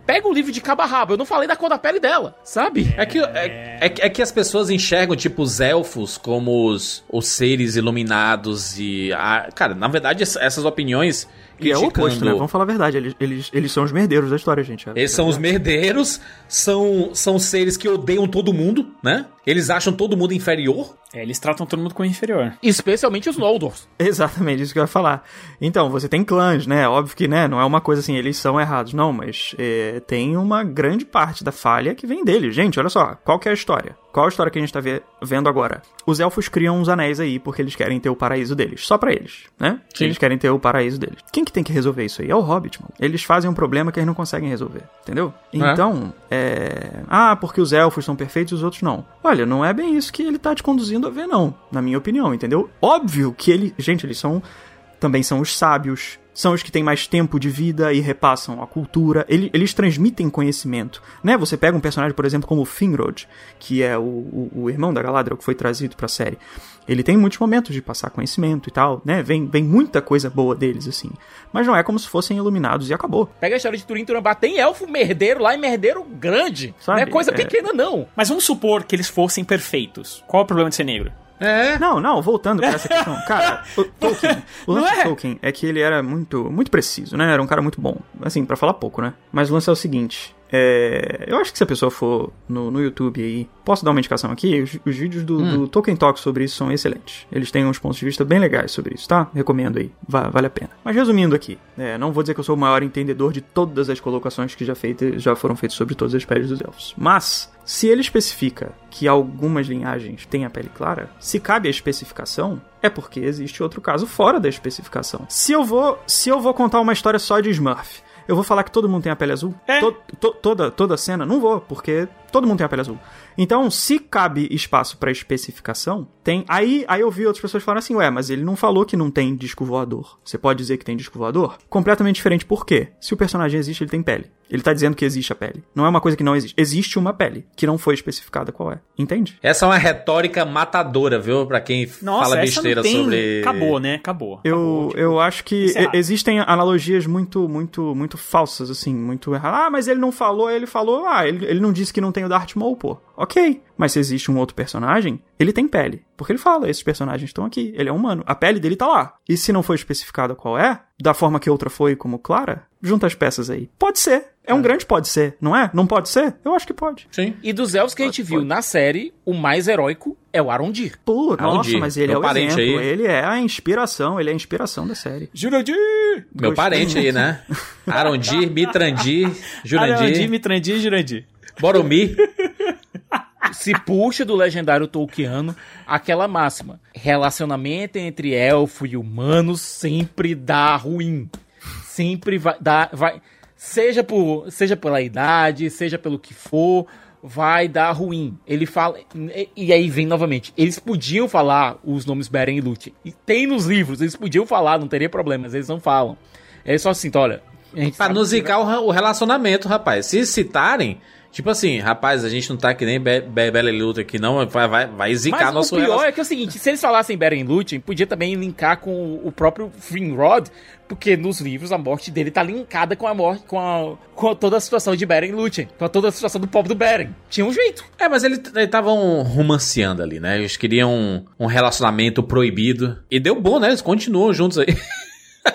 pega o livro de cabo a rabo. Eu não falei da cor da pele dela, sabe? É que, é, é, é que as pessoas enxergam, tipo, os elfos como os, os seres iluminados e... A, cara, na verdade, essas opiniões e é o oposto, né? Vamos falar a verdade. Eles, eles, eles são os merdeiros da história, gente. Eles são os merdeiros, são, são seres que odeiam todo mundo, né? Eles acham todo mundo inferior. É, eles tratam todo mundo como inferior. Especialmente os Noldors. Exatamente, isso que eu ia falar. Então, você tem clãs, né? Óbvio que, né, não é uma coisa assim, eles são errados, não, mas é, tem uma grande parte da falha que vem deles. Gente, olha só, qual que é a história? Qual a história que a gente tá vendo agora? Os elfos criam uns anéis aí porque eles querem ter o paraíso deles. Só para eles, né? Sim. Eles querem ter o paraíso deles. Quem que tem que resolver isso aí? É o Hobbit, mano. Eles fazem um problema que eles não conseguem resolver, entendeu? É. Então, é... Ah, porque os elfos são perfeitos e os outros não. Olha, não é bem isso que ele tá te conduzindo a ver, não. Na minha opinião, entendeu? Óbvio que ele... Gente, eles são... Também são os sábios, são os que têm mais tempo de vida e repassam a cultura. Eles, eles transmitem conhecimento, né? Você pega um personagem, por exemplo, como Finrod, que é o, o, o irmão da Galadriel que foi trazido para a série. Ele tem muitos momentos de passar conhecimento e tal, né? Vem, vem muita coisa boa deles, assim. Mas não é como se fossem iluminados e acabou. Pega a história de Turim Turambá, tem elfo merdeiro lá e merdeiro grande. Sabe? Não é coisa é... pequena, não. Mas vamos supor que eles fossem perfeitos. Qual é o problema de ser negro? É. Não, não, voltando pra essa questão. Cara, o Tolkien, o lance é? Tolkien é que ele era muito, muito preciso, né? Era um cara muito bom. Assim, para falar pouco, né? Mas o lance é o seguinte. É, eu acho que se a pessoa for no, no YouTube aí, posso dar uma indicação aqui? Os, os vídeos do, hum. do, Tolkien Talk sobre isso são excelentes. Eles têm uns pontos de vista bem legais sobre isso, tá? Recomendo aí, va vale a pena. Mas resumindo aqui, é, não vou dizer que eu sou o maior entendedor de todas as colocações que já, feita, já foram feitas sobre todas as peles dos elfos. Mas, se ele especifica que algumas linhagens têm a pele clara, se cabe a especificação, é porque existe outro caso fora da especificação. Se eu vou, se eu vou contar uma história só de Smurf, eu vou falar que todo mundo tem a pele azul? É. To, to, toda, toda cena? Não vou, porque todo mundo tem a pele azul. Então, se cabe espaço para especificação, tem. Aí, aí eu vi outras pessoas falando assim, ué, mas ele não falou que não tem disco voador. Você pode dizer que tem disco voador? Completamente diferente, por quê? Se o personagem existe, ele tem pele. Ele tá dizendo que existe a pele. Não é uma coisa que não existe. Existe uma pele, que não foi especificada qual é. Entende? Essa é uma retórica matadora, viu? Pra quem Nossa, fala besteira tem... sobre. Acabou, né? Acabou. Eu, Acabou, tipo... eu acho que existem analogias muito, muito, muito falsas, assim, muito erradas. Ah, mas ele não falou, ele falou, ah, ele, ele não disse que não tem o Darth Maul, pô. Ok. Mas se existe um outro personagem, ele tem pele. Porque ele fala, esses personagens estão aqui, ele é humano. A pele dele tá lá. E se não foi especificada qual é, da forma que outra foi como Clara, junta as peças aí. Pode ser. É um é. grande pode ser, não é? Não pode ser? Eu acho que pode. Sim. E dos elfos que pode, a gente viu pode. na série, o mais heróico é o Arondir. Pô, nossa, mas ele Meu é o exemplo. Aí. Ele é a inspiração, ele é a inspiração da série. Jurandir! Meu Gostei parente muito. aí, né? Arondir, Mitrandir, Jurandir. Arondir, Mitrandir, Jurandir. Boromir. se puxa do legendário Tolkiano aquela máxima: relacionamento entre elfo e humano sempre dá ruim. Sempre vai dar. Vai, seja, por, seja pela idade, seja pelo que for, vai dar ruim. Ele fala. E, e, aí vem novamente. Eles podiam falar os nomes Beren e Lúthien. E tem nos livros, eles podiam falar, não teria problema, mas eles não falam. É só assim, então, olha. Pra nos zicar o relacionamento, rapaz. Se citarem, Tipo assim, rapaz, a gente não tá que nem Be Be Bela e Luta aqui, não. Vai, vai, vai zicar Mas nosso o pior relacion- é que é o seguinte, se eles falassem Beren Lúthien, podia também linkar com o próprio Finrod, porque nos livros a morte dele tá linkada com a morte, com, a, com toda a situação de Beren Lúthien, com toda a situação do pobre do Beren. Tinha um jeito. É, mas eles estavam romanceando ali, né? Eles queriam um, um relacionamento proibido. E deu bom, né? Eles continuam juntos aí.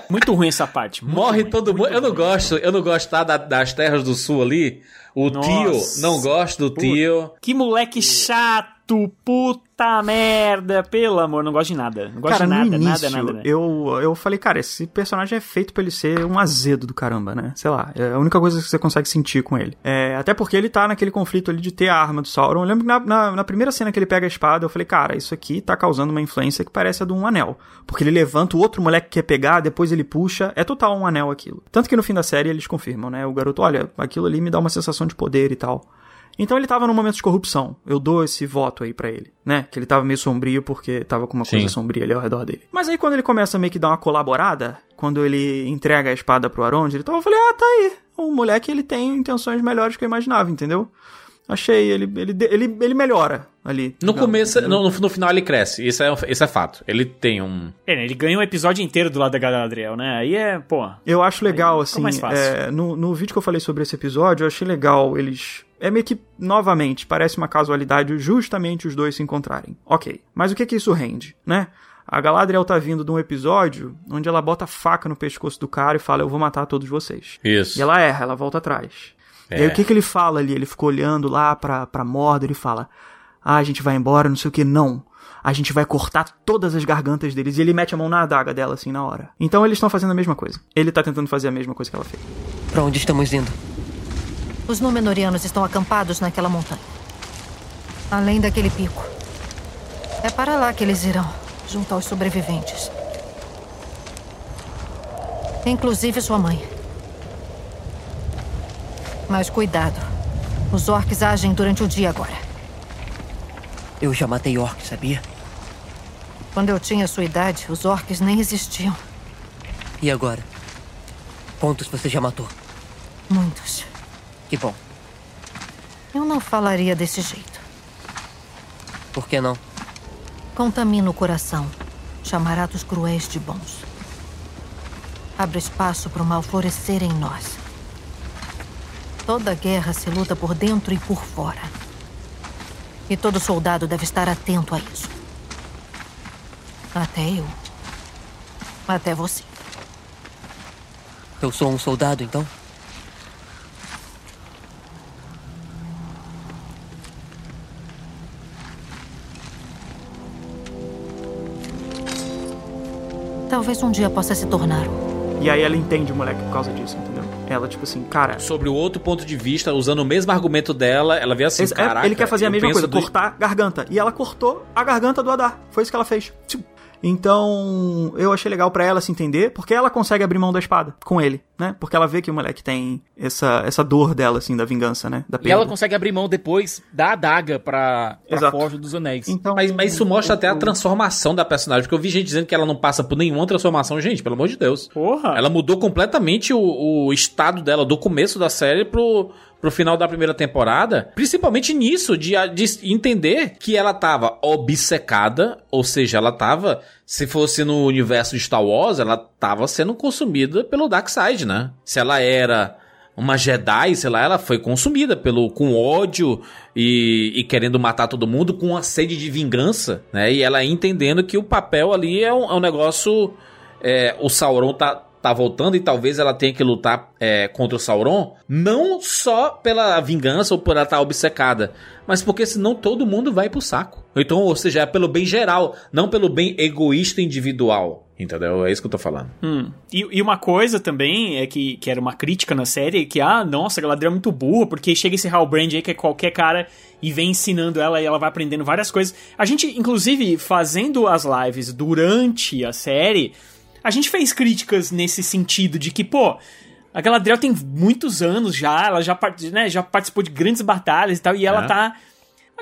Muito ruim essa parte. Morre ruim, todo mundo. Eu não gosto, eu não gosto tá, da- das terras do sul ali. O Nossa. tio, não gosto do tio. Que moleque chato, puta merda, pelo amor, não gosto de nada. Não gosto Cara, de nada, no início, nada, nada, nada. Eu, eu falei, cara, esse personagem é feito pra ele ser um azedo do caramba, né? Sei lá, é a única coisa que você consegue sentir com ele. É, até porque ele tá naquele conflito ali de ter a arma do Sauron. Eu lembro que na, na, na primeira cena que ele pega a espada, eu falei, cara, isso aqui tá causando uma influência que parece a de um anel. Porque ele levanta, o outro moleque quer pegar, depois ele puxa, é total um anel aquilo. Tanto que no fim da série eles confirmam, né? O garoto, olha, aquilo ali me dá uma sensação de poder e tal. Então ele tava num momento de corrupção. Eu dou esse voto aí pra ele, né? Que ele tava meio sombrio porque tava com uma coisa Sim. sombria ali ao redor dele. Mas aí quando ele começa a meio que dar uma colaborada, quando ele entrega a espada pro Aronde, ele tava, eu falei, ah, tá aí. O moleque, ele tem intenções melhores que eu imaginava, entendeu? Achei, ele, ele, ele, ele melhora ali. No digamos, começo, no, no final ele cresce. Isso é, isso é fato. Ele tem um. É, né, ele ganha um episódio inteiro do lado da Galadriel, né? Aí é, pô. Eu acho legal, assim, mais fácil. é, no, no vídeo que eu falei sobre esse episódio, eu achei legal eles... É meio que, novamente, parece uma casualidade justamente os dois se encontrarem. Ok, mas o que que isso rende, né? A Galadriel tá vindo de um episódio onde ela bota a faca no pescoço do cara e fala, eu vou matar todos vocês. Isso. E ela erra, ela volta atrás. É. E aí o que que ele fala ali? Ele ficou olhando lá pra, pra Mordor e fala, ah, a gente vai embora, não sei o que, não. A gente vai cortar todas as gargantas deles. E ele mete a mão na adaga dela, assim, na hora. Então eles estão fazendo a mesma coisa. Ele tá tentando fazer a mesma coisa que ela fez. Pra onde estamos indo? Os Númenóreanos estão acampados naquela montanha. Além daquele pico. É para lá que eles irão, junto aos sobreviventes. Inclusive sua mãe. Mas cuidado. Os orcs agem durante o dia agora. Eu já matei orc, sabia? Quando eu tinha sua idade, os orcs nem existiam. E agora? Quantos você já matou? Muitos. Que bom. Eu não falaria desse jeito. Por que não? Contamina o coração. Chamará dos cruéis de bons. Abre espaço para o mal florescer em nós. Toda guerra se luta por dentro e por fora. E todo soldado deve estar atento a isso. Até eu. Até você. Eu sou um soldado, então? Talvez um dia possa se tornar um. E aí ela entende o moleque por causa disso, entendeu? Ela, tipo assim, cara. Sobre o outro ponto de vista, usando o mesmo argumento dela, ela vê assim, é, caraca, ele quer fazer a mesma coisa, do- cortar garganta. E ela cortou a garganta do Adar. Foi isso que ela fez. Tchum. Então, eu achei legal pra ela se entender, porque ela consegue abrir mão da espada com ele, né? Porque ela vê que o moleque tem essa, essa dor dela, assim, da vingança, né? Da E ela consegue abrir mão depois da adaga pra, pra Exato. Forja dos Anéis. Então, Mas, mas isso mostra até a transformação da personagem, porque eu vi gente dizendo que ela não passa por nenhuma transformação. Gente, pelo amor de Deus. Porra. Ela mudou completamente o, o estado dela do começo da série pro, pro final da primeira temporada. Principalmente nisso, de, de entender que ela tava obcecada, ou seja, ela tava, se fosse no universo de Star Wars, ela tava sendo consumida pelo Darkseid, né? Se ela era uma Jedi, sei lá, ela foi consumida pelo com ódio e, e querendo matar todo mundo, com uma sede de vingança, né? E ela entendendo que o papel ali é um, é um negócio. é, o Sauron tá, tá voltando e talvez ela tenha que lutar é, contra o Sauron, não só pela vingança ou por ela estar obcecada, mas porque senão todo mundo vai pro saco. Então, ou seja, é pelo bem geral, não pelo bem egoísta individual. Entendeu? É isso que eu tô falando. Hum. E, e uma coisa também é que, que era uma crítica na série, que, ah, nossa, Galadriel é muito burra, porque chega esse Halbrand aí que é qualquer cara e vem ensinando ela e ela vai aprendendo várias coisas. A gente, inclusive, fazendo as lives durante a série, a gente fez críticas nesse sentido de que, pô, a Galadriel tem muitos anos já, ela já, né, já participou de grandes batalhas e tal, e ela É. tá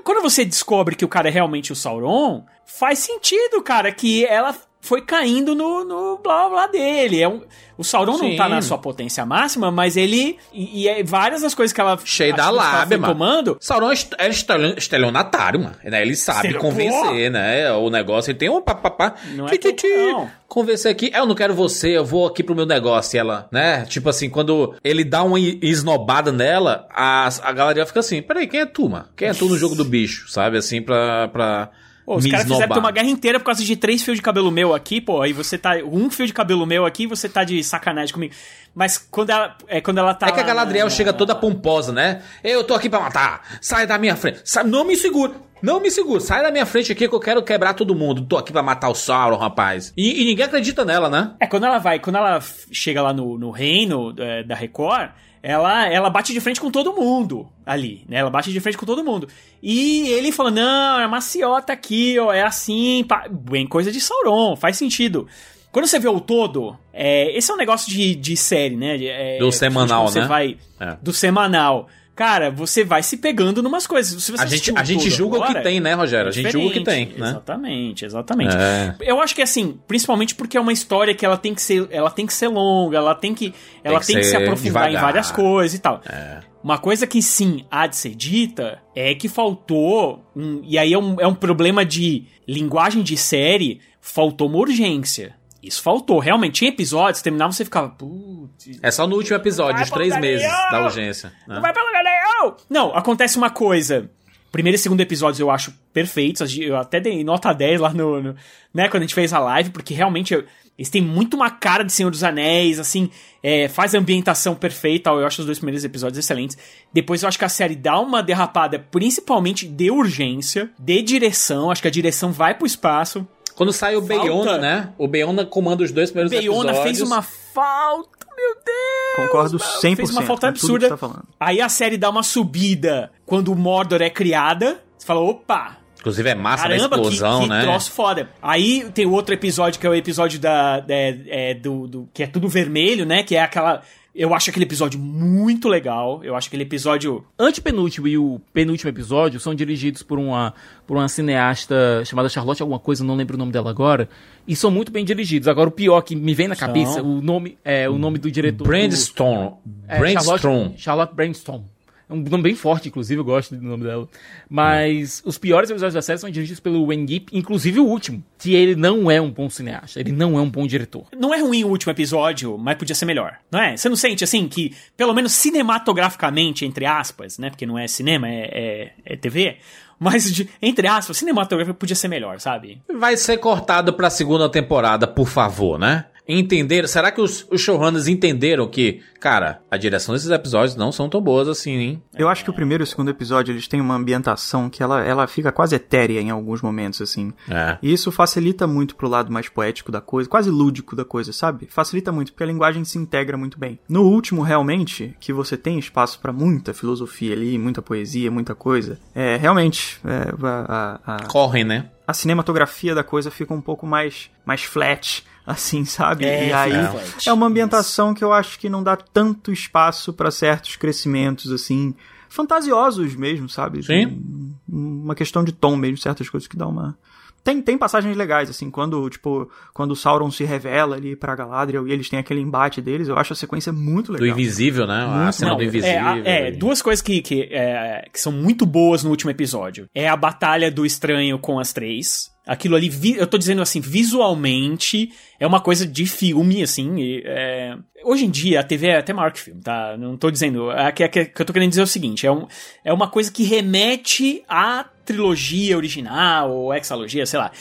quando você descobre que o cara é realmente o Sauron, faz sentido, cara, que ela foi caindo no, no blá blá dele. É um, o Sauron Sim. não tá na sua potência máxima, mas ele. E, e é várias das coisas que ela. Cheio da lábia, mano. tomando. Sauron é é estelio- estelionatário, mano. Né? Ele sabe convencer, né? O negócio, ele tem um papapá. Não é pouco, não. Convencer aqui, "É, eu não quero você, eu vou aqui pro meu negócio. E ela, né? Tipo assim, quando ele dá uma esnobada nela, a, a galera fica assim: peraí, quem é tu, mano? Quem é tu no jogo do bicho? Sabe? Assim, pra. pra Pô, os caras fizeram uma guerra inteira por causa de três fios de cabelo meu aqui, pô. Aí você tá. Um fio de cabelo meu aqui, você tá de sacanagem comigo. Mas quando ela, é, quando ela tá. É que a Galadriel na- chega toda pomposa, né? Eu tô aqui pra matar. Sai da minha frente. Sai- não me segura. Não me segura. Sai da minha frente aqui que eu quero quebrar todo mundo. Tô aqui pra matar o Sauron, rapaz. E, e ninguém acredita nela, né? É, quando ela vai, quando ela chega lá no, no reino é, da Record, ela, ela bate de frente com todo mundo ali, né? Ela bate de frente com todo mundo. E ele fala, não, é maciota aqui, ó, é assim, pá. bem coisa de Sauron, faz sentido. Quando você vê o todo, é, esse é um negócio de, de série, né? É, Do semanal, você né? vai É. do semanal. Cara, você vai se pegando numas coisas. Se você A gente, a gente julga o que agora, tem, né, Rogério? A é gente julga o que tem, né? Exatamente, exatamente. É. Eu acho que assim, principalmente porque é uma história que ela tem que ser, ela tem que ser longa, ela tem que, ela que tem que se aprofundar em devagar. várias coisas e tal. É. Uma coisa que sim há de ser dita é que faltou, um- e aí é um, é um problema de linguagem de série, faltou uma urgência. Isso faltou. Realmente, tinha episódios, terminava você ficava, putz, É só no último episódio, os três meses nenhum! da urgência. né? não vai pra lugar nenhum! Não, acontece uma coisa. Primeiro e segundo episódios eu acho perfeitos. Eu até dei nota 10 lá no, no- né, quando a gente fez a live, porque realmente eu- eles têm muito uma cara de Senhor dos Anéis, assim, é, faz a ambientação perfeita. Eu acho os dois primeiros episódios excelentes. Depois eu acho que a série dá uma derrapada, principalmente de urgência, de direção. Acho que a direção vai pro espaço. Quando sai o Falta- Beyona, né? O Beyona comanda os dois primeiros Beyona episódios. fez uma falta, meu Deus! Concordo 100% Fez uma falta que absurda. você tá falando. Aí a série dá uma subida quando o Mordor é criada. Você fala, opa, Inclusive é massa da caramba, que, explosão, que né? troço foda. Aí tem o outro episódio que é o episódio da, é, é, do, do- que é tudo vermelho, né? Que é aquela... Eu acho aquele episódio muito legal. Eu acho aquele episódio... Antepenúltimo e o penúltimo episódio são dirigidos por uma, por uma cineasta chamada Charlotte alguma coisa, não lembro o nome dela agora, e são muito bem dirigidos. Agora o pior que me vem na São. cabeça, o nome é o nome do diretor. do- Brainstorm. é, Brainstorm. Charlotte, Charlotte Brainstorm. É um nome bem forte, inclusive, eu gosto do nome dela. Mas os piores episódios da série são dirigidos pelo Wayne Gipp, inclusive o último, que ele não é um bom cineasta, ele não é um bom diretor. Não é ruim o último episódio, mas podia ser melhor. Não é? Você não sente, assim, que, pelo menos cinematograficamente, entre aspas, né? Porque não é cinema, é, é, é TV. Mas, de- entre aspas, cinematográfico podia ser melhor, sabe? Vai ser cortado pra segunda temporada, por favor, né? Entenderam? Será que os, os showrunners entenderam que, cara, a direção desses episódios não são tão boas assim, hein? Eu acho que o primeiro e o segundo episódio, eles têm uma ambientação que ela, ela fica quase etérea em alguns momentos, assim. É. E isso facilita muito pro lado mais poético da coisa, quase lúdico da coisa, sabe? Facilita muito, porque a linguagem se integra muito bem. No último, realmente, que você tem espaço pra muita filosofia ali, muita poesia, muita coisa, é, realmente, é, a, a, a, Correm, né? a cinematografia da coisa fica um pouco mais, mais flat, assim, sabe? É, e aí flat. é uma ambientação que eu acho que não dá tanto espaço pra certos crescimentos, assim, fantasiosos mesmo, sabe? Sim. Um- Uma questão de tom mesmo, certas coisas que dá uma. Tem, tem passagens legais, assim, quando, tipo, quando o Sauron se revela ali pra Galadriel e eles têm aquele embate deles, eu acho a sequência muito Do legal. invisível, né? A Muito cena Não, do invisível. É, a- é, e- duas coisas que, que, é, que são muito boas no último episódio. É a batalha do estranho com as três. Aquilo ali, eu tô dizendo assim, visualmente, é uma coisa de filme, assim. e, é, Hoje em dia, a TV é até maior que filme, tá? Não tô dizendo. O que, que, que eu tô querendo dizer é o seguinte: é, um, é uma coisa que remete à trilogia original, ou hexalogia, sei lá.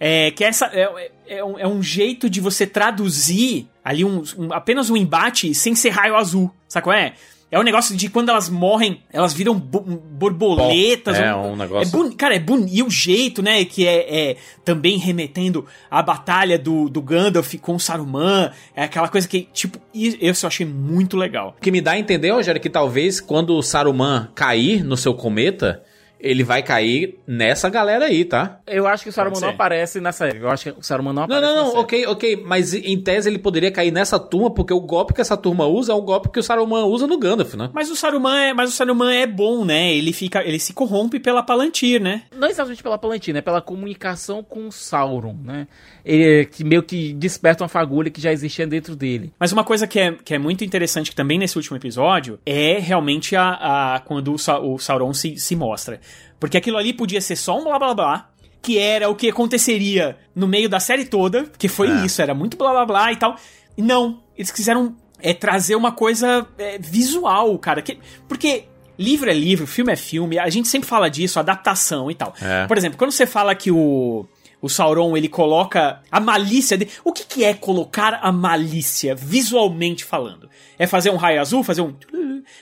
É, que essa é, é, um, é um jeito de você traduzir ali um, um- apenas um embate sem ser raio azul, sabe qual é? É um negócio de quando elas morrem, elas viram bo- borboletas. É, um negócio- É boni- cara, é bonito. E o jeito, né, que é, é também remetendo à batalha do, do Gandalf com o Saruman. É aquela coisa que, tipo, e- isso eu achei muito legal. O que me dá a entender, Rogério, é que talvez quando o Saruman cair no seu cometa, ele vai cair nessa galera aí, tá? Eu acho que o Saruman não aparece na série. Eu acho que o Saruman não Não, aparece não, na não, série. ok, ok, mas em tese ele poderia cair nessa turma, porque o golpe que essa turma usa é o golpe que o Saruman usa no Gandalf, né? Mas o Saruman é, mas o Saruman é bom, né? Ele fica, ele se corrompe pela Palantir, né? Não exatamente pela Palantina, é pela comunicação com o Sauron, né? Ele que meio que desperta uma fagulha que já existia dentro dele. Mas uma coisa que é, que é muito interessante que também nesse último episódio é realmente a, a quando o, Sa- o Sauron se, se mostra. Porque aquilo ali podia ser só um blá blá blá, que era o que aconteceria no meio da série toda, que foi isso, era muito blá blá blá e tal. Não, eles quiseram é, trazer uma coisa é, visual, cara. Que, porque livro é livro, filme é filme, a gente sempre fala disso, adaptação e tal. É. Por exemplo, quando você fala que o, o Sauron ele coloca a malícia dele. O que, que é colocar a malícia visualmente falando? É fazer um raio azul, fazer um.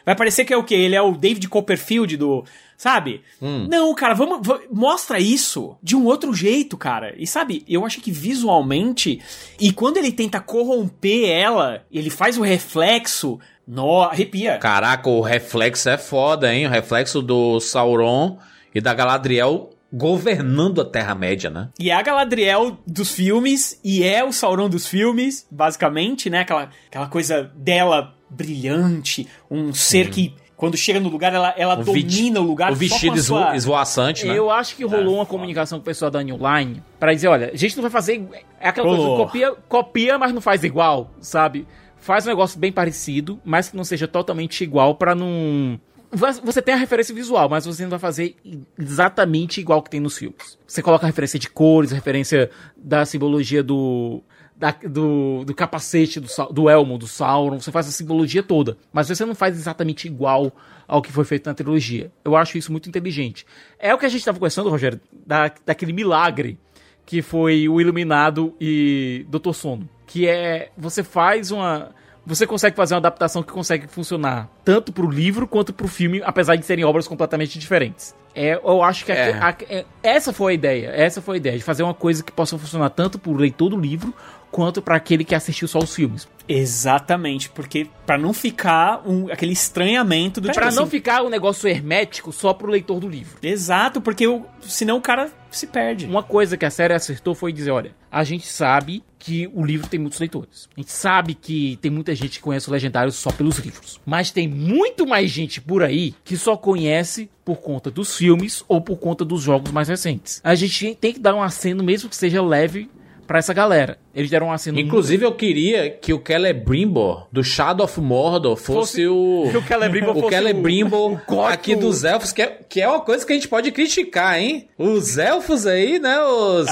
Vai parecer que é o quê? Ele é o David Copperfield do. Sabe? Não, cara, vamos, va- mostra isso de um outro jeito, cara. E sabe, eu acho que visualmente. E quando ele tenta corromper ela, ele faz o reflexo. Nó, arrepia. Caraca, o reflexo é foda, hein? O reflexo do Sauron e da Galadriel governando a Terra-média, né? E é a Galadriel dos filmes, e é o Sauron dos filmes, basicamente, né? Aquela, aquela coisa dela brilhante, um ser que, quando chega no lugar, ela, ela O domina o lugar O só vestido a sua- esvo- esvoaçante, né? Eu acho que rolou uma comunicação com o pessoal da New Line pra dizer, olha, a gente não vai fazer. É aquela coisa, copia, copia, mas não faz igual, sabe? Faz um negócio bem parecido, mas que não seja totalmente igual pra não. Você tem a referência visual, mas você não vai fazer exatamente igual que tem nos filmes. Você coloca a referência de cores, a referência da simbologia do. Da- do, do capacete, do, do elmo, do Sauron, você faz a simbologia toda. Mas você não faz exatamente igual ao que foi feito na trilogia. Eu acho isso muito inteligente. É o que a gente estava conversando, Rogério, da, daquele milagre que foi o Iluminado e Doutor Sono. Que é. Você faz uma. Você consegue fazer uma adaptação que consegue funcionar tanto pro livro quanto pro filme, apesar de serem obras completamente diferentes. É, eu acho que a- É. a- é- essa foi a ideia. Essa foi a ideia de fazer uma coisa que possa funcionar tanto pro leitor do livro quanto para aquele que assistiu só os filmes. Exatamente, porque pra não ficar um- aquele estranhamento do Pra tipo não assim, ficar um negócio hermético só pro leitor do livro. Exato, porque o, senão o cara se perde. Uma coisa que a série acertou foi dizer, olha, a gente sabe que o livro tem muitos leitores. A gente sabe que tem muita gente que conhece o Legendário só pelos livros. Mas tem muito mais gente por aí que só conhece por conta dos filmes ou por conta dos jogos mais recentes. A gente tem que dar um aceno, mesmo que seja leve, pra essa galera. Eles deram um aceno Inclusive, eu queria que o Celebrimbor do Shadow of Mordor fosse, Fosse- o. que o Celebrimbor fosse o Celebrimbor o- aqui dos elfos, que é, que é uma coisa que a gente pode criticar, hein? Os elfos aí, né? Os.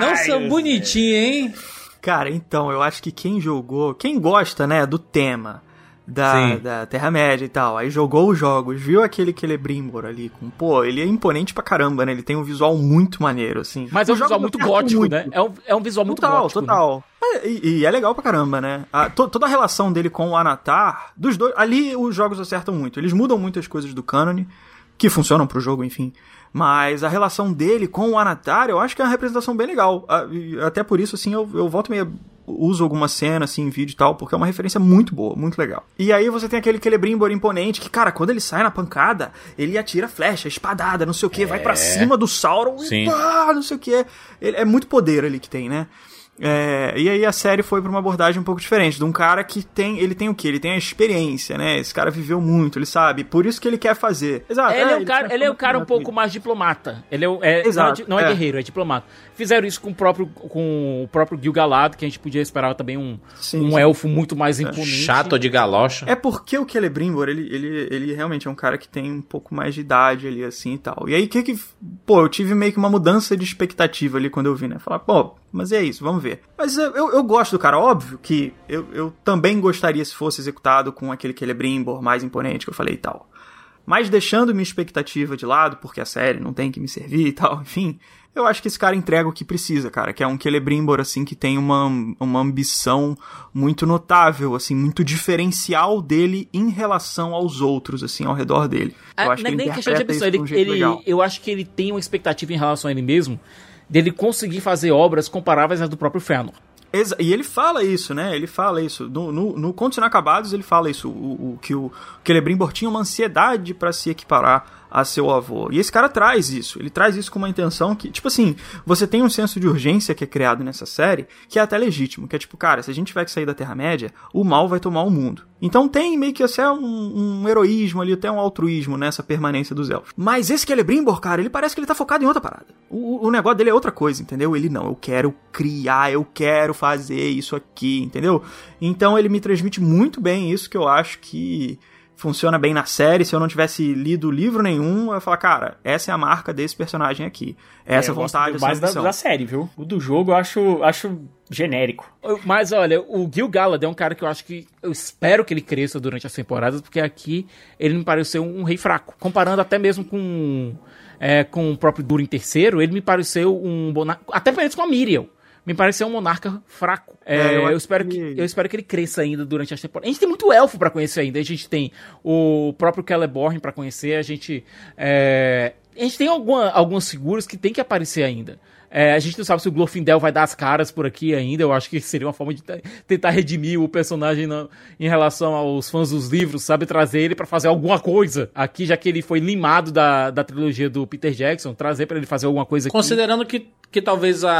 não são bonitinhos, hein? Cara, então, eu acho que quem jogou, quem gosta, né, do tema da, da Terra-média e tal, aí jogou os jogos, viu aquele Celebrimbor ali com, pô, ele é imponente pra caramba, né, ele tem um visual muito maneiro, assim. Mas é um visual muito gótico, muito. né? É um, é um visual muito total, gótico. né? total. É, e, e é legal pra caramba, né? A- to- toda a relação dele com o Anatar, dos dois, ali os jogos acertam muito. Eles mudam muitas coisas do cânone, que funcionam pro jogo, enfim. Mas a relação dele com o Anatar, eu acho que é uma representação bem legal. Até por isso, assim, eu, eu volto meio uso alguma cena, assim, em vídeo e tal, porque é uma referência muito boa, muito legal. E aí você tem aquele Celebrimbor imponente, que, cara, quando ele sai na pancada, ele atira flecha, espadada, não sei o que, vai pra cima do Sauron Sim. e pá, não sei o que. É muito poder ali que tem, né? É, e aí a série foi pra uma abordagem um pouco diferente, de um cara que tem, ele tem o quê? Ele tem a experiência, né? Esse cara viveu muito, ele sabe, por isso que ele quer fazer. Exato. Ele é, um cara, ele é um cara um pouco mais diplomata. Ele é, um- é- Exato, não, é, não é é. guerreiro, é diplomata. Fizeram isso com o próprio, com o próprio Gil-galad, que a gente podia esperar também um, Sim, um sim. elfo muito mais imponente. Chato de galocha. É porque o Celebrimbor, ele, ele, ele realmente é um cara que tem um pouco mais de idade ali, assim e tal. E aí, que que. Pô, eu tive meio que uma mudança de expectativa ali quando eu vi, né? Falar, pô, mas é isso, vamos ver. Mas eu, eu, gosto do cara, óbvio que eu, eu também gostaria se fosse executado com aquele Celebrimbor mais imponente que eu falei e tal. Mas deixando minha expectativa de lado, porque a série não tem que me servir e tal, enfim. Eu acho que esse cara entrega o que precisa, cara. Que é um Celebrimbor, assim, que tem uma, uma ambição muito notável, assim, muito diferencial dele em relação aos outros, assim, ao redor dele. Ah, Eu acho não que é ele nem questão de ambição. Ele, um ele- eu acho que ele tem uma expectativa em relação a ele mesmo dele conseguir fazer obras comparáveis às do próprio Fëanor. Exa- e ele fala isso, né? Ele fala isso. No, no, no Contos Inacabados, ele fala isso. O, o- que o Celebrimbor tinha uma ansiedade pra se equiparar a seu avô. E esse cara traz isso. Ele traz isso com uma intenção que, tipo assim, você tem um senso de urgência que é criado nessa série, que é até legítimo. Que é tipo, cara, se a gente tiver que sair da Terra-média, o mal vai tomar o mundo. Então tem meio que até um, um, heroísmo ali, até um altruísmo nessa permanência dos elfos. Mas esse Celebrimbor, cara, ele parece que ele tá focado em outra parada. O, o negócio dele é outra coisa, entendeu? Ele não, eu quero criar, eu quero fazer isso aqui, entendeu? Então ele me transmite muito bem isso que eu acho que funciona bem na série. Se eu não tivesse lido livro nenhum, eu ia falar, cara, essa é a marca desse personagem aqui. Essa é, vontade, essa mais da, da, série, viu? O do jogo eu acho, acho genérico. Mas olha, o Gil Galad é um cara que eu acho que eu espero que ele cresça durante as temporadas, porque aqui ele me pareceu um rei fraco. Comparando até mesmo com, é, com o próprio Durin terceiro, ele me pareceu um monarca, até parece com a Miriam me pareceu um monarca fraco. É, é, eu, eu, espero que... que... eu espero que ele cresça ainda durante as temporadas. A gente tem muito elfo para conhecer ainda. A gente tem o próprio Celeborn para conhecer. A gente é... a gente tem alguma, algumas figuras que tem que aparecer ainda. É, a gente não sabe se o Glorfindel vai dar as caras por aqui ainda. Eu acho que seria uma forma de tentar redimir o personagem na, em relação aos fãs dos livros, sabe? Trazer ele para fazer alguma coisa aqui, já que ele foi limado da, da trilogia do Peter Jackson. Trazer para ele fazer alguma coisa aqui. Considerando que, que talvez a,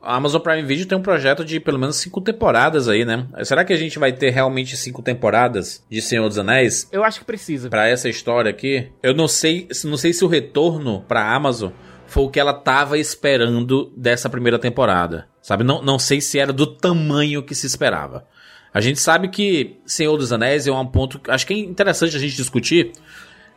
a, Amazon Prime Video tenha um projeto de pelo menos cinco temporadas aí, né? Será que a gente vai ter realmente cinco temporadas de Senhor dos Anéis? Eu acho que precisa. Para essa história aqui. Eu não sei, não sei se o retorno pra Amazon foi o que ela tava esperando dessa primeira temporada. Sabe? Não, não sei se era do tamanho que se esperava. A gente sabe que Senhor dos Anéis é um ponto. Acho que é interessante a gente discutir.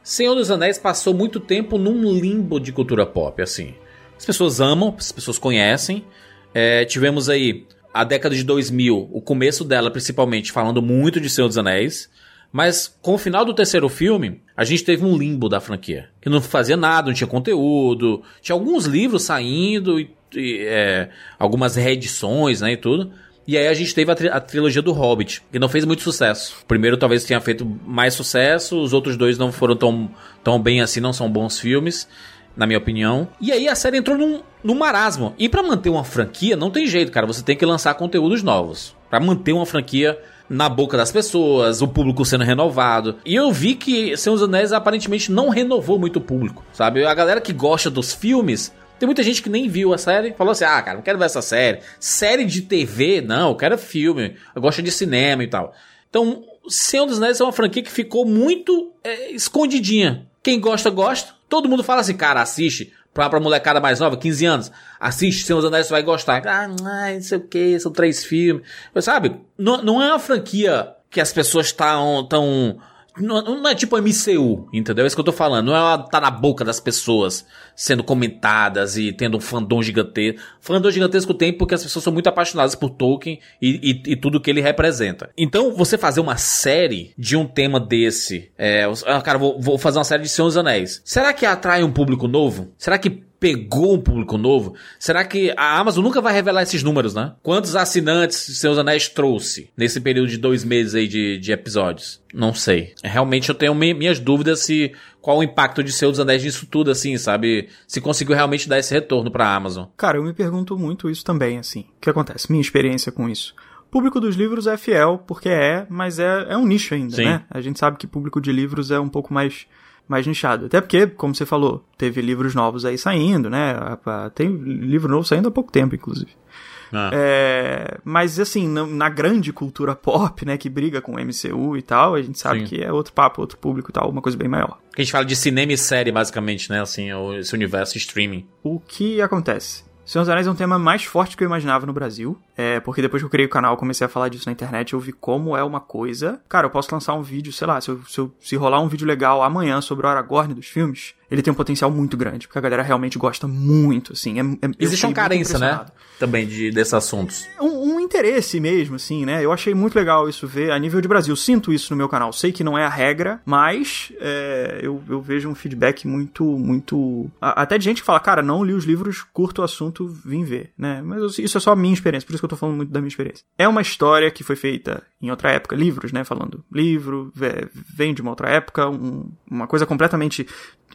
Senhor dos Anéis passou muito tempo num limbo de cultura pop, assim. As pessoas amam, as pessoas conhecem. É, tivemos aí a década de 2000, o começo dela principalmente, falando muito de Senhor dos Anéis. Mas com o final do terceiro filme, a gente teve um limbo da franquia. Que não fazia nada, não tinha conteúdo. Tinha alguns livros saindo e, e é, algumas reedições, né, e tudo. E aí a gente teve a, tri a, trilogia do Hobbit, que não fez muito sucesso. O primeiro talvez tenha feito mais sucesso, os outros dois não foram tão, tão bem assim, não são bons filmes, na minha opinião. E aí a série entrou num, num marasmo. E para manter uma franquia, não tem jeito, cara. Você tem que lançar conteúdos novos. para manter uma franquia na boca das pessoas, o público sendo renovado. E eu vi que Senhor dos Anéis aparentemente não renovou muito o público, sabe? A galera que gosta dos filmes tem muita gente que nem viu a série, falou assim: ah, cara, não quero ver essa série. Série de TV, não, eu quero filme, eu gosto de cinema e tal. Então, Senhor dos Anéis é uma franquia que ficou muito é, escondidinha. Quem gosta, gosta. Todo mundo fala assim, cara, assiste pra, pra molecada mais nova, 15 anos, assiste Senhor dos Anéis, você vai gostar. Ah, não sei o que, são três filmes. Mas, sabe, não, não é uma franquia que as pessoas estão tão não, não, é tipo MCU, entendeu? É isso que eu tô falando. Não é ela tá na boca das pessoas sendo comentadas e tendo um fandom gigantesco. Fandom gigantesco tem porque as pessoas são muito apaixonadas por Tolkien e, e, e, tudo que ele representa. Então, você fazer uma série de um tema desse. É, ah, cara, vou, vou fazer uma série de Senhor dos Anéis. Será que atrai um público novo? Será que pegou um público novo? Será que a Amazon nunca vai revelar esses números, né? Quantos assinantes Seus Anéis trouxe nesse período de dois meses aí de, de episódios? Não sei. Realmente eu tenho minhas dúvidas se qual o impacto de Seus Anéis nisso tudo, assim, sabe? Se conseguiu realmente dar esse retorno pra Amazon. Cara, eu me pergunto muito isso também, assim. O que acontece? Minha experiência com isso público dos livros é fiel, porque é, mas é, é um nicho ainda, Sim. né? A gente sabe que público de livros é um pouco mais mais nichado. Até porque, como você falou, teve livros novos aí saindo, né? Tem livro novo saindo há pouco tempo, inclusive. Ah. É, mas assim, na, grande cultura pop, né, que briga com o MCU e tal, a gente sabe Sim. que é outro papo, outro público e tal, uma coisa bem maior. A gente fala de cinema e série, basicamente, né, assim, esse universo streaming. O que acontece? Senhor dos Anéis é um tema mais forte que eu imaginava no Brasil. É, porque depois que eu criei o canal, comecei a falar disso na internet, eu vi como é uma coisa. Cara, eu posso lançar um vídeo, sei lá, se, eu, se, eu, se rolar um vídeo legal amanhã sobre o Aragorn dos filmes, ele tem um potencial muito grande, porque a galera realmente gosta muito, assim. É, é, Existe uma carência, né? Também de, desses assuntos. Um, um, interesse mesmo, assim, né? Eu achei muito legal isso ver a nível de Brasil. Sinto isso no meu canal. Sei que não é a regra, mas é, eu, eu vejo um feedback muito, muito. Até de gente que fala, cara, não li os livros, curto o assunto, vim ver, né? Mas isso é só a minha experiência, por isso que eu tô falando muito da minha experiência. É uma história que foi feita em outra época, livros, né? Falando livro, vem de uma outra época, um, uma coisa completamente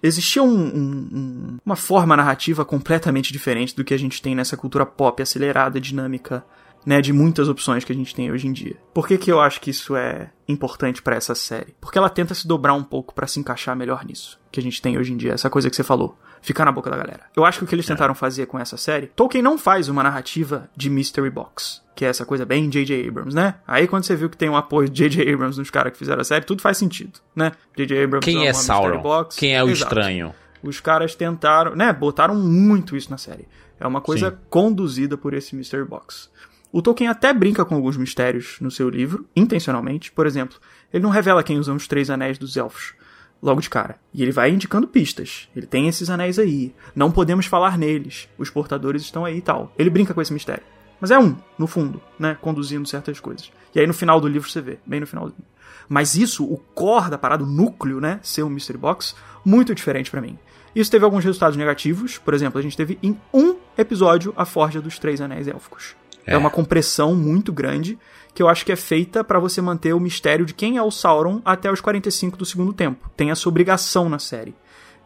existia um, um, uma forma narrativa completamente diferente do que a gente tem nessa cultura pop acelerada, dinâmica né, de muitas opções que a gente tem hoje em dia. Por que, que eu acho que isso é importante para essa série? Porque ela tenta se dobrar um pouco para se encaixar melhor nisso que a gente tem hoje em dia, essa coisa que você falou, ficar na boca da galera. Eu acho que o que eles tentaram fazer com essa série, Tolkien não faz uma narrativa de mystery box, que é essa coisa bem J.J. Abrams, né? Aí quando você viu que tem um apoio de J.J. Abrams nos caras que fizeram a série, tudo faz sentido, né? J.J. Abrams Quem é uma Sauron? box. Quem é o Exato. estranho? Os caras tentaram, né, botaram muito isso na série. É uma coisa Sim. conduzida por esse Mystery Box. O Tolkien até brinca com alguns mistérios no seu livro, intencionalmente. Por exemplo, ele não revela quem usam os três anéis dos elfos logo de cara. E ele vai indicando pistas. Ele tem esses anéis aí. Não podemos falar neles. Os portadores estão aí e tal. Ele brinca com esse mistério. Mas é um, no fundo, né? Conduzindo certas coisas. E aí no final do livro você vê, bem no finalzinho. Mas isso, o core da parada, o núcleo, né? Ser um Mystery Box, muito diferente pra mim. Isso teve alguns resultados negativos. Por exemplo, a gente teve em um episódio a Forja dos Três Anéis Élficos. É, É. uma compressão muito grande que eu acho que é feita pra você manter o mistério de quem é o Sauron até os 45 do segundo tempo. Tem essa obrigação na série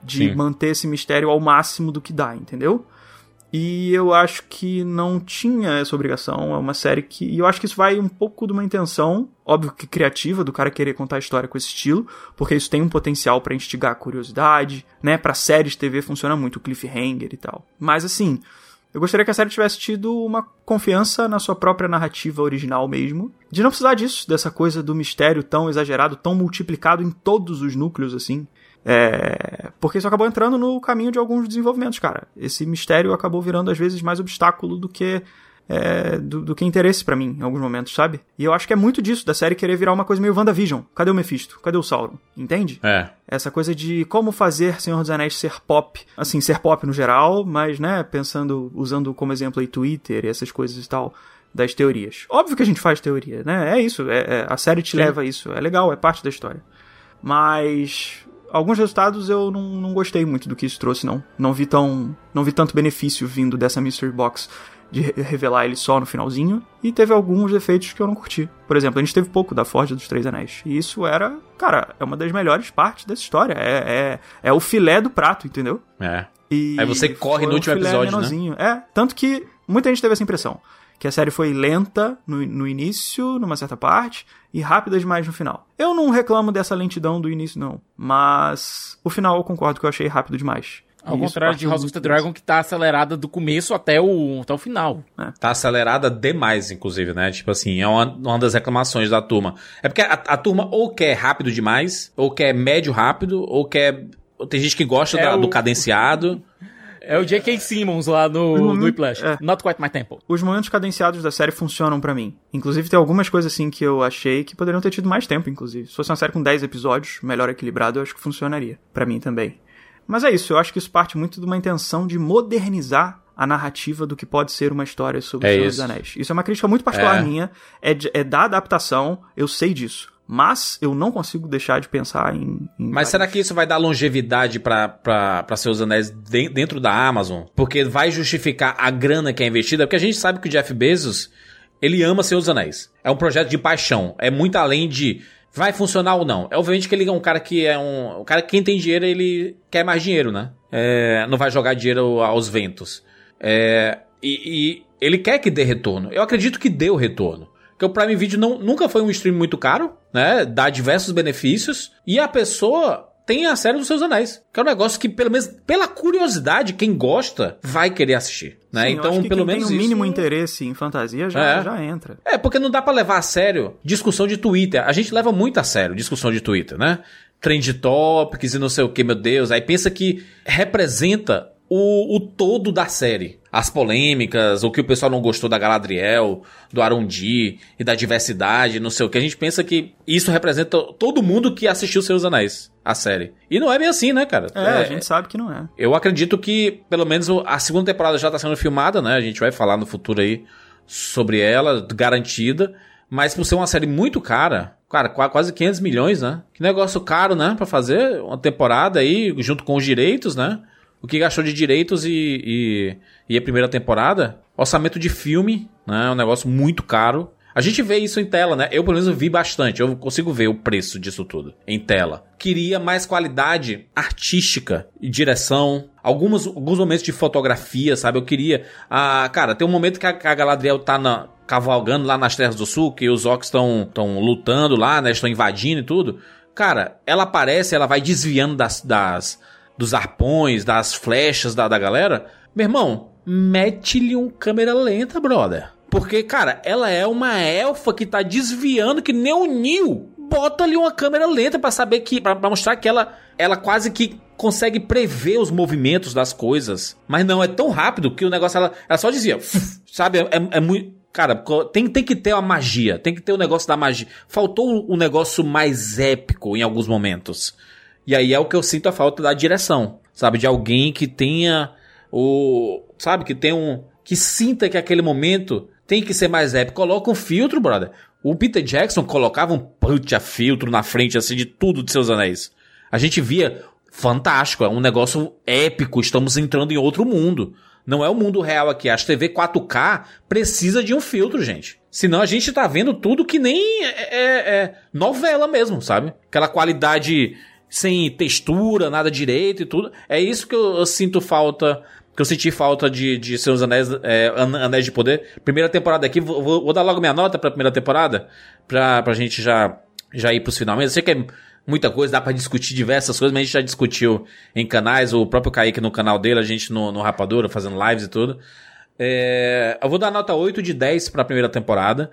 de Sim. manter esse mistério ao máximo do que dá, entendeu? E eu acho que não tinha essa obrigação. É uma série que. E eu acho que isso vai um pouco de uma intenção, óbvio que criativa, do cara querer contar a história com esse estilo, porque isso tem um potencial pra instigar a curiosidade, né? Pra séries TV funciona muito, cliffhanger e tal. Mas assim. Eu gostaria que a série tivesse tido uma confiança na sua própria narrativa original mesmo. De não precisar disso, dessa coisa do mistério tão exagerado, tão multiplicado em todos os núcleos, assim. É, porque isso acabou entrando no caminho de alguns desenvolvimentos, cara. Esse mistério acabou virando, às vezes, mais obstáculo do que. é, do, do que interesse pra mim, em alguns momentos, sabe? E eu acho que é muito disso, da série querer virar uma coisa meio WandaVision. Cadê o Mephisto? Cadê o Sauron? Entende? É. Essa coisa de como fazer Senhor dos Anéis ser pop, assim, ser pop no geral, mas, né, pensando, usando como exemplo aí Twitter e essas coisas e tal, das teorias. Óbvio que a gente faz teoria, né? É isso, é, é- a série te Sim. leva a isso, é legal, é parte da história. Mas alguns resultados eu não, não gostei muito do que isso trouxe, não. Não vi tão, não vi tanto benefício vindo dessa Mystery Box de re- revelar ele só no finalzinho. E teve alguns defeitos que eu não curti. Por exemplo, a gente teve pouco da Forja dos Três Anéis. E isso era, cara, é uma das melhores partes dessa história. É, é, é o filé do prato, entendeu? É. E Aí você corre no um último filé episódio, né? É, tanto que muita gente teve essa impressão. Que a série foi lenta no, no início, numa certa parte, e rápida demais no final. Eu não reclamo dessa lentidão do início, não. Mas o final eu concordo que eu achei rápido demais. Ao isso contrário de House of the. Dragon, que tá acelerada do começo até o, até o final. Tá acelerada demais, inclusive, né? Tipo assim, é uma, uma das reclamações da turma. É porque a, a turma ou quer rápido demais, ou quer médio rápido, ou quer. Tem gente que gosta É da- o- do cadenciado. É o J.K. Simmons lá no, no Whiplash. É. Not quite my tempo. Os momentos cadenciados da série funcionam pra mim. Inclusive, tem algumas coisas assim que eu achei que poderiam ter tido mais tempo, inclusive. Se fosse uma série com 10 episódios, melhor equilibrado, eu acho que funcionaria. Pra mim também. Mas é isso, eu acho que isso parte muito de uma intenção de modernizar a narrativa do que pode ser uma história sobre É o Senhor isso. dos Anéis. Isso é uma crítica muito particular É. minha, é, de- é da adaptação, eu sei disso. Mas eu não consigo deixar de pensar em. em Mas será que isso vai dar longevidade pra seus anéis de- dentro da Amazon? Porque vai justificar a grana que é investida? Porque a gente sabe que o Jeff Bezos, ele ama seus anéis. É um projeto de paixão. É muito além de vai funcionar ou não. É obviamente que ele é um cara que é um. O cara que quem tem dinheiro, ele quer mais dinheiro, né? É, não vai jogar dinheiro aos ventos. É, e, e ele quer que dê retorno. Eu acredito que deu retorno. Porque o Prime Video não, nunca foi um stream muito caro, né? Dá diversos benefícios. E a pessoa tem a série dos seus anéis. Que é um negócio que, pelo menos, pela curiosidade, quem gosta vai querer assistir. Né? Sim, então, pelo quem menos tem o isso. mínimo interesse em fantasia já, É. já entra. É, porque não dá pra levar a sério discussão de Twitter. A gente leva muito a sério discussão de Twitter, né? Trend topics e não sei o que, meu Deus. Aí pensa que representa o, o todo da série. As polêmicas, o que o pessoal não gostou da Galadriel, do Arundi e da diversidade, não sei o que. A gente pensa que isso representa todo mundo que assistiu Seus Anéis, a série. E não é bem assim, né, cara? É, a gente sabe que não é. Eu acredito que, pelo menos, a segunda temporada já tá sendo filmada, né? A gente vai falar no futuro aí sobre ela, garantida. Mas por ser uma série muito cara, cara, qua- quase 500 milhões, né? Que negócio caro, né? Pra fazer uma temporada aí, junto com os direitos, né? O que gastou de direitos e, e, e a primeira temporada? Orçamento de filme, né? Um negócio muito caro. A gente vê isso em tela, né? Eu, pelo menos, vi bastante. Eu consigo ver o preço disso tudo em tela. Queria mais qualidade artística e direção. Alguns, alguns momentos de fotografia, sabe? Eu queria. Ah, cara, tem um momento que a, a Galadriel tá na. cavalgando lá nas Terras do Sul, que os orcs estão lutando lá, né? Estão invadindo e tudo. Cara, ela aparece, ela vai desviando das, das dos arpões, das flechas da, da galera. Meu irmão, mete-lhe um câmera lenta, brother. Porque, cara, ela é uma elfa que tá desviando que nem o Nil. Bota ali uma câmera lenta para saber que. para mostrar que ela, ela quase que consegue prever os movimentos das coisas. Mas não, é tão rápido que o negócio ela, ela só dizia. Sabe? É, é, é muito. Cara, tem, tem que ter a magia, tem que ter o negócio da magia. Faltou um negócio mais épico em alguns momentos. E aí é o que eu sinto a falta da direção, sabe? De alguém que tenha o. Sabe? Que tem um. Que sinta que aquele momento tem que ser mais épico. Coloca um filtro, brother. O Peter Jackson colocava um punch a filtro na frente, assim, de tudo de seus anéis. A gente via fantástico, é um negócio épico, estamos entrando em outro mundo. Não é o mundo real aqui. As TV 4K precisa de um filtro, gente. Senão a gente tá vendo tudo que nem é, é, é novela mesmo, sabe? Aquela qualidade sem textura, nada direito e tudo. É isso que eu, eu sinto falta. Que eu senti falta de, de seus anéis, é, anéis de poder. Primeira temporada aqui, vou, vou, dar logo minha nota pra primeira temporada. Pra, pra gente já, já ir pros finalmente. Eu sei que é muita coisa, dá para discutir diversas coisas, mas a gente já discutiu em canais, o próprio Kaique no canal dele, a gente no, no Rapadura, fazendo lives e tudo. É, eu vou dar nota 8 de 10 pra primeira temporada.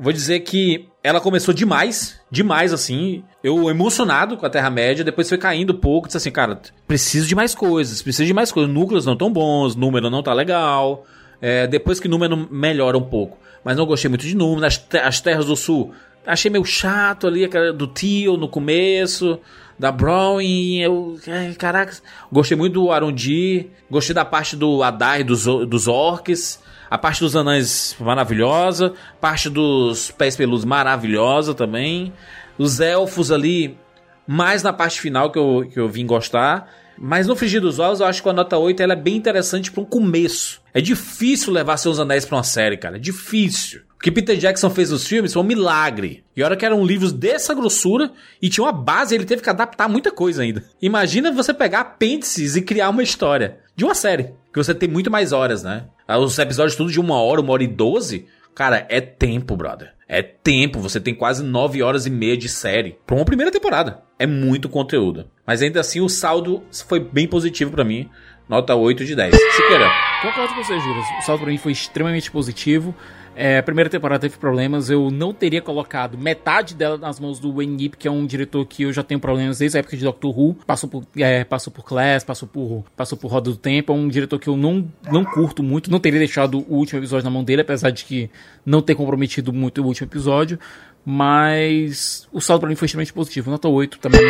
Vou dizer que ela começou demais, demais assim. Eu emocionado com a Terra-média, depois foi caindo um pouco. Disse assim, cara, preciso de mais coisas, preciso de mais coisas. Núcleos não tão bons, número não tá legal. É, depois que número melhora um pouco. Mas não gostei muito de número. As, as Terras do Sul achei meio chato ali, aquela do tio no começo, da Browning, eu, caraca, gostei muito do Arundi, gostei da parte do Adai dos, dos orcs, a parte dos anões maravilhosa, parte dos pés peludos maravilhosa também, os elfos ali, mais na parte final que eu, que eu vim gostar, mas no Frigir dos Ovos, eu acho que a nota 8 ela é bem interessante para um começo. É difícil levar seus anéis para uma série, cara. É difícil. O que Peter Jackson fez nos filmes foi um milagre. E olha que eram livros dessa grossura e tinha uma base, ele teve que adaptar muita coisa ainda. Imagina você pegar apêndices e criar uma história de uma série. Que você tem muito mais horas, né? Os episódios tudo de uma hora, uma hora e doze. Cara, é tempo, brother. É tempo. Você tem quase nove horas e meia de série. Pra uma primeira temporada. É muito conteúdo. Mas ainda assim, o saldo foi bem positivo para mim. Nota 8 de 10. Siqueira. Concordo com você, Júlio. O saldo pra mim foi extremamente positivo. É, a primeira temporada teve problemas, eu não teria colocado metade dela nas mãos do Wayne Yip, que é um diretor que eu já tenho problemas desde a época de Doctor Who. Passou por, é, passou por Class, passou por, passou por Roda do Tempo. É um diretor que eu não, não curto muito. Não teria deixado o último episódio na mão dele, apesar de que não ter comprometido muito o último episódio. Mas o saldo pra mim foi extremamente positivo. Nota 8 também.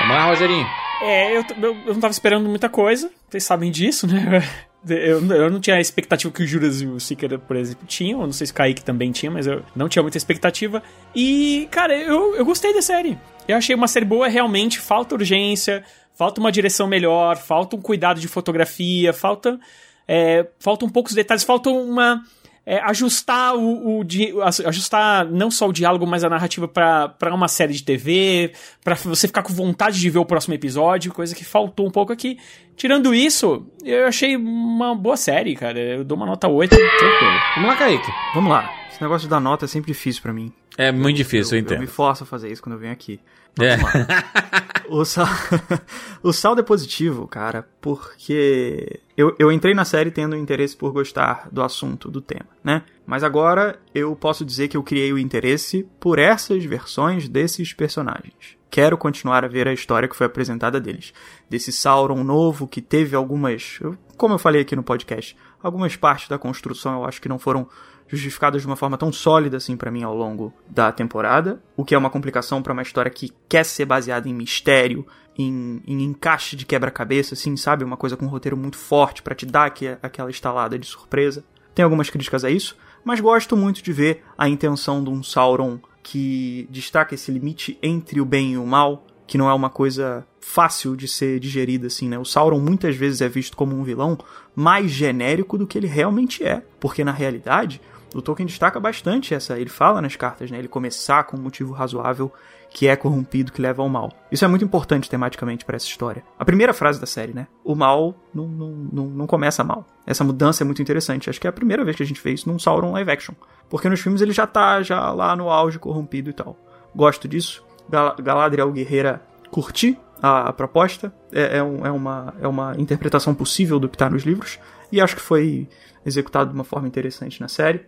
Vamos lá, Rogerinho. É, eu, eu, eu não tava esperando muita coisa. Vocês sabem disso, né? Eu, eu não tinha a expectativa que o Juras e o Seeker, por exemplo, tinham. Eu não sei se o Kaique também tinha, mas eu não tinha muita expectativa. E, cara, eu, eu gostei da série. Eu achei uma série boa, realmente. Falta urgência, falta uma direção melhor, falta um cuidado de fotografia, falta. É, faltam poucos detalhes, falta uma é, ajustar o, o, ajustar não só o diálogo, mas a narrativa para uma série de TV, para você ficar com vontade de ver o próximo episódio, coisa que faltou um pouco aqui. Tirando isso, eu achei uma boa série, cara. Eu dou uma nota 8, tranquilo. Vamos lá, Kaique. Vamos lá. Esse negócio da nota é sempre difícil para mim. É muito difícil, eu, eu entendo. Eu me forço a fazer isso quando eu venho aqui. É. o, sal... o saldo é positivo, cara, porque eu, eu entrei na série tendo interesse por gostar do assunto, do tema, né? Mas agora eu posso dizer que eu criei o interesse por essas versões desses personagens. Quero continuar a ver a história que foi apresentada deles. Desse Sauron novo que teve algumas. Como eu falei aqui no podcast, algumas partes da construção eu acho que não foram justificadas de uma forma tão sólida assim para mim ao longo da temporada, o que é uma complicação para uma história que quer ser baseada em mistério, em, em encaixe de quebra-cabeça, assim, sabe? Uma coisa com um roteiro muito forte para te dar aqui, aquela estalada de surpresa. Tem algumas críticas a isso, mas gosto muito de ver a intenção de um Sauron que destaca esse limite entre o bem e o mal, que não é uma coisa fácil de ser digerida assim, né? O Sauron muitas vezes é visto como um vilão mais genérico do que ele realmente é, porque na realidade o Tolkien destaca bastante essa. Ele fala nas cartas, né? Ele começar com um motivo razoável que é corrompido, que leva ao mal. Isso é muito importante tematicamente para essa história. A primeira frase da série, né? O mal não, não, não, não começa mal. Essa mudança é muito interessante. Acho que é a primeira vez que a gente vê isso num Sauron live action. Porque nos filmes ele já tá já lá no auge corrompido e tal. Gosto disso. Gal Galadriel Guerreira curti a, a proposta. É, é, um, é, uma, é uma interpretação possível do que tá nos livros. E acho que foi executado de uma forma interessante na série.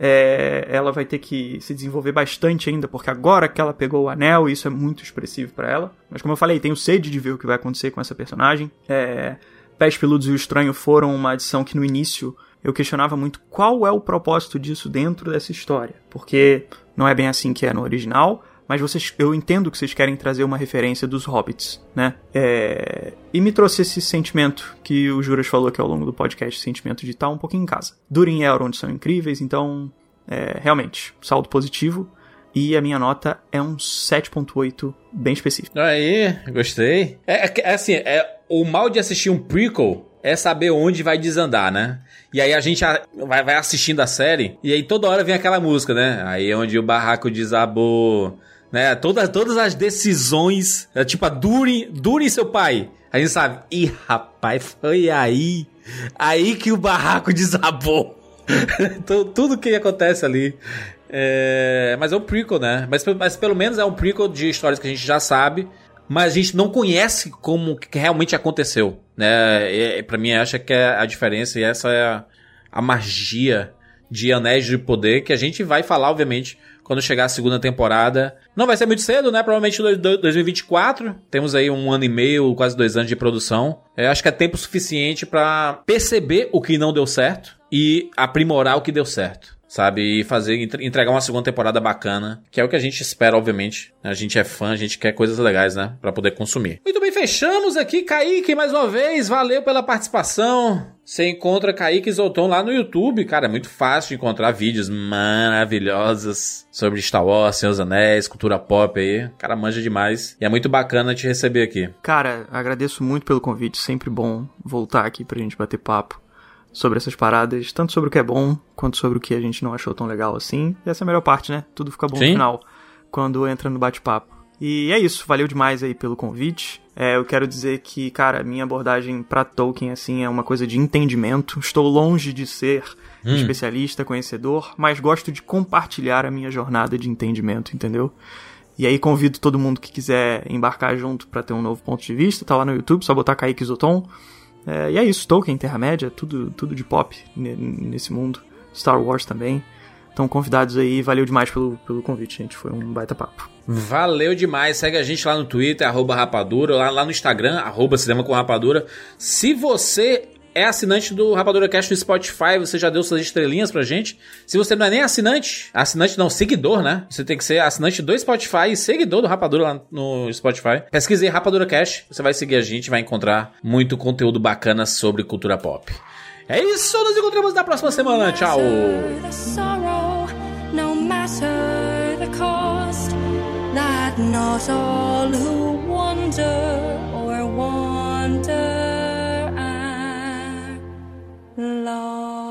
É, ela vai ter que se desenvolver bastante ainda, porque agora que ela pegou o anel, isso é muito expressivo para ela. Mas como eu falei, tenho sede de ver o que vai acontecer com essa personagem. É, Pés Peludos e o Estranho foram uma adição que no início eu questionava muito qual é o propósito disso dentro dessa história. Porque não é bem assim que é no original, mas vocês, eu entendo que vocês querem trazer uma referência dos hobbits, né? É, e me trouxe esse sentimento que o Juras falou aqui ao longo do podcast, sentimento de estar um pouquinho em casa. Durin e Elrond são incríveis, então, é, realmente, saldo positivo. E a minha nota é um 7.8 bem específico. Aí, gostei. É, é, assim, é, o mal de assistir um prequel é saber onde vai desandar, né? E aí a gente vai, vai assistindo a série e aí toda hora vem aquela música, né? Aí é onde o barraco desabou, né? Todas, todas as decisões, é, tipo a Durin, Durin seu pai. A gente sabe, ih, rapaz, foi aí, aí que o barraco desabou. tudo que acontece ali. É, mas é um prequel, né? Mas, mas pelo menos é um prequel de histórias que a gente já sabe, mas a gente não conhece como que realmente aconteceu, né? E, para mim, acha que é a diferença e essa é a, a magia de Anéis de Poder que a gente vai falar, obviamente, quando chegar a segunda temporada. Não vai ser muito cedo, né? Provavelmente 2024. Temos aí um ano e meio, quase dois anos de produção. Eu é, acho que é tempo suficiente para perceber o que não deu certo e aprimorar o que deu certo sabe? E fazer, entregar uma segunda temporada bacana, que é o que a gente espera, obviamente. A gente é fã, a gente quer coisas legais, né? Pra poder consumir. Muito bem, fechamos aqui. Kaique, mais uma vez, valeu pela participação. Você encontra Kaique Zolton lá no YouTube, cara, é muito fácil encontrar vídeos maravilhosos sobre Star Wars, Senhor Anéis, cultura pop aí. Cara, manja demais. E é muito bacana te receber aqui. Cara, agradeço muito pelo convite, sempre bom voltar aqui pra gente bater papo sobre essas paradas, tanto sobre o que é bom, quanto sobre o que a gente não achou tão legal assim. E essa é a melhor parte, né? Tudo fica bom Sim. no final, quando entra no bate-papo. E é isso, valeu demais aí pelo convite. É, eu quero dizer que, cara, minha abordagem para Tolkien, assim, é uma coisa de entendimento. Estou longe de ser hum. especialista, conhecedor, mas gosto de compartilhar a minha jornada de entendimento, entendeu? E aí convido todo mundo que quiser embarcar junto para ter um novo ponto de vista, tá lá no YouTube, só botar Kaique Zoton. É, e é isso, Tolkien, Terra-média, tudo, tudo de pop nesse mundo. Star Wars também. Então, convidados aí, valeu demais pelo, pelo convite, gente. Foi um baita papo. Valeu demais. Segue a gente lá no Twitter, arroba rapadura, lá, lá no Instagram, arroba cinema com rapadura. Se você é assinante do Rapadura Cast no Spotify, você já deu suas estrelinhas pra gente. Se você não é nem assinante, assinante não, seguidor, né? Você tem que ser assinante do Spotify e seguidor do Rapadura lá no Spotify. Pesquise aí Rapadura Cast, você vai seguir a gente, vai encontrar muito conteúdo bacana sobre cultura pop. É isso, nos encontramos na próxima semana. Tchau! not all who wonder Love.